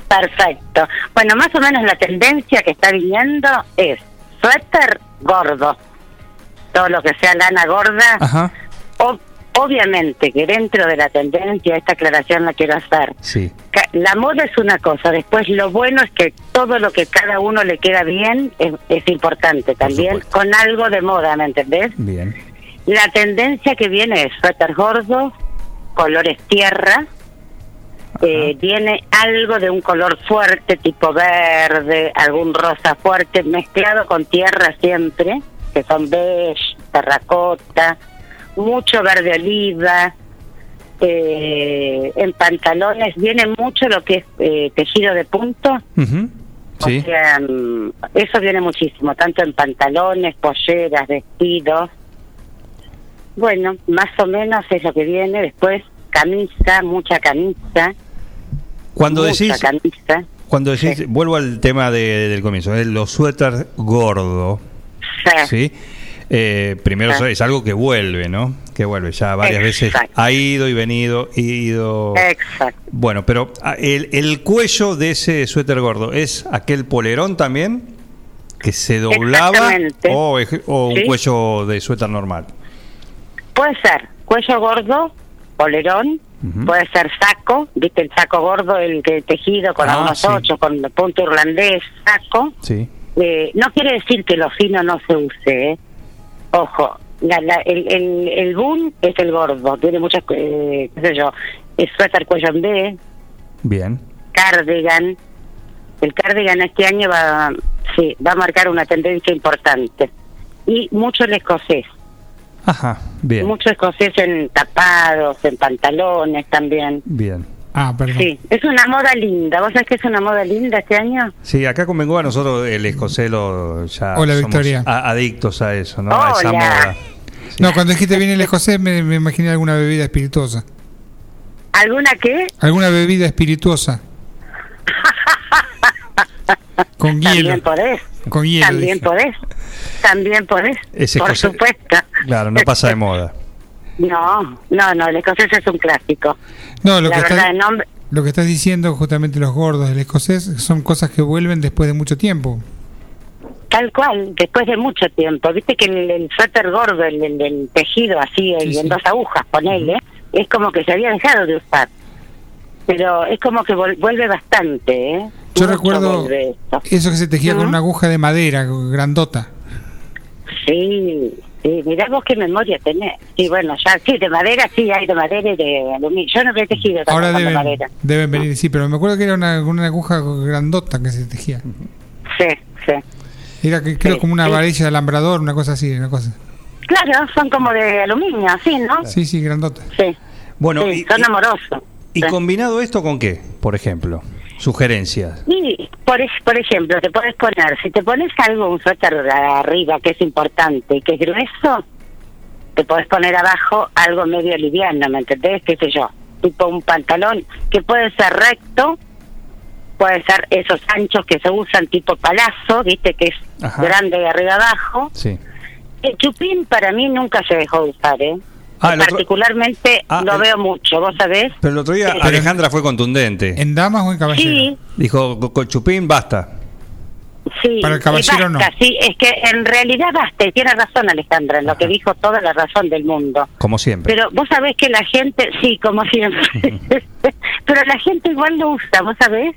Perfecto. Bueno, más o menos la tendencia que está viniendo es suéter gordo. Todo lo que sea lana gorda. Ajá. O- obviamente que dentro de la tendencia, esta aclaración la quiero hacer. Sí. La moda es una cosa, después lo bueno es que todo lo que cada uno le queda bien es, es importante también, con algo de moda, ¿me entendés? Bien. La tendencia que viene es suéter gordo, colores tierra, eh, viene algo de un color fuerte, tipo verde, algún rosa fuerte, mezclado con tierra siempre, que son beige, terracota, mucho verde oliva. eh, en pantalones viene mucho lo que es eh, tejido de punto. Sí. o sea, mm, eso viene muchísimo, tanto en pantalones, polleras, vestidos. Bueno, más o menos es lo que viene. Después, camisa, mucha camisa. Cuando mucha decís, camisa. cuando decís, vuelvo al tema de- del comienzo, eh, los suéter gordos, ¿sí? Eh, primero Sí. es algo que vuelve, ¿no? Que vuelve, ya varias veces ha ido y venido, ido... Exacto. Bueno, pero ah, el, el cuello de ese suéter gordo, ¿es aquel polerón también? ¿Que se doblaba? ¿O, o un Sí. cuello de suéter normal? Puede ser cuello gordo, polerón, puede ser saco, ¿viste el saco gordo, el que tejido con Ah, algunos sí. ocho, con punto irlandés, saco? Sí. Eh, no quiere decir que lo fino no se use, ¿eh? Ojo, la- la- el, el, el boom es el gordo, tiene muchas, eh, qué sé yo, es suéter cuello en B, Bien. cardigan, El cardigan este año va, sí, va a marcar una tendencia importante. Y mucho el escocés. Ajá, bien, Mucho escocés en tapados, en pantalones también. bien. Ah, perdón. Sí, es una moda linda. ¿Vos sabés que es una moda linda este año? Sí, acá con Bengoa nosotros el escocés lo ya Hola, somos Victoria. a- adictos a eso, ¿no? A esa moda. No, cuando dijiste bien el escocés me, me imaginé alguna bebida espirituosa. ¿Alguna qué? Alguna bebida espirituosa. (laughs) Con hielo. También podés. Con hielo. También dije. podés. También podés. Ese Por escocés- supuesto. Claro, no pasa de moda. (laughs) No, no, no, el escocés es un clásico. No, lo La que, verdad, nombre, lo que estás diciendo justamente los gordos del escocés son cosas que vuelven después de mucho tiempo. tal cual, después de mucho tiempo. Viste que el, el suéter gordo, el, el- el tejido así, y en dos agujas, ponele, es como que se había dejado de usar. Pero es como que vuelve bastante, ¿eh? Yo Mucho recuerdo eso que se tejía con una aguja de madera grandota. Sí, sí, mirá vos qué memoria tenés. Sí, bueno, ya, sí, de madera, sí, hay de madera y de aluminio. Yo no he tejido Ahora tampoco de deben, madera. deben venir, sí, pero me acuerdo que era una, una aguja grandota que se tejía. Sí, sí. Era que creo Sí, como una sí. varilla de alambrador, una cosa así, una cosa. Claro, son como de aluminio, sí, ¿no? Sí, sí, grandota. Sí. Bueno, Sí, y, son y- amorosos. y combinado esto con qué, por ejemplo? Sugerencias. Y, por, por ejemplo, te puedes poner, si te pones algo, un suéter arriba que es importante, que es grueso, te puedes poner abajo algo medio liviano, ¿me entendés? ¿Qué sé yo? Tipo un pantalón que puede ser recto, puede ser esos anchos que se usan tipo palazo, ¿viste? Que es Ajá. grande de arriba abajo. Sí. El chupín para mí nunca se dejó de usar, ¿eh? Ah, otro- Particularmente Ah, lo el- veo mucho, ¿vos sabés? Pero el otro día Sí. Alejandra fue contundente. ¿En damas o en caballero? Sí, Dijo, "Con- chupín basta. Sí, Para el caballero basta, sí, es que en realidad basta, y tiene razón Alejandra, en lo que dijo toda la razón del mundo. Como siempre. Pero vos sabés que la gente, sí, como siempre, (laughs) pero la gente igual lo usa, vos sabés.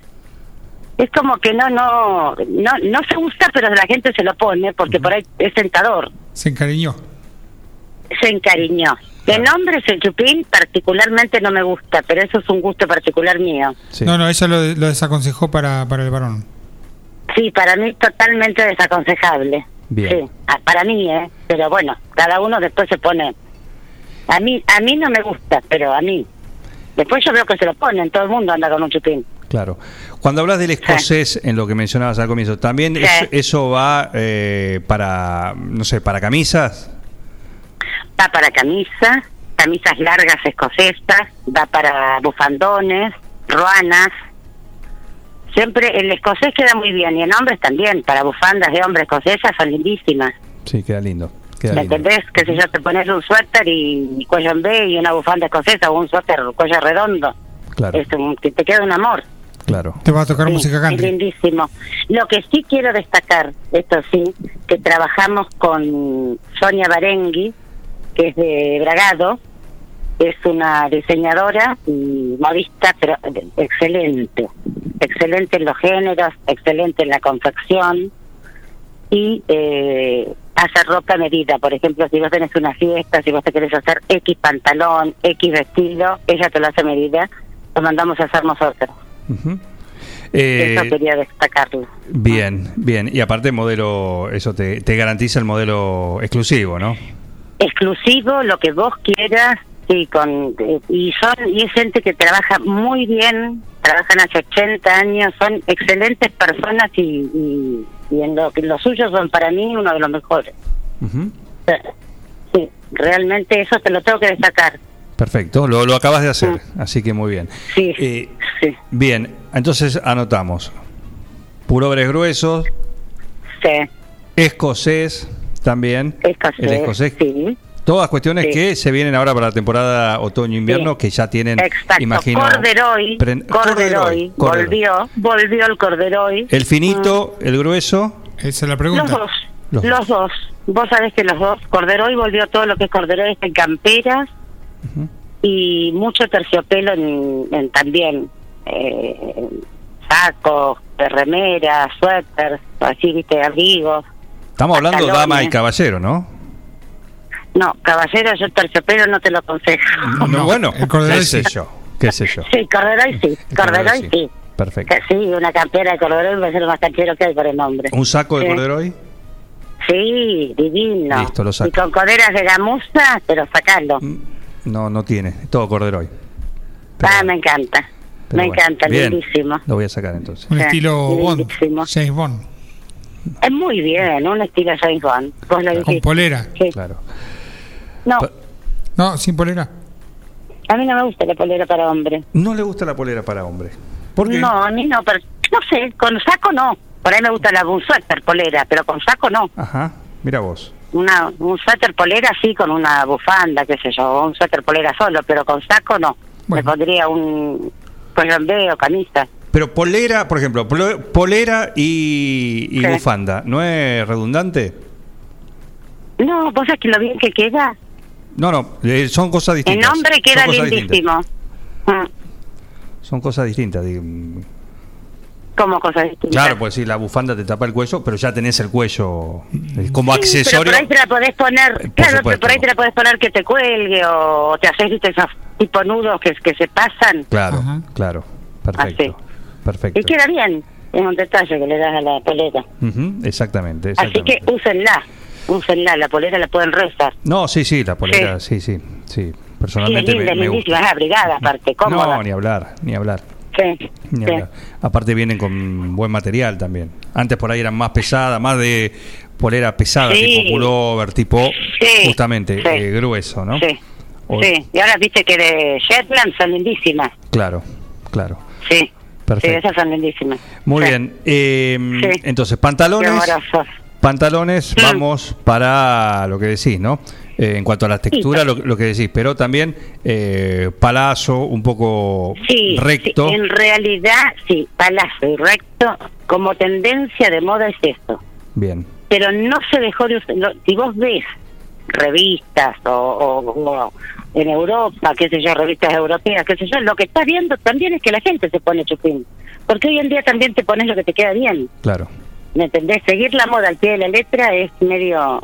Es como que no, no, no, no se usa, pero la gente se lo pone porque por ahí es tentador. Se encariñó. Se encariñó. El nombre es el chupín, particularmente no me gusta, pero eso es un gusto particular mío. No, no, ella lo, lo desaconsejó para, para el varón. Sí, para mí totalmente desaconsejable. Bien. Sí, ah, para mí, ¿eh? Pero bueno, cada uno después se pone... A mí a mí no me gusta, pero a mí. Después yo veo que se lo ponen, todo el mundo anda con un chupín. Claro. Cuando hablas del escocés, en lo que mencionabas al comienzo, ¿también Sí. es- eso va eh, para, no sé, para camisas? Va para camisas, camisas largas escocesas, va para bufandones, ruanas. Siempre el escocés queda muy bien y en hombres también, para bufandas de hombres escocesas son lindísimas. Sí, queda lindo. Queda ¿Me lindo. entendés? Que si yo te pones un suéter y, y cuello en B y una bufanda escocesa o un suéter cuello redondo, Claro, es un- que te queda un amor. claro. Te va a tocar Sí, música Es lindísimo. Lo que sí quiero destacar, esto sí, que trabajamos con Sonia Barengui, que es de Bragado, es una diseñadora y modista, pero excelente. Excelente en los géneros, excelente en la confección y eh, hace ropa a medida. Por ejemplo, si vos tenés una fiesta, si vos te querés hacer X pantalón, X vestido, ella te lo hace a medida, lo mandamos a hacer nosotros. Eh, Eso quería destacarlo. bien, bien. Y aparte modelo, eso te, te garantiza el modelo exclusivo, ¿no? Exclusivo, lo que vos quieras, sí, con y son y es gente que trabaja muy bien, trabajan hace 80 años, son excelentes personas y, y, y en lo que los suyos son para mí uno de los mejores. Sí, realmente eso te lo tengo que destacar. Perfecto, lo, lo acabas de hacer, así que muy bien. Sí, Eh, sí, Bien, entonces anotamos. Pulóveres gruesos, sí, escocés también. escocés, El escocés. sí. Todas cuestiones Sí. que se vienen ahora para la temporada otoño-invierno, Sí. que ya tienen, Exacto, imagino... corderoy, corderoy, corderoy. volvió, volvió el corderoy. El finito, el grueso. Esa es la Los pregunta. dos, Los los, dos. Vos sabés que los dos. Corderoy volvió todo lo que es Corderoy está en camperas y mucho terciopelo en, en también eh, sacos, de remeras, suéteres, así, viste, abrigos. Estamos hablando Pantalones. dama y caballero, ¿no? No, caballero, yo terciopelo no te lo aconsejo. No, bueno, el corderoy qué sé sí. yo, qué sé yo. Sí, Corderoy sí, Corderoy corderoy sí. Perfecto. Sí, una campera de corduroy va a ser lo más canchero que hay por el nombre. ¿Un saco de Sí. corduroy? Sí, divino. Listo, lo saco. Y con coderas de gamuza, pero sacalo. No, no tiene. Todo corduroy. ah, me encanta. Pero me bueno, encanta, bien. lindísimo. Lo voy a sacar entonces. Un Sí, estilo Bond. James Bond. Es muy bien, un estilo James Bond. Vos lo Con polera. Sí. Claro. No, No, sin polera. a mí no me gusta la polera para hombre. No le gusta la polera para hombre. ¿Por qué? No, a mí no, pero no sé, con saco no. Por ahí me gusta la, un suéter polera, pero con saco no. Ajá. Mira vos. Una, un suéter polera sí, con una bufanda, qué sé yo, o un suéter polera solo, pero con saco no. Me pondría un pues o camisa. Pero polera, por ejemplo, polera y, bufanda, ¿no es redundante? No, vos sabés que lo bien que queda. No, no, eh, son cosas El distintas. nombre Son queda lindísimo. Mm, Son cosas distintas. digo. Como cosas distintas. Claro, pues sí, la bufanda te tapa el cuello, pero ya tenés el cuello eh, como Sí, Pero accesorio. por ahí te la podés poner, claro, pero supuesto. por ahí te la podés poner que te cuelgue o te haces ¿viste, esos tipo nudos que, que se pasan. Claro, claro. Perfecto. Así. Perfecto. Y queda bien. Es un detalle que le das a la polera. Ujú, exactamente, Así exactamente. que úsenla. Úsenla. La polera la pueden rezar. No, sí, sí, la polera, sí, sí, sí. Sí, es Personalmente linda, me, me gusta. Es abrigada, aparte, cómoda. No, ni hablar, ni hablar. Sí, sí. Aparte vienen con buen material también. Antes por ahí eran más pesadas, más de polera pesada, Sí. tipo pullover, tipo Sí, justamente sí. eh, grueso, ¿no? Sí, O- sí. Y ahora viste que de Shetland son lindísimas. Claro, claro. Sí. Perfecto. esas son lindísimas. Muy Sí. bien. eh, Sí. Entonces, pantalones, pantalones, Mm. vamos para lo que decís, ¿no? Eh, en cuanto a la textura, lo, lo que decís, pero también eh, palazo, un poco Sí, recto. sí, en realidad, sí, palazo y recto, como tendencia de moda es esto. Bien. Pero no se dejó de usar. Si vos ves revistas o, o- o en Europa, qué sé yo, revistas europeas, qué sé yo, lo que estás viendo también es que la gente se pone chupín. Porque hoy en día también te pones lo que te queda bien. Claro. ¿Me entendés? Seguir la moda al pie de la letra es medio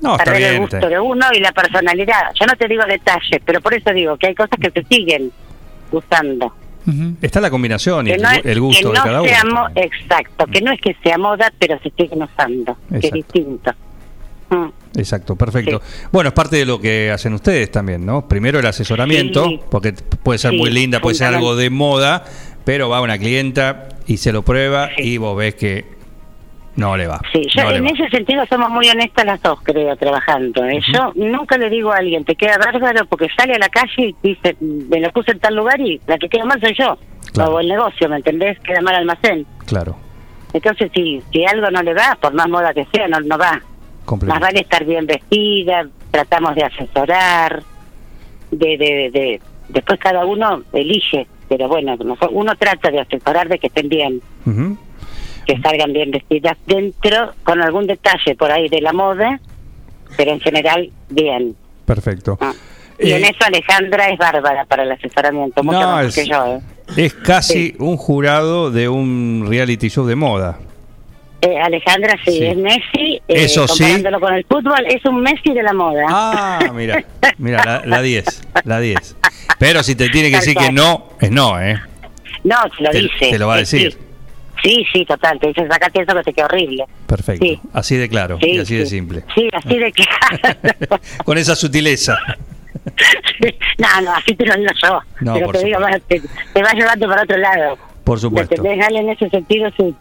No, está perder el bien. gusto de uno y la personalidad. Yo no te digo detalles, pero por eso digo que hay cosas que se siguen gustando. Está la combinación y el, gusto que de no cada sea uno. exacto, que no es que sea moda, pero se siguen usando, que es distinto. Mm. Exacto, perfecto. Bueno, es parte de lo que hacen ustedes también, ¿no? Primero el asesoramiento, Sí. porque puede ser Sí, muy linda, puede ser algo de moda, pero va una clienta y se lo prueba y vos ves que no le va. Sí, yo no en ese sentido somos muy honestas las dos, creo, trabajando. ¿eh? Yo nunca le digo a alguien, te queda bárbaro, porque sale a la calle y dice, me lo puse en tal lugar y la que queda mal soy yo. Claro. O el negocio, ¿me entendés? Queda mal almacén. Claro, Entonces, si, si algo no le va, por más moda que sea, no, no va. Más vale estar bien vestida, tratamos de asesorar, de, de, de, después cada uno elige, pero bueno, uno trata de asesorar de que estén bien, que salgan bien vestidas dentro, con algún detalle por ahí de la moda, pero en general bien. Perfecto. Y Eh, en eso Alejandra es bárbara para el asesoramiento, mucho No, más es- que yo. ¿eh? Es casi un jurado de un reality show de moda. Eh, Alejandra sí, Sí. es Messi, eh, Eso sí. comparándolo con el fútbol, es un Messi de la moda. Ah, mira, (laughs) mira, la- la 10, la 10. Pero si te tiene que Tal decir que no, es no, ¿eh? No, te lo Te- dice. te lo va a decir. Sí, sí, sí, total. Te dice, sacate eso que te queda horrible. Perfecto. Sí. Así de claro Sí, y así de sí. simple. Sí, así de claro. (laughs) Con esa sutileza. (laughs) no, no, así te lo digo yo. No, Pero te digo, más, te, te va llevando para otro lado. Por supuesto. Dale, en ese sentido, sí.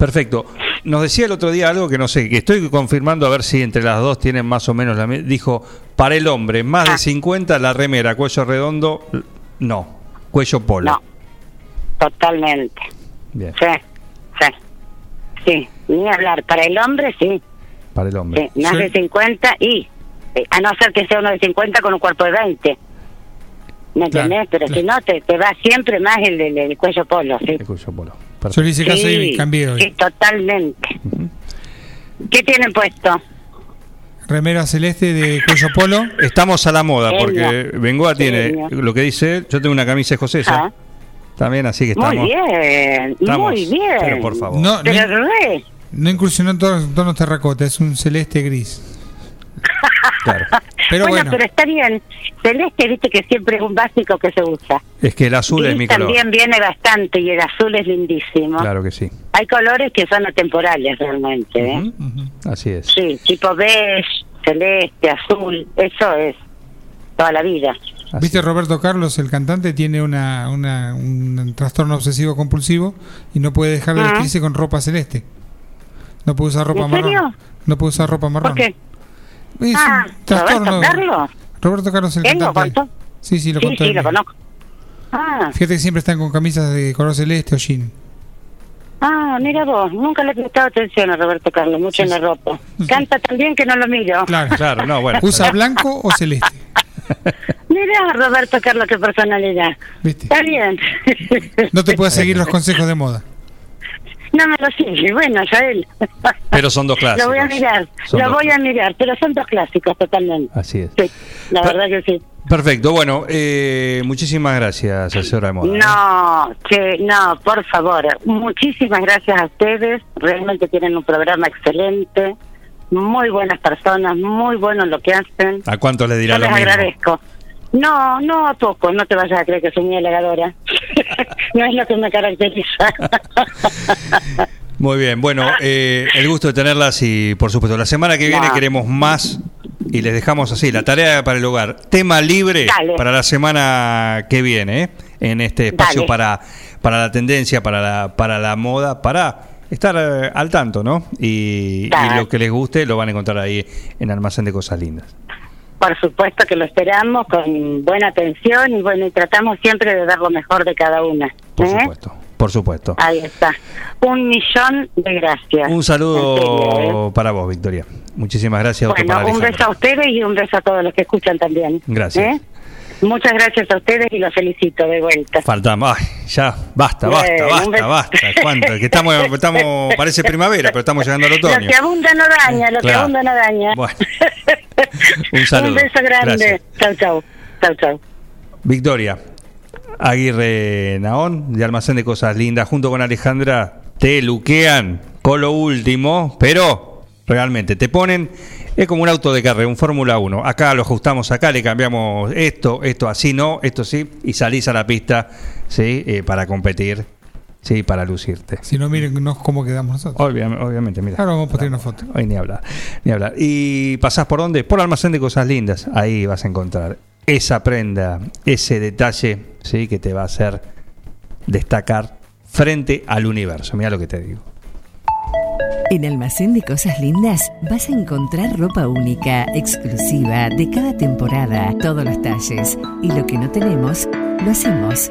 Perfecto. Nos decía el otro día algo que no sé, que estoy confirmando a ver si entre las dos tienen más o menos la mi- Dijo, para el hombre, más Ah. de 50, la remera, cuello redondo, no, cuello polo. No. Totalmente. Bien, Sí, sí. Sí, ni hablar. Para el hombre, sí. para el hombre. sí. Más de 50 y... eh, A no ser que sea uno de 50 con un cuerpo de 20. ¿Me entendés? Pero si no, te, te va siempre más el, el, el cuello polo, ¿sí? El cuello polo. Yo le hice caso Sí, y cambié hoy. Sí, totalmente. ¿Qué tienen puesto? Remera celeste de cuello polo. Estamos a la moda Genio. porque Bengoa tiene Genio. lo que dice. Yo tengo una camisa escocesa. Ah. También, así que estamos. Muy bien, estamos- muy bien. pero por favor. No, Pero no, no incursionó en tonos, tonos terracota, es un celeste gris. Claro. Pero bueno, bueno. pero está bien. Celeste, viste que siempre es un básico que se usa. Es que el azul es mi color. también viene bastante y el azul es lindísimo. Claro que sí. Hay colores que son atemporales realmente, ¿eh? Así es. Sí, tipo beige, celeste, azul, eso es toda la vida. Viste, Roberto Carlos, el cantante, tiene una, una- un trastorno obsesivo compulsivo y no puede dejar de Ah. vestirse con ropa celeste. No puede usar ropa ¿En marrón. serio? No puede usar ropa marrón. ¿Por qué? Es ah, un trastorno. ¿Roberto Carlos? Roberto Carlos, el ¿Él lo cantante. contó? Sí, sí, lo sí, contó. sí, lo conozco. Ah, Fíjate que siempre están con camisas de color celeste o jean. ah, mira vos, nunca le he prestado atención a Roberto Carlos, mucho en la ropa. Canta también que no lo miro. Claro, claro, no, bueno. ¿Usa blanco o celeste? (laughs) Mira, Roberto Carlos, qué personalidad. ¿Viste? Está bien. No te puedes (laughs) seguir los consejos de moda. No me lo sigue, bueno, ya él. Pero son dos clásicos. (laughs) Lo voy a mirar, Son lo voy a mirar, pero son dos clásicos totalmente. Así es. Sí, la verdad que sí. Perfecto. Bueno, eh, muchísimas gracias, asesora moda. ¿eh? No, que no, por favor. Muchísimas gracias a ustedes. Realmente tienen un programa excelente. Muy buenas personas, muy bueno en lo que hacen. ¿A cuánto le dirá Yo lo les mismo? agradezco. No, no a poco, no te vayas a creer que soy muy halagadora. (laughs) no es lo que me caracteriza. Muy bien, bueno, eh, el gusto de tenerlas y por supuesto, la semana que viene No. queremos más y les dejamos así, la tarea para el hogar, tema libre Dale. para la semana que viene, ¿eh? en este espacio Dale. para, para la tendencia, para la, para la moda, para estar eh, al tanto, ¿no? Y, y lo que les guste lo van a encontrar ahí en Almacén de Cosas Lindas. Por supuesto que lo esperamos con buena atención y bueno, y tratamos siempre de dar lo mejor de cada una. Por ¿eh? supuesto, por supuesto. Ahí está. Un millón de gracias. Un serio, saludo ¿eh? para vos, Victoria. Muchísimas gracias. Bueno, un beso a ustedes y un beso a todos los que escuchan también. Gracias. ¿eh? Muchas gracias a ustedes y los felicito de vuelta. Faltamos, ay, ya, basta, basta, basta, basta. ¿Cuánto? Que estamos, estamos, parece primavera, pero estamos llegando al Lo otoño. que abunda no daña, lo que abunda no daña. Bueno, (laughs) (laughs) un saludo. Un beso grande. Gracias. Chau, chau. Chau, chau. Victoria Aguirre Naón, de Almacén de Cosas Lindas, junto con Alejandra, te luquean con lo último, pero realmente te ponen, es como un auto de carrera, un Fórmula 1. Acá lo ajustamos, acá le cambiamos esto, esto así no, esto sí, y salís a la pista ¿sí? Eh, para competir, sí, para lucirte. Si no, miren no, cómo quedamos nosotros. Obviamente, obviamente, mira. Ahora vamos a poner una foto. Hoy ni hablar, ni hablar. ¿Y pasás por dónde? Por Almacén de Cosas Lindas. Ahí vas a encontrar esa prenda, ese detalle, ¿sí? Que te va a hacer destacar frente al universo. Mira lo que te digo. En Almacén de Cosas Lindas vas a encontrar ropa única, exclusiva, de cada temporada, todos los talles. Y lo que no tenemos, lo hacemos.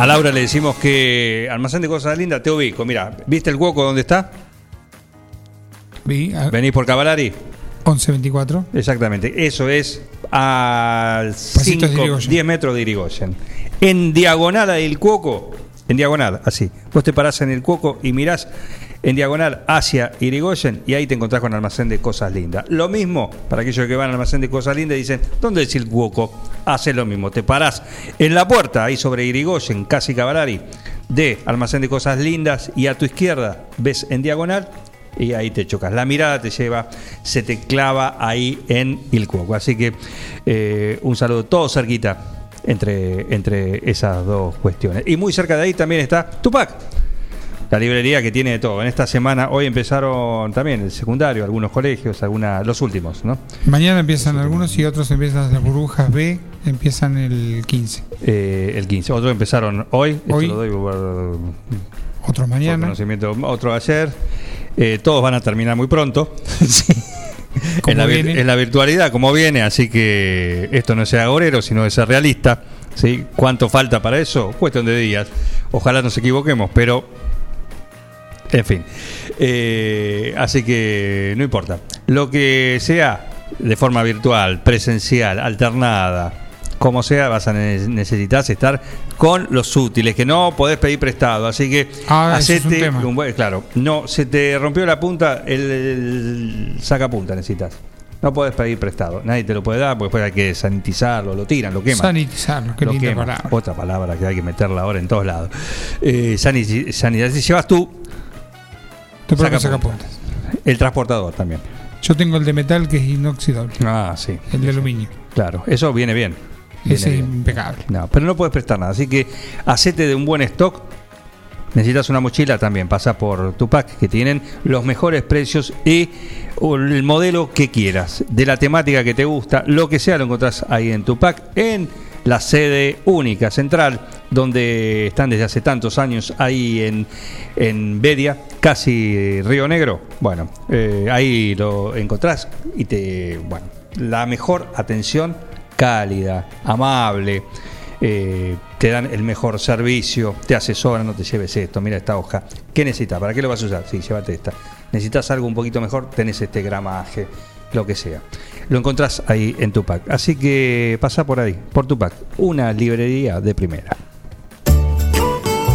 A Laura le decimos que Almacén de Cosas Lindas te ubico. Mira, ¿viste el hueco donde está? Vi, a- Venís por Cavalari. 1124. Exactamente, eso es al Pasitos de 5, Irigoyen. 10 metros de Irigoyen. En diagonal del Cuoco, en diagonal, así. Vos te parás en el Cuoco y mirás en diagonal hacia Irigoyen y ahí te encontrás con almacén de cosas lindas. Lo mismo, para aquellos que van al almacén de cosas lindas y dicen, ¿dónde es el Cuoco? Hace lo mismo, te parás en la puerta, ahí sobre Irigoyen, casi Cavalari, de almacén de cosas lindas y a tu izquierda ves en diagonal y ahí te chocas. La mirada te lleva, se te clava ahí en el cuoco. Así que eh, un saludo todo cerquita entre, entre esas dos cuestiones. Y muy cerca de ahí también está Tupac. La librería que tiene de todo. En esta semana, hoy empezaron también el secundario, algunos colegios, alguna, los últimos, ¿no? Mañana empiezan algunos y otros empiezan las burbujas B, empiezan el 15. Eh, el 15. Otros empezaron hoy. Hoy. lo doy por, Otros por mañana. conocimiento. Otro ayer. Eh, todos van a terminar muy pronto. (laughs) Sí. En, la, en virtualidad, como viene, así que esto no sea agorero, sino de ser realista. ¿sí? ¿Cuánto falta para eso? Cuestión de días. Ojalá nos equivoquemos, pero. En fin. Eh, así que no importa. Lo que sea, de forma virtual, presencial, alternada, como sea, vas a ne- necesitar estar con los útiles, que no podés pedir prestado. Así que Ah, ese es un hacete tema. un buen- claro, no, se te rompió la punta, el, el sacapunta necesitas. No podés pedir prestado, nadie te lo puede dar porque después hay que sanitizarlo, lo tiran, lo queman. Sanitizarlo, qué Lo linda queman. palabra. Otra palabra que hay que meterla ahora en todos lados. Eh, sani- sanidad. Si llevas tú, Tu propio sacapuntas. El transportador también. Yo tengo el de metal que es inoxidable. Ah, sí. El de aluminio. Claro, eso viene bien. Viene Ese es impecable. No, pero no puedes prestar nada. Así que hacete de un buen stock. Necesitas una mochila también. Pasa por Tupac, que tienen los mejores precios y el modelo que quieras. De la temática que te gusta, lo que sea, lo encontrás ahí en Tupac, en la sede única, central, donde están desde hace tantos años, ahí en, en Bedia, casi Río Negro. Bueno, eh, ahí lo encontrás y te. Bueno, la mejor atención cálida, amable, eh, te dan el mejor servicio, te asesoran, no te lleves esto, mira esta hoja. ¿Qué necesitas? ¿Para qué lo vas a usar? Sí, llévate esta. ¿Necesitas algo un poquito mejor? Tenés este gramaje, lo que sea. Lo encontrás ahí en Tupac. Así que pasa por ahí, por Tupac, una librería de primera.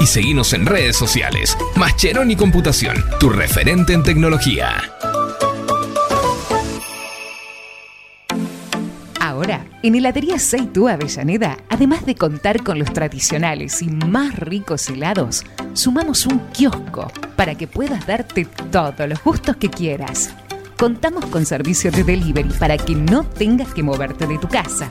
y seguinos en redes sociales. Mascheroni Computación, tu referente en tecnología. Ahora, en Heladería Seitú Avellaneda, además de contar con los tradicionales y más ricos helados, sumamos un kiosco para que puedas darte todos los gustos que quieras. Contamos con servicio de delivery para que no tengas que moverte de tu casa.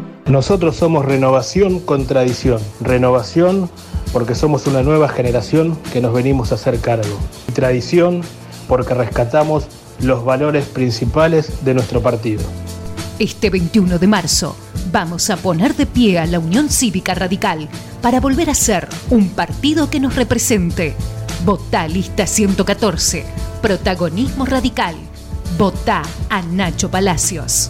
Nosotros somos renovación con tradición. Renovación porque somos una nueva generación que nos venimos a hacer cargo. Y tradición porque rescatamos los valores principales de nuestro partido. Este 21 de marzo vamos a poner de pie a la Unión Cívica Radical para volver a ser un partido que nos represente. Votá lista 114. Protagonismo radical. Votá a Nacho Palacios.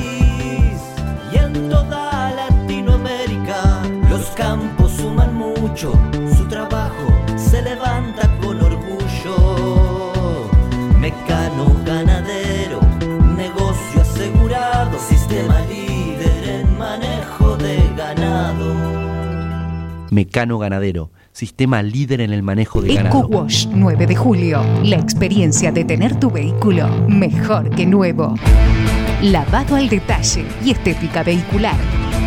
Los campos suman mucho, su trabajo se levanta con orgullo. Mecano ganadero, negocio asegurado, sistema líder en manejo de ganado. Mecano Ganadero, sistema líder en el manejo de ganado. EcoWash 9 de julio. La experiencia de tener tu vehículo mejor que nuevo. Lavado al detalle y estética vehicular.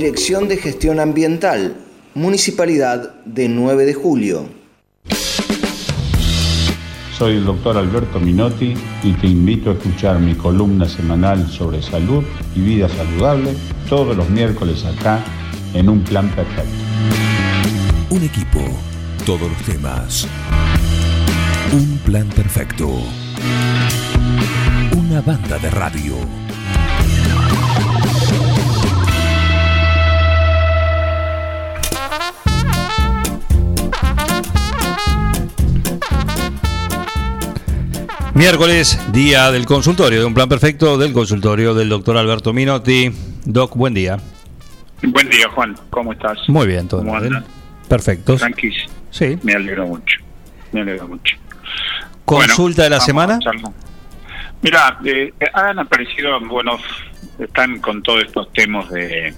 Dirección de Gestión Ambiental, Municipalidad de 9 de Julio. Soy el doctor Alberto Minotti y te invito a escuchar mi columna semanal sobre salud y vida saludable todos los miércoles acá en Un Plan Perfecto. Un equipo, todos los temas. Un plan perfecto. Una banda de radio. Miércoles, día del consultorio, de un plan perfecto del consultorio del doctor Alberto Minotti. Doc, buen día. Buen día, Juan. ¿Cómo estás? Muy bien, todo ¿Cómo bien. Perfecto. Tranquis. Sí. Me alegro mucho. me alegro mucho. Consulta de la semana. Mira, eh, han aparecido, bueno, están con todos estos temas de,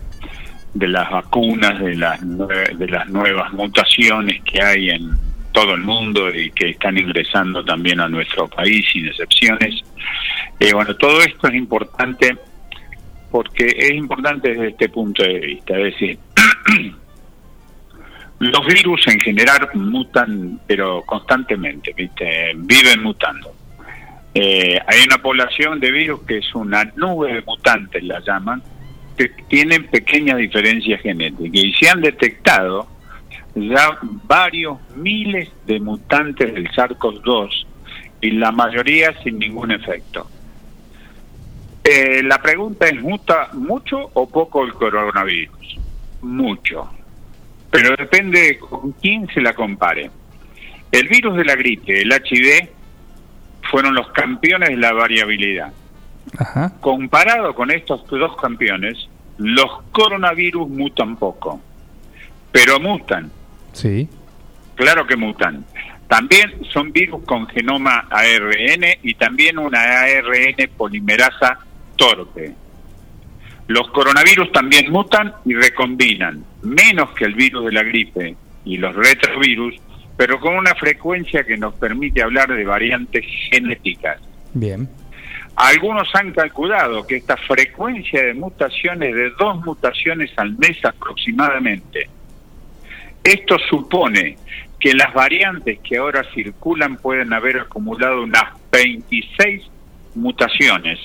de las vacunas, de las, de las nuevas mutaciones que hay en todo el mundo y que están ingresando también a nuestro país sin excepciones. Eh, bueno, todo esto es importante porque es importante desde este punto de vista, es decir, (clears throat) los virus en general mutan, pero constantemente, ¿viste? viven mutando. Eh, hay una población de virus que es una nube de mutantes, la llaman, que tienen pequeñas diferencias genéticas y se han detectado ya varios miles de mutantes del SARS-CoV-2 y la mayoría sin ningún efecto. Eh, la pregunta es, ¿muta mucho o poco el coronavirus? Mucho. Pero depende de con quién se la compare. El virus de la gripe, el HIV, fueron los campeones de la variabilidad. Comparado con estos dos campeones, los coronavirus mutan poco. Pero mutan, Sí. claro que mutan. También son virus con genoma ARN y también una ARN polimerasa torpe. Los coronavirus también mutan y recombinan, menos que el virus de la gripe y los retrovirus, pero con una frecuencia que nos permite hablar de variantes genéticas. Bien. Algunos han calculado que esta frecuencia de mutaciones de dos mutaciones al mes aproximadamente. Esto supone que las variantes que ahora circulan pueden haber acumulado unas 26 mutaciones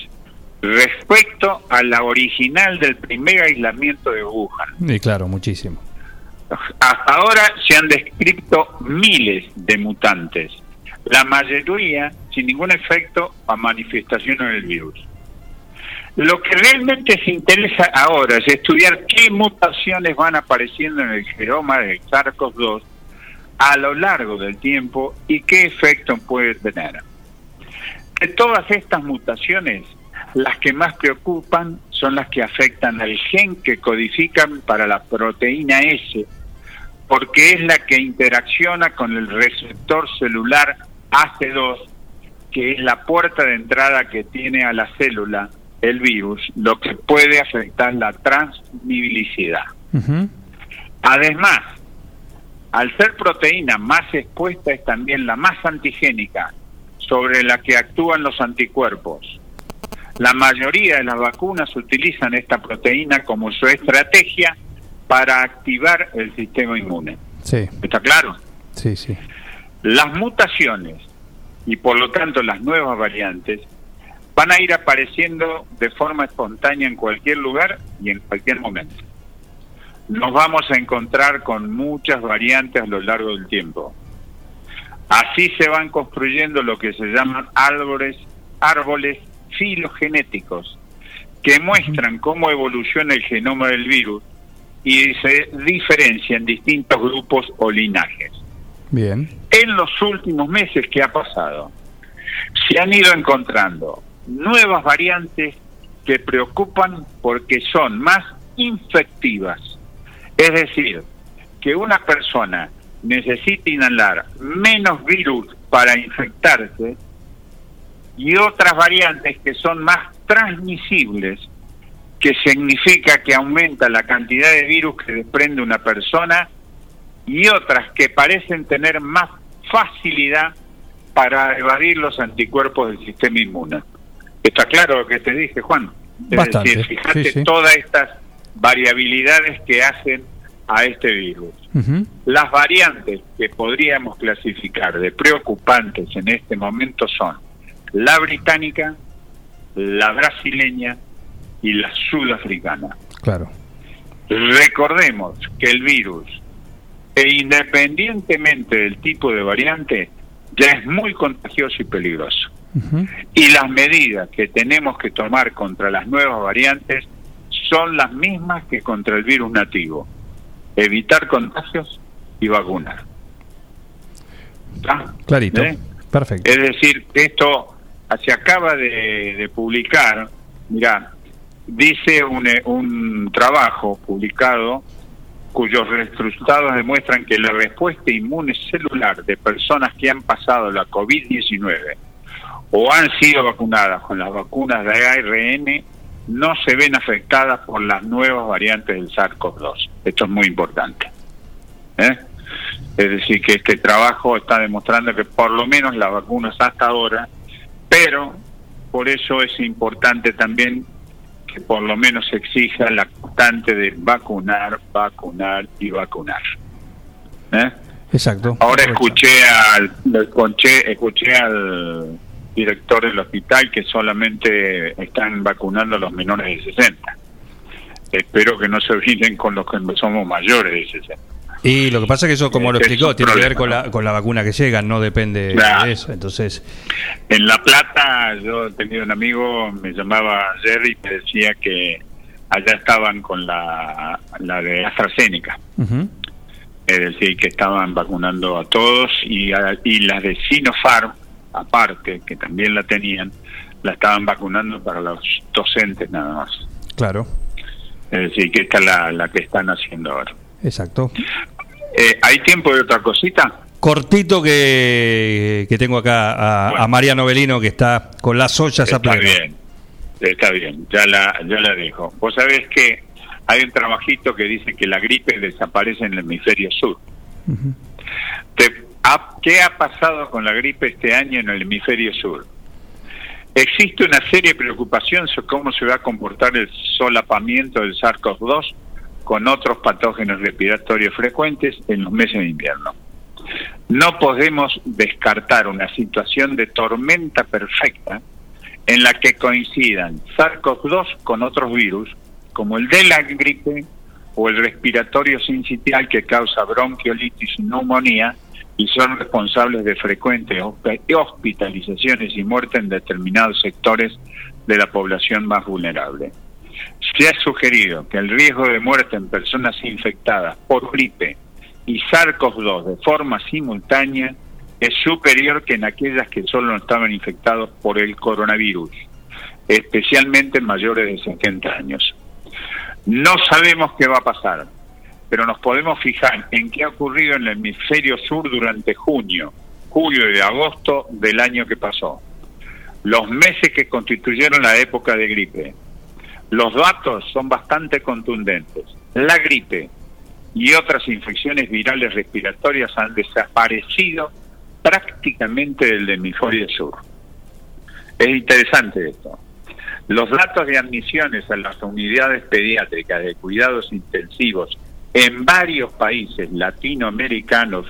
respecto a la original del primer aislamiento de Wuhan. Y claro, muchísimo. Hasta ahora se han descrito miles de mutantes, la mayoría sin ningún efecto a manifestaciones del virus. Lo que realmente se interesa ahora es estudiar qué mutaciones van apareciendo en el genoma del SARS-CoV-2 a lo largo del tiempo y qué efecto puede tener. De todas estas mutaciones, las que más preocupan son las que afectan al gen que codifican para la proteína S, porque es la que interacciona con el receptor celular AC2, que es la puerta de entrada que tiene a la célula el virus, lo que puede afectar la transmisibilidad. Además, al ser proteína más expuesta es también la más antigénica, sobre la que actúan los anticuerpos. La mayoría de las vacunas utilizan esta proteína como su estrategia para activar el sistema inmune. Sí. ¿Está claro? Sí, sí. Las mutaciones y por lo tanto las nuevas variantes van a ir apareciendo de forma espontánea en cualquier lugar y en cualquier momento. Nos vamos a encontrar con muchas variantes a lo largo del tiempo. Así se van construyendo lo que se llaman árboles, árboles filogenéticos, que muestran cómo evoluciona el genoma del virus y se diferencia en distintos grupos o linajes. Bien. En los últimos meses, ¿qué ha pasado? Se han ido encontrando nuevas variantes que preocupan porque son más infectivas. Es decir, que una persona necesita inhalar menos virus para infectarse y otras variantes que son más transmisibles, que significa que aumenta la cantidad de virus que desprende una persona y otras que parecen tener más facilidad para evadir los anticuerpos del sistema inmune. ¿Está claro lo que te dije, Juan? Es decir, fíjate sí, sí. todas estas variabilidades que hacen a este virus. Las variantes que podríamos clasificar de preocupantes en este momento son la británica, la brasileña y la sudafricana. Claro. Recordemos que el virus, e independientemente del tipo de variante, ya es muy contagioso y peligroso. Y las medidas que tenemos que tomar contra las nuevas variantes son las mismas que contra el virus nativo. Evitar contagios y vacunar. ¿Está? Clarito. ¿Eh? Perfecto. Es decir, esto se acaba de, de publicar, mira, dice un, eh, un trabajo publicado cuyos resultados demuestran que la respuesta inmune celular de personas que han pasado la COVID-19 o han sido vacunadas con las vacunas de ARN no se ven afectadas por las nuevas variantes del SARS-CoV-2. Esto es muy importante. ¿eh? Es decir, que este trabajo está demostrando que por lo menos las vacunas hasta ahora, pero por eso es importante también que por lo menos se exija la constante de vacunar, vacunar y vacunar. ¿Eh? Exacto. Ahora escuché al escuché, escuché al director del hospital que solamente están vacunando a los menores de 60. Espero que no se olviden con los que somos mayores de 60. Y lo que pasa es que eso, como lo explicó, tiene que ver con la, con la vacuna que llega, no depende Claro. de eso. Entonces, En La Plata, yo he tenido un amigo, me llamaba ayer y me decía que allá estaban con la, la de AstraZeneca. ujú, Es decir, que estaban vacunando a todos y, a- y las de Sinopharm, aparte, que también la tenían, la estaban vacunando para los docentes nada más. claro, Es decir, que esta es la, la que están haciendo ahora. exacto. Eh, ¿Hay tiempo de otra cosita? Cortito que, que tengo acá a, a Mariano Belino que está con las ollas a Está pleno. bien, está bien, ya la, ya la dejo. Vos sabés que hay un trabajito que dice que la gripe desaparece en el hemisferio sur. Te- ¿Qué ha pasado con la gripe este año en el hemisferio sur? Existe una seria preocupación sobre cómo se va a comportar el solapamiento del SARS-CoV-2 con otros patógenos respiratorios frecuentes en los meses de invierno. No podemos descartar una situación de tormenta perfecta en la que coincidan SARS-CoV-2 con otros virus, como el de la gripe o el respiratorio sincitial que causa bronquiolitis y neumonía y son responsables de frecuentes hosp- hospitalizaciones y muerte en determinados sectores de la población más vulnerable. Se ha sugerido que el riesgo de muerte en personas infectadas por gripe y SARS-CoV-2 de forma simultánea es superior que en aquellas que solo estaban infectados por el coronavirus, especialmente en mayores de 70 años. No sabemos qué va a pasar, pero nos podemos fijar en qué ha ocurrido en el hemisferio sur durante junio, julio y agosto del año que pasó. Los meses que constituyeron la época de gripe. Los datos son bastante contundentes. La gripe y otras infecciones virales respiratorias han desaparecido prácticamente del hemisferio sur. Es interesante esto. Los datos de admisiones a las unidades pediátricas de cuidados intensivos en varios países latinoamericanos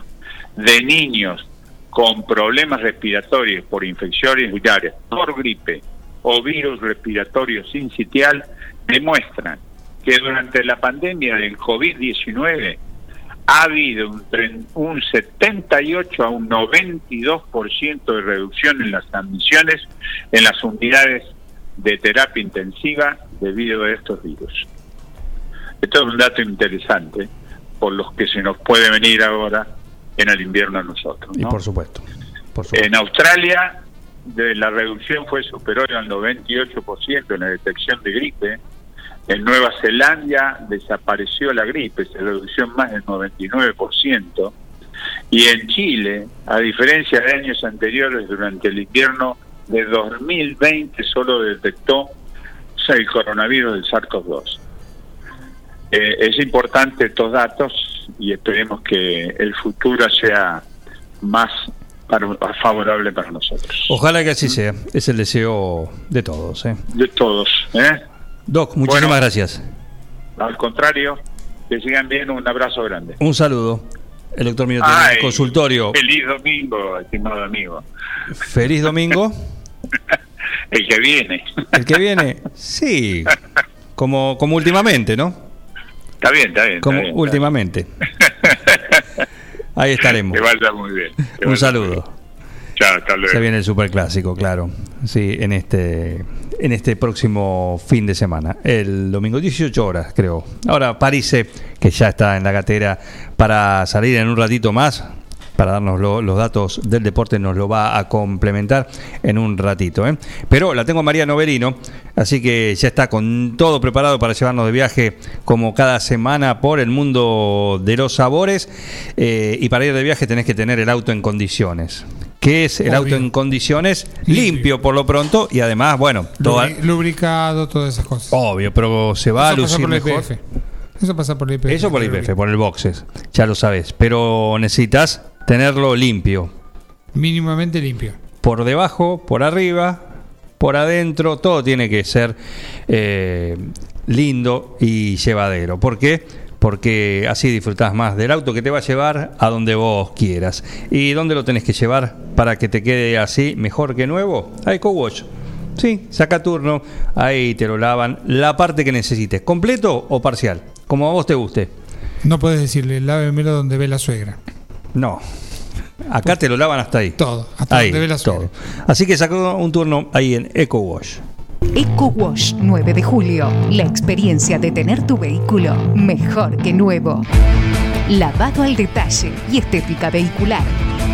de niños con problemas respiratorios por infecciones virales, por gripe o virus respiratorio sincitial demuestran que durante la pandemia del COVID-19 ha habido un, un 78 a un 92% de reducción en las admisiones en las unidades de terapia intensiva debido a estos virus. Esto es un dato interesante por los que se nos puede venir ahora en el invierno a nosotros. Y por supuesto. En Australia de la reducción fue superior al 98% en la detección de gripe. En Nueva Zelanda desapareció la gripe, se redució más del 99%. Y en Chile, a diferencia de años anteriores, durante el invierno de 2020 solo detectó o sea, el coronavirus del SARS-CoV-2. Eh, es importante estos datos y esperemos que el futuro sea más para- favorable para nosotros. Ojalá que así sea. Es el deseo de todos. ¿eh? De todos. ¿eh? Doc, muchísimas Bueno. gracias. Al contrario, que sigan bien, un abrazo grande. Un saludo. El doctor Minotti, Ay, consultorio. Feliz domingo, estimado amigo. Feliz domingo. (laughs) El que viene. El que viene, sí. Como, como últimamente, ¿no? Está bien, está bien. está Como bien, últimamente. Ahí estaremos. Que vaya muy bien. Un saludo. Chao, hasta luego. Se viene el superclásico, claro. Sí, en este en este próximo fin de semana, el domingo 18 horas, creo. Ahora París, que ya está en la gatera para salir en un ratito más, para darnos lo- los datos del deporte, nos lo va a complementar en un ratito. ¿eh? Pero la tengo a María Novelino, así que ya está con todo preparado para llevarnos de viaje como cada semana por el mundo de los sabores. Eh, y para ir de viaje tenés que tener el auto en condiciones. ¿Qué es el Obvio. auto en condiciones? Limpio. por lo pronto y además, bueno, Lubri- lubricado, todas esas cosas. obvio, pero se va a Eso pasa lucir por el mejor. IPF. Eso pasa por el IPF. Eso por el IPF, por el boxes, ya lo sabes. Pero necesitas tenerlo limpio. Mínimamente limpio. Por debajo, por arriba, por adentro, todo tiene que ser eh, lindo y llevadero. ¿Por qué? Porque así disfrutás más del auto que te va a llevar a donde vos quieras. ¿Y dónde lo tenés que llevar para que te quede así mejor que nuevo? A EcoWash. Sí, saca turno, ahí te lo lavan. La parte que necesites, completo o parcial, como a vos te guste. No puedes decirle, lávemelo donde ve la suegra. No. Acá te lo lavan hasta ahí. Todo, hasta ahí, donde ve la todo. Así que sacó un turno ahí en EcoWash. Eco Wash 9 de julio. La experiencia de tener tu vehículo mejor que nuevo. Lavado al detalle y estética vehicular.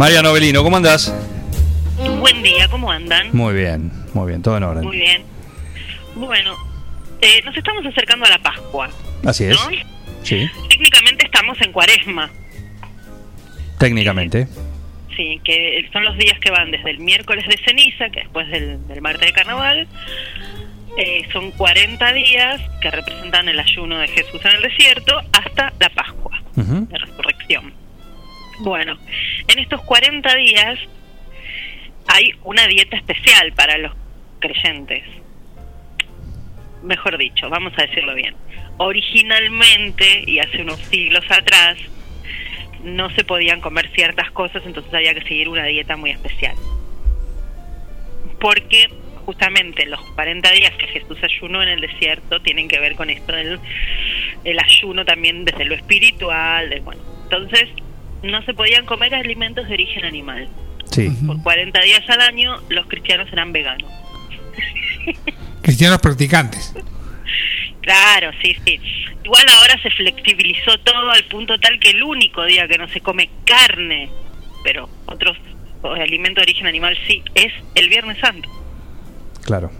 María Novelino, ¿cómo andás? Buen día, ¿cómo andan? Muy bien, muy bien, todo en orden. Muy bien. Bueno, eh, nos estamos acercando a la Pascua. Así es. ¿no? Sí, Técnicamente estamos en Cuaresma, técnicamente. sí, que son los días que van desde el miércoles de ceniza, que después del, del martes de carnaval, eh, son 40 días que representan el ayuno de Jesús en el desierto hasta la Pascua, la resurrección. Bueno, en estos 40 días hay una dieta especial para los creyentes. Mejor dicho, vamos a decirlo bien. Originalmente, y hace unos siglos atrás, no se podían comer ciertas cosas, entonces había que seguir una dieta muy especial. Porque justamente los 40 días que Jesús ayunó en el desierto tienen que ver con esto del el ayuno también desde lo espiritual. bueno, entonces no se podían comer alimentos de origen animal. Sí. Por 40 días al año los cristianos eran veganos. (laughs) Cristianos practicantes. Claro, sí, sí. Igual ahora se flexibilizó todo al punto tal que el único día que no se come carne, pero otros alimentos de origen animal sí, es el Viernes Santo. Claro.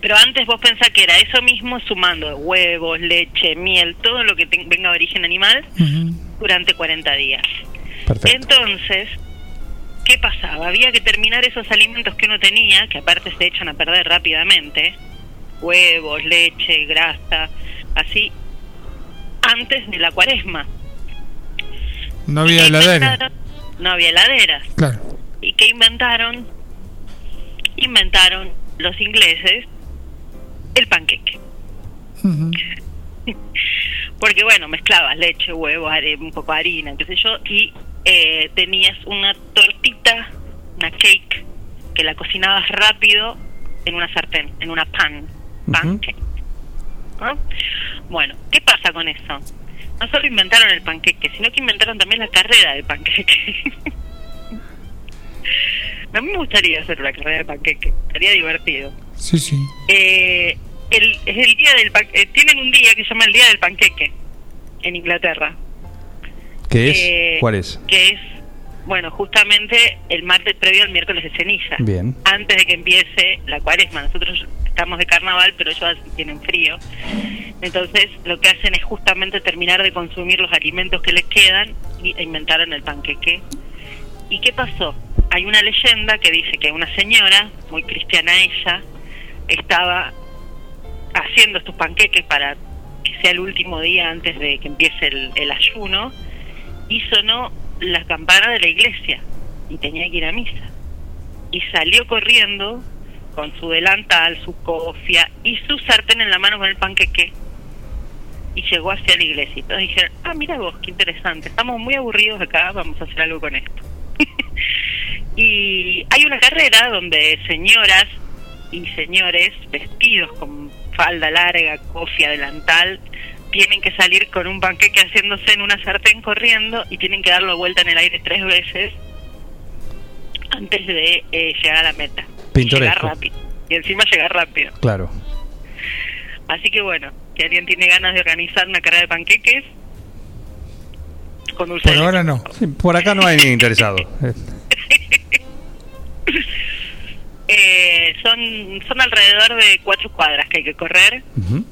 Pero antes vos pensás que era eso mismo sumando huevos, leche, miel, todo lo que te- venga de origen animal durante 40 días. Entonces, ¿qué pasaba? Había que terminar esos alimentos que uno tenía, que aparte se echan a perder rápidamente, huevos, leche, grasa, así, antes de la cuaresma. No había heladera. No había heladeras. Claro. ¿Y qué inventaron? Inventaron los ingleses el panqueque. (laughs) Porque bueno, mezclabas leche, huevos, un poco de harina, qué sé yo, y eh, tenías una tortita, una cake, que la cocinabas rápido en una sartén, en una pan, pancake. ¿no? Bueno, ¿qué pasa con eso? No solo inventaron el panqueque, sino que inventaron también la carrera del panqueque. (laughs) A mí me gustaría hacer una carrera de panqueque, sería divertido. Sí, sí. Eh, el, es el día del eh, tienen un día que se llama el día del panqueque en Inglaterra. ¿Qué es? Eh, ¿Cuál es? Que es, bueno, justamente el martes previo al miércoles de ceniza. Bien. Antes de que empiece la cuaresma. Nosotros estamos de carnaval, pero ellos tienen frío. Entonces, lo que hacen es justamente terminar de consumir los alimentos que les quedan y inventaron el panqueque. ¿Y qué pasó? Hay una leyenda que dice que una señora, muy cristiana ella, estaba haciendo estos panqueques para que sea el último día antes de que empiece el, el ayuno y sonó la campana de la iglesia y tenía que ir a misa. Y salió corriendo con su delantal, su cofia y su sartén en la mano con el panqueque. y llegó hacia la iglesia. Y todos dijeron, ah, mira vos, qué interesante, estamos muy aburridos acá, vamos a hacer algo con esto. (laughs) y hay una carrera donde señoras y señores vestidos con falda larga, cofia, delantal, tienen que salir con un panqueque haciéndose en una sartén corriendo y tienen que darlo vuelta en el aire tres veces antes de eh, llegar a la meta. Llegar Pintoresco. rápido. Y encima llegar rápido. Claro. Así que bueno, si alguien tiene ganas de organizar una carrera de panqueques, con dulce Por ahora no. Sí, por acá no hay (laughs) ni interesado. (laughs) Eh, son son alrededor de cuatro cuadras que hay que correr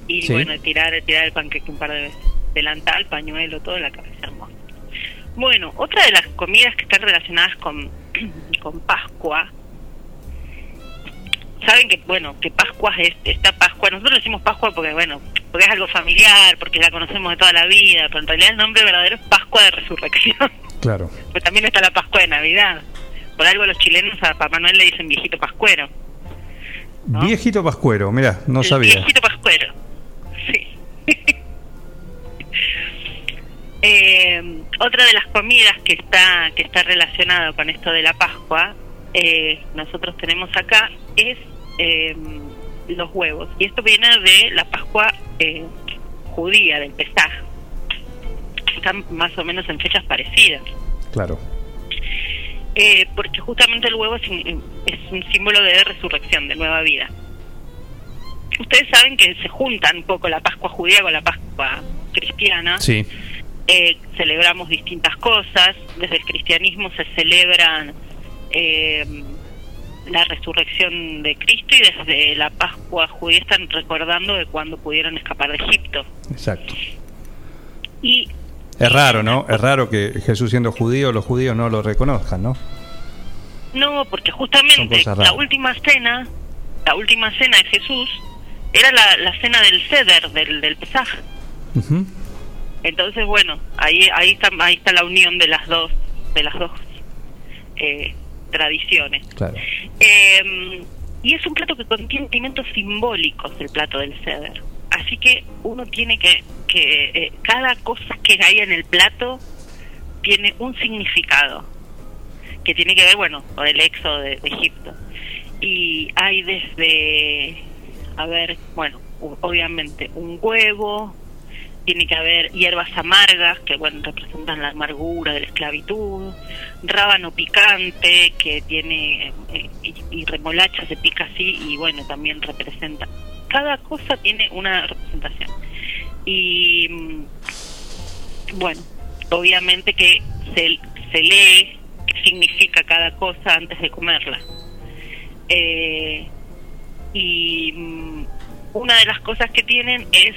y sí. bueno tirar tirar el panqueque un par de veces. Delantal pañuelo todo en la cabeza hermoso bueno otra de las comidas que están relacionadas con (clears throat) con Pascua saben que bueno que Pascua es esta Pascua nosotros decimos Pascua porque bueno porque es algo familiar porque la conocemos de toda la vida pero en realidad el nombre verdadero es Pascua de Resurrección. Claro. (laughs) pues también está la Pascua de Navidad por algo los chilenos a Papá Noel le dicen viejito pascuero Viejito Pascuero, mira, no el sabía. viejito pascuero. Sí. (laughs) Eh, otra de las comidas que está que está relacionada con esto de la Pascua, eh, nosotros tenemos acá es eh, los huevos y esto viene de la Pascua eh, judía del Pesaj. Están más o menos en fechas parecidas. Claro. Eh, porque justamente el huevo es, un- es un símbolo de resurrección, de nueva vida. Ustedes saben que se juntan un poco la Pascua judía con la Pascua cristiana. Sí. Eh, celebramos distintas cosas. Desde el cristianismo se celebran eh, la resurrección de Cristo y desde la Pascua judía están recordando de cuando pudieron escapar de Egipto. Exacto. Y Es raro, ¿no? Es raro que Jesús siendo judío, los judíos no lo reconozcan, ¿no? No, porque justamente la última cena, la última cena de Jesús era la, la cena del ceder, del, del Pesaj. Entonces, bueno, ahí ahí está ahí está la unión de las dos de las dos eh, tradiciones. Claro. Eh, y es un plato que contiene alimentos simbólicos, el plato del ceder. Así que uno tiene que, que eh, cada cosa que hay en el plato tiene un significado que tiene que ver, bueno, con el éxodo de, Egipto. Y hay desde, a ver, bueno, obviamente un huevo, tiene que haber hierbas amargas que, bueno, representan la amargura de la esclavitud, rábano picante que tiene, eh, y, y remolacha se pica así y, bueno, también representa. Cada cosa tiene una representación. Y, mm, bueno, obviamente que se, se lee qué significa cada cosa antes de comerla. Eh, y mm, una de las cosas que tienen es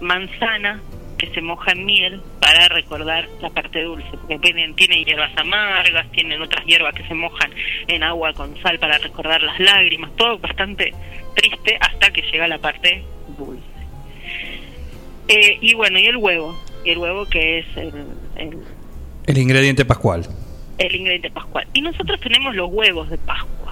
manzana que se moja en miel para recordar la parte dulce, porque tienen, tienen hierbas amargas, tienen otras hierbas que se mojan en agua con sal para recordar las lágrimas, todo bastante triste hasta que llega la parte dulce. Eh, y bueno, y el huevo, y el huevo que es el, el, El ingrediente pascual. el ingrediente pascual. Y nosotros tenemos los huevos de Pascua,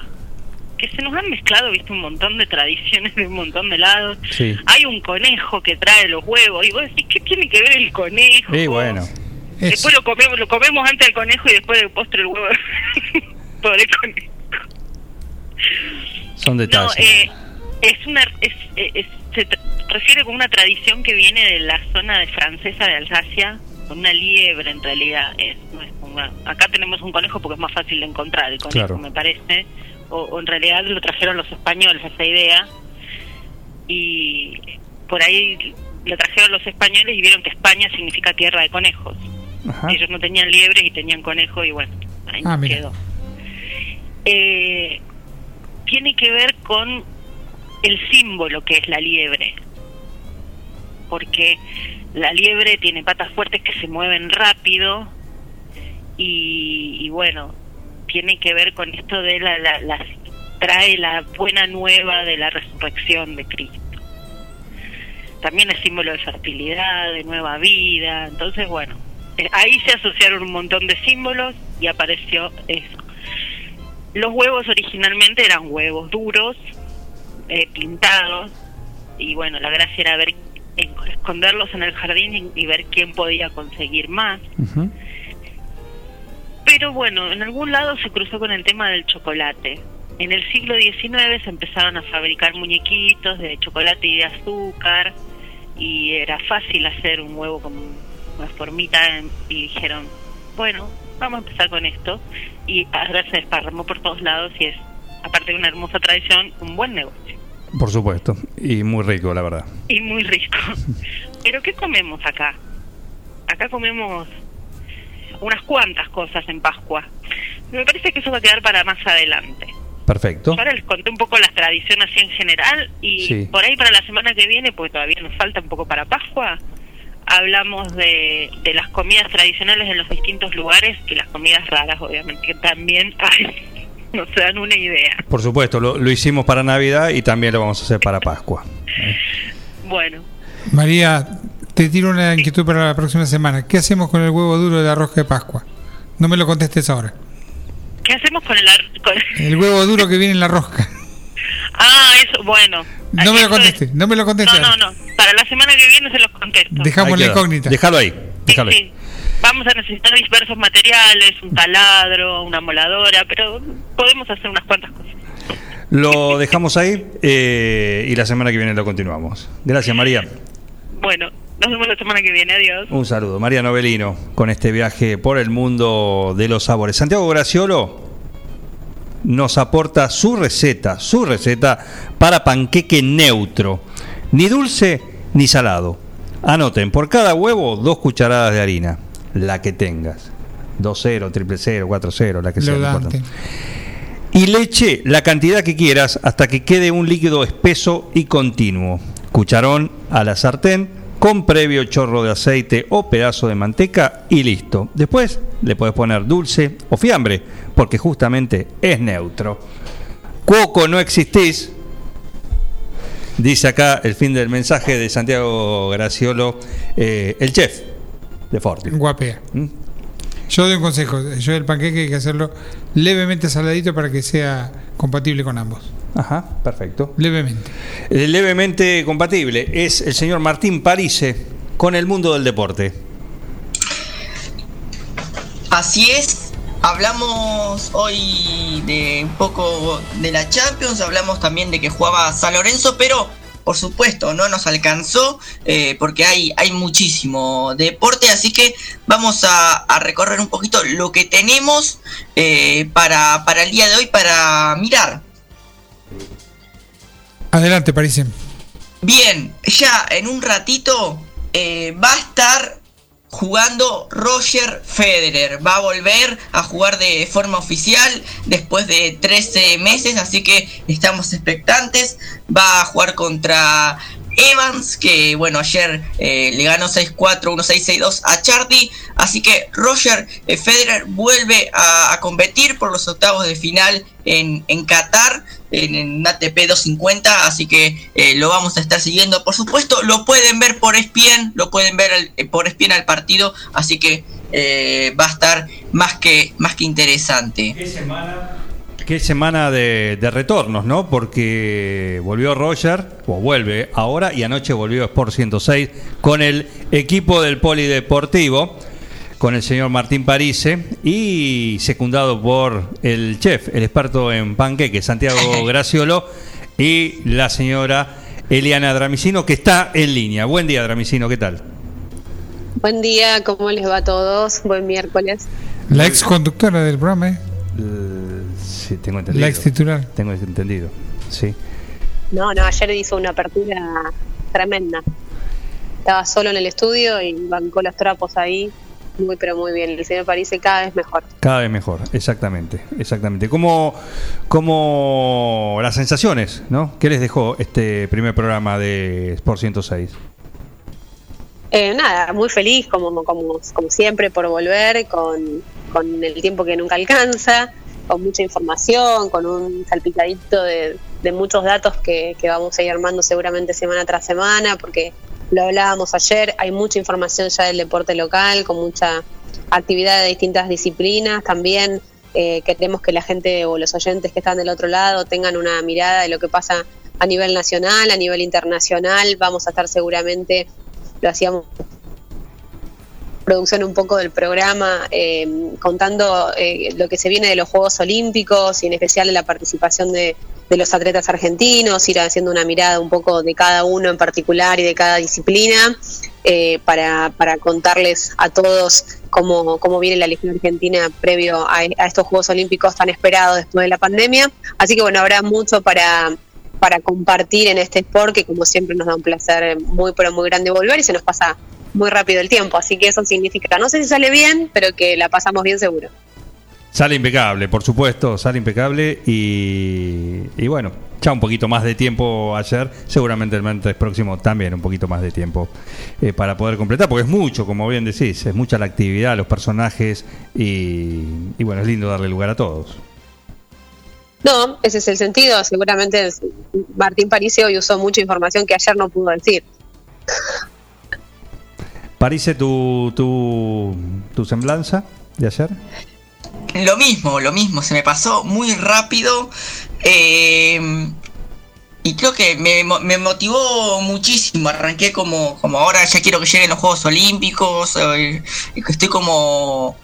que se nos han mezclado, viste, un montón de tradiciones de un montón de lados. Sí. Hay un conejo que trae los huevos, y vos decís, ¿qué tiene que ver el conejo? Y bueno. Después lo comemos, lo comemos antes del conejo y después del postre el huevo. (laughs) Por el conejo. Son No, detalles. eh, es una, es, eh, es- se refiere con una tradición que viene de la zona de francesa de Alsacia, con una liebre en realidad. Es, no es una- acá tenemos un conejo porque es más fácil de encontrar el conejo, Claro. me parece. O, o en realidad lo trajeron los españoles esa idea y por ahí lo trajeron los españoles y vieron que España significa tierra de conejos. Ajá. Ellos no tenían liebres y tenían conejos y bueno, ahí Ah, quedó. Eh, tiene que ver con el símbolo que es la liebre. Porque la liebre tiene patas fuertes que se mueven rápido y, y bueno, tiene que ver con esto de la, la, la- trae la buena nueva de la resurrección de Cristo. También es símbolo de fertilidad, de nueva vida. Entonces, bueno, eh, ahí se asociaron un montón de símbolos y apareció eso. Los huevos originalmente eran huevos duros, eh, pintados, y bueno, la gracia era ver en- esconderlos en el jardín y, y ver quién podía conseguir más. Pero bueno, en algún lado se cruzó con el tema del chocolate. En el siglo XIX se empezaron a fabricar muñequitos de chocolate y de azúcar y era fácil hacer un huevo con una formita y dijeron, bueno, vamos a empezar con esto y ahora se desparramó por todos lados y es, aparte de una hermosa tradición, un buen negocio Por supuesto. Y muy rico, la verdad. y muy rico. (laughs) Pero ¿qué comemos acá? Acá comemos unas cuantas cosas en Pascua. Me parece que eso va a quedar para más adelante. Perfecto. Yo ahora les conté un poco las tradiciones así en general y Sí. por ahí para la semana que viene, porque todavía nos falta un poco para Pascua, hablamos de, de las comidas tradicionales en los distintos lugares y las comidas raras, obviamente, que también hay, (laughs) no se dan una idea. Por supuesto, lo, lo hicimos para Navidad y también lo vamos a hacer para Pascua. Bueno, María, te tiro una inquietud para la próxima semana. ¿Qué hacemos con el huevo duro de la rosca de Pascua? No me lo contestes ahora. ¿qué hacemos con el... ar- con- (laughs) El huevo duro que viene en la rosca. Ah, eso, bueno. No me lo Eso es- contestes, no me lo contestes. No, no, no. Para la semana que viene se los contesto. Dejamos Ahí la incógnita. Déjalo ahí. Déjalo ahí. Sí. Vamos a necesitar diversos materiales, un taladro, una moladora, pero podemos hacer unas cuantas cosas. Lo dejamos ahí eh, y la semana que viene lo continuamos. Gracias, María. Bueno, nos vemos la semana que viene. Adiós. Un saludo. María Novelino con este viaje por el mundo de los sabores. Santiago Graciolo nos aporta su receta, su receta para panqueque neutro. Ni dulce ni salado. Anoten, por cada huevo, dos cucharadas de harina. La que tengas. 2-0, triple 0, 4-0, la que sea. no Leudante. importa. Y leche la cantidad que quieras hasta que quede un líquido espeso y continuo. Cucharón a la sartén con previo chorro de aceite o pedazo de manteca y listo. Después le puedes poner dulce o fiambre porque justamente es neutro. Cuoco no existís. Dice acá el fin del mensaje de Santiago Graciolo, eh, el chef de Forti. Guapea. ¿Mm? Yo doy un consejo. Yo el panqueque hay que hacerlo levemente saladito para que sea compatible con ambos. Ajá, perfecto. Levemente. Eh, levemente compatible es el señor Martín Parise con el mundo del deporte. Así es, hablamos hoy de un poco de la Champions, hablamos también de que jugaba San Lorenzo, pero por supuesto no nos alcanzó eh, porque hay, hay muchísimo deporte, así que vamos a, a recorrer un poquito lo que tenemos eh, para, para el día de hoy para mirar. Adelante, parece. Bien, ya en un ratito eh, va a estar jugando Roger Federer. Va a volver a jugar de forma oficial después de 13 meses, así que estamos expectantes. Va a jugar contra Evans, que bueno, ayer eh, le ganó 6-4, 1-6, 6-2 a Chardy. Así que Roger eh, Federer vuelve a, a competir por los octavos de final en, en Qatar, en, ATP 250. Así que eh, lo vamos a estar siguiendo. Por supuesto, lo pueden ver por ESPN, lo pueden ver eh, por ESPN al partido. Así que eh, va a estar más que, más que interesante. Qué semana de, de retornos, ¿no? Porque volvió Roger, o vuelve ahora, y anoche volvió Sport 106 con el equipo del Polideportivo, con el señor Martín Parise, y secundado por el chef, el experto en panqueque, Santiago Graciolo, y la señora Eliana Dramicino, que está en línea. Buen día, Dramicino, ¿qué tal? Buen día, ¿cómo les va a todos? Buen miércoles. La ex conductora del programa, ¿eh? Sí, tengo entendido. La ex titular. Tengo entendido, sí. No, no, ayer hizo una apertura tremenda. Estaba solo en el estudio y bancó los trapos ahí. Muy, pero muy bien. El señor París cada vez mejor. Cada vez mejor, exactamente, exactamente. ¿Cómo, cómo las sensaciones, ¿no? ¿Qué les dejó este primer programa de Sport 106? Eh, nada, muy feliz como, como, como siempre por volver, con, con el tiempo que nunca alcanza, con mucha información, con un salpicadito de, de muchos datos que, que vamos a ir armando seguramente semana tras semana, porque lo hablábamos ayer, hay mucha información ya del deporte local, con mucha actividad de distintas disciplinas, también eh, queremos que la gente o los oyentes que están del otro lado tengan una mirada de lo que pasa a nivel nacional, a nivel internacional, vamos a estar seguramente lo hacíamos producción un poco del programa, eh, contando eh, lo que se viene de los Juegos Olímpicos y en especial de la participación de, de los atletas argentinos, ir haciendo una mirada un poco de cada uno en particular y de cada disciplina, eh, para, para contarles a todos cómo, cómo viene la Legión Argentina previo a, a estos Juegos Olímpicos tan esperados después de la pandemia. Así que bueno, habrá mucho para, para compartir en este sport que como siempre nos da un placer muy pero muy grande volver y se nos pasa muy rápido el tiempo, así que eso significa, no sé si sale bien, pero que la pasamos bien seguro. Sale impecable, por supuesto, sale impecable y, y bueno, ya un poquito más de tiempo ayer, seguramente el martes próximo también un poquito más de tiempo eh, para poder completar, porque es mucho, como bien decís, es mucha la actividad, los personajes y, y bueno, es lindo darle lugar a todos. No, ese es el sentido, seguramente Martín Paricio hoy usó mucha información que ayer no pudo decir. Parise, tu, tu, tu semblanza de ayer. Lo mismo, lo mismo, se me pasó muy rápido. eh, y creo que me, me motivó muchísimo. Arranqué como, como ahora ya quiero que lleguen los Juegos Olímpicos. eh, que estoy como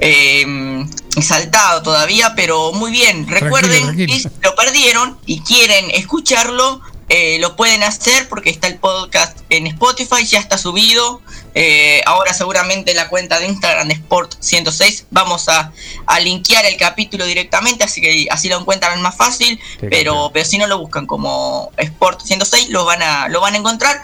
eh, exaltado todavía, pero muy bien. Recuerden tranquilo. que si lo perdieron y quieren escucharlo, eh, lo pueden hacer porque está el podcast en Spotify, ya está subido. Eh, ahora seguramente la cuenta de Instagram de Sport 106 vamos a, a linkear el capítulo directamente, así que así lo encuentran más fácil, pero, pero si no lo buscan como Sport 106 lo van a, lo van a encontrar.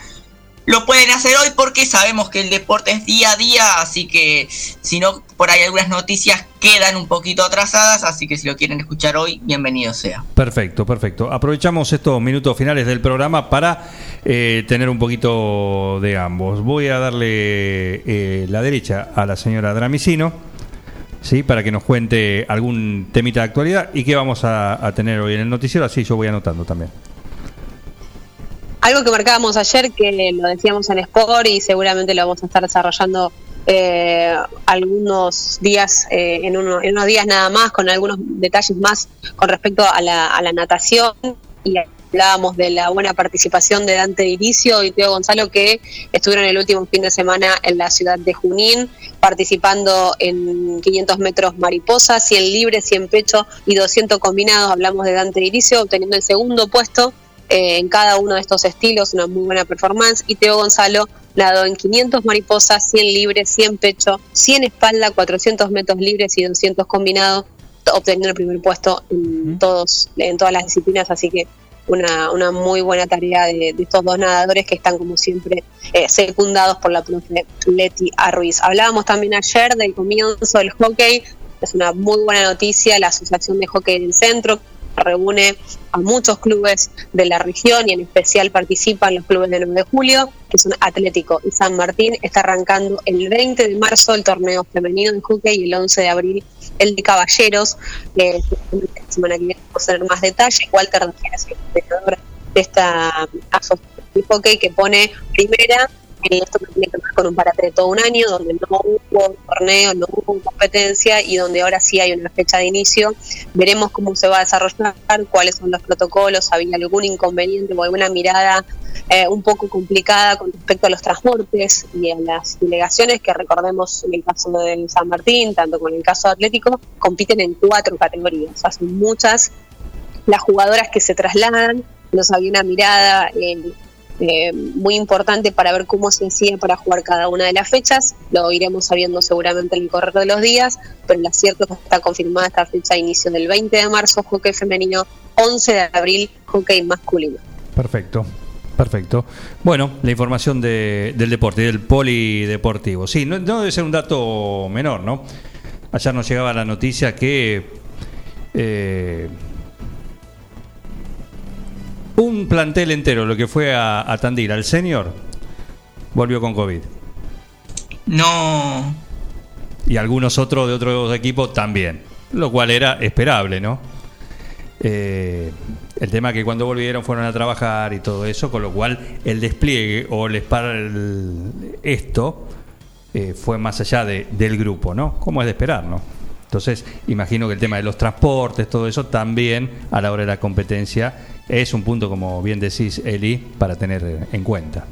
Lo pueden hacer hoy porque sabemos que el deporte es día a día, así que si no, por ahí algunas noticias quedan un poquito atrasadas, así que si lo quieren escuchar hoy, bienvenido sea. Perfecto, perfecto. Aprovechamos estos minutos finales del programa para eh, tener un poquito de ambos. Voy a darle eh, la derecha a la señora Dramicino, ¿sí? para que nos cuente algún temita de actualidad y qué vamos a, a tener hoy en el noticiero, así yo voy anotando también. Algo que marcábamos ayer, que lo decíamos en Sport y seguramente lo vamos a estar desarrollando eh, algunos días, eh, en, uno- en unos días nada más, con algunos detalles más con respecto a la, a la natación. Y hablábamos de la buena participación de Dante Diricio y Teo Gonzalo, que estuvieron el último fin de semana en la ciudad de Junín, participando en 500 metros mariposa, 100 libres, 100 pecho y 200 combinados. Hablamos de Dante Diricio, obteniendo el segundo puesto eh, en cada uno de estos estilos, una muy buena performance. Y Teo Gonzalo nadó en 500 mariposas, 100 libres, 100 pecho, 100 espalda, 400 metros libres y 200 combinados, obteniendo el primer puesto en, todos, en todas las disciplinas. Así que una, una muy buena tarea de, de estos dos nadadores que están, como siempre, eh, secundados por la profe Leti Arruiz. Hablábamos también ayer del comienzo del hockey. Es una muy buena noticia. La Asociación de Hockey del Centro reúne a muchos clubes de la región y en especial participan los clubes de 9 de julio, que son Atlético y San Martín. Está arrancando el 20 de marzo el torneo femenino de hockey y el 11 de abril el de caballeros. La semana que viene vamos a tener más detalles. Walter de esta asociación de hockey que pone primera esto tiene que ver con un todo un año donde no hubo torneo, no hubo competencia y donde ahora sí hay una fecha de inicio. Veremos cómo se va a desarrollar, cuáles son los protocolos, había algún inconveniente o alguna mirada eh, un poco complicada con respecto a los transportes y a las delegaciones que recordemos en el caso de San Martín, tanto como en el caso de Atlético, compiten en cuatro categorías, hacen muchas las jugadoras que se trasladan, nos había una mirada eh, eh, muy importante para ver cómo se hacía para jugar cada una de las fechas. Lo iremos sabiendo seguramente en el correr de los días, pero lo cierto es que está confirmada esta fecha de inicio del 20 de marzo, hockey femenino, 11 de abril, hockey masculino. Perfecto. Perfecto. Bueno, la información de- del deporte, del polideportivo. Sí, no, no debe ser un dato menor, ¿no? Ayer nos llegaba la noticia que eh, un plantel entero, lo que fue a, a Tandil, al senior, volvió con COVID. No. Y algunos otros de otros equipos también. Lo cual era esperable, ¿no? Eh, el tema que cuando volvieron fueron a trabajar y todo eso, con lo cual el despliegue o el, el- esto eh, fue más allá de- del grupo, ¿no? Como es de esperar, ¿no? Entonces, imagino que el tema de los transportes, todo eso, también a la hora de la competencia es un punto, como bien decís, Eli, para tener en cuenta.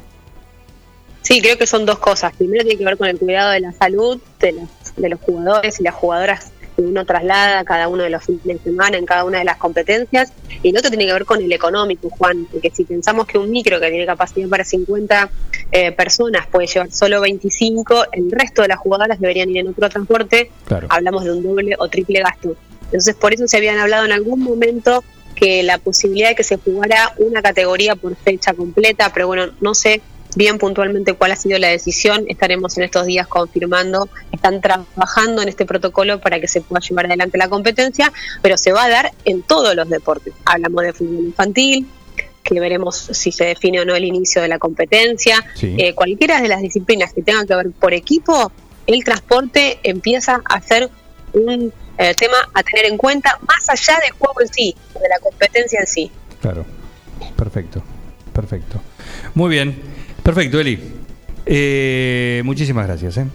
Sí, creo que son dos cosas. Primero tiene que ver con el cuidado de la salud de los, de los jugadores y las jugadoras que uno traslada cada uno de los fines de semana en cada una de las competencias. Y el otro tiene que ver con el económico, Juan, porque si pensamos que un micro que tiene capacidad para 50 eh, personas puede llevar solo 25, el resto de las jugadoras deberían ir en otro transporte, hablamos de un doble o triple gasto. Entonces, por eso se habían hablado en algún momento que la posibilidad de que se jugara una categoría por fecha completa, pero bueno, no sé bien puntualmente cuál ha sido la decisión. Estaremos en estos días confirmando. Están trabajando en este protocolo para que se pueda llevar adelante la competencia, pero se va a dar en todos los deportes. Hablamos de fútbol infantil, que veremos si se define o no el inicio de la competencia. Eh, cualquiera de las disciplinas que tengan que ver por equipo, el transporte empieza a ser un eh, tema a tener en cuenta más allá del juego en sí, de la competencia en sí. Claro, perfecto, perfecto. Muy bien. Perfecto, Eli. Eh, muchísimas gracias. ¿eh?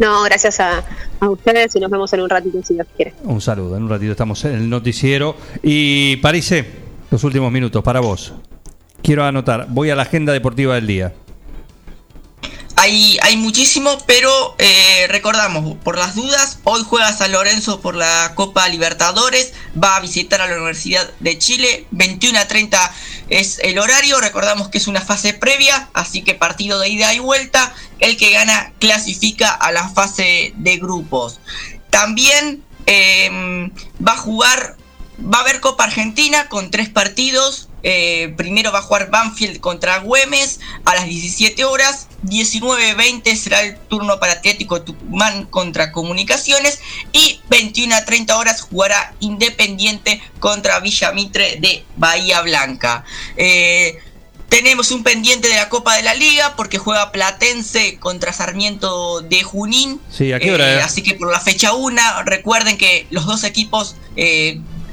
No, gracias a, a, ustedes y nos vemos en un ratito si Dios quiere. Un saludo, en un ratito estamos en el noticiero. Y Parise, los últimos minutos para vos. Quiero anotar, voy a la agenda deportiva del día. Hay, hay muchísimo, pero eh, recordamos, por las dudas, hoy juega San Lorenzo por la Copa Libertadores, va a visitar a la Universidad de Chile, 21 a 30 es el horario, recordamos que es una fase previa, así que partido de ida y vuelta, el que gana clasifica a la fase de grupos. También em, va a jugar, va a haber Copa Argentina con tres partidos, eh, primero va a jugar Banfield contra Güemes a las 17 horas. 19.20 será el turno para Atlético Tucumán contra Comunicaciones. Y 21 a 30 horas jugará Independiente contra Villamitre de Bahía Blanca. Eh, tenemos un pendiente de la Copa de la Liga porque juega Platense contra Sarmiento de Junín. Sí, ¿a qué hora? Eh, así que por la fecha 1, recuerden que los dos equipos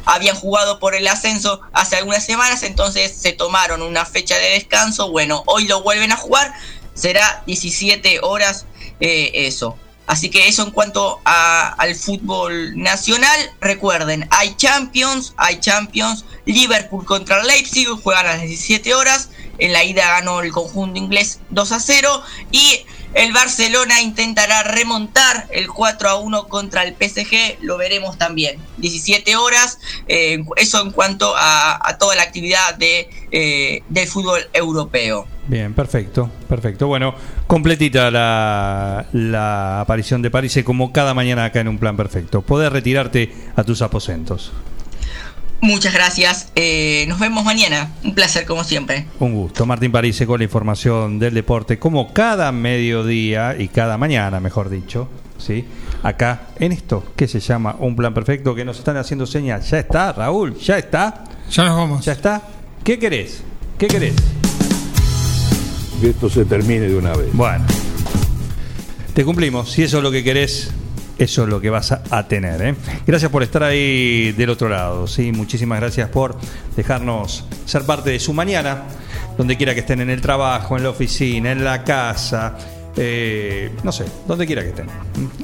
habían jugado por el ascenso hace algunas semanas, entonces se tomaron una fecha de descanso. Bueno, hoy lo vuelven a jugar, será 17 horas eh, eso. Así que eso en cuanto al fútbol nacional. Recuerden, hay Champions, hay Champions. Liverpool contra Leipzig juegan a las 17 horas. En la ida ganó el conjunto inglés 2 a 0. Y el Barcelona intentará remontar el 4 a 1 contra el PSG, lo veremos también. 17 horas, eh, eso en cuanto a, toda la actividad de, eh, del fútbol europeo. Bien, perfecto, perfecto. Bueno, completita la, la aparición de París como cada mañana acá en un plan perfecto. Poder retirarte a tus aposentos. Muchas gracias. Eh, nos vemos mañana. Un placer, como siempre. Un gusto. Martín París con la información del deporte, como cada mediodía y cada mañana, mejor dicho. ¿sí? Acá en esto que se llama Un Plan Perfecto, que nos están haciendo señas. Ya está, Raúl, ya está. Ya nos vamos. Ya está. ¿Qué querés? ¿Qué querés? Que esto se termine de una vez. Bueno. Te cumplimos. Si eso es lo que querés, eso es lo que vas a, tener. ¿eh? Gracias por estar ahí del otro lado. ¿sí? Muchísimas gracias por dejarnos ser parte de su mañana, donde quiera que estén en el trabajo, en la oficina, en la casa. Eh, no sé, donde quiera que estén.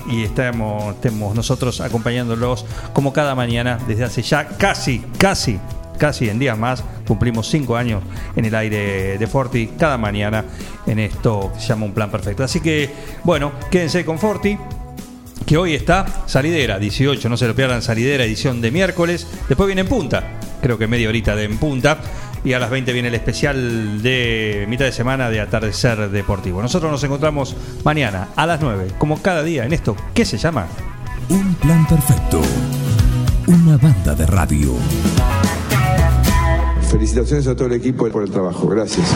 Y estemos, estemos nosotros acompañándolos como cada mañana desde hace ya casi, casi, casi en días más. Cumplimos cinco años en el aire de Forti cada mañana en esto que se llama un plan perfecto. Así que, bueno, quédense con Forti que hoy está Salidera, 18, no se lo pierdan, Salidera, edición de miércoles. Después viene en punta, creo que media horita de en punta. Y a las 20 viene el especial de mitad de semana de Atardecer Deportivo. Nosotros nos encontramos mañana a las 9, como cada día, en esto, ¿qué se llama? Un plan perfecto. Una banda de radio. Felicitaciones a todo el equipo por el trabajo. Gracias.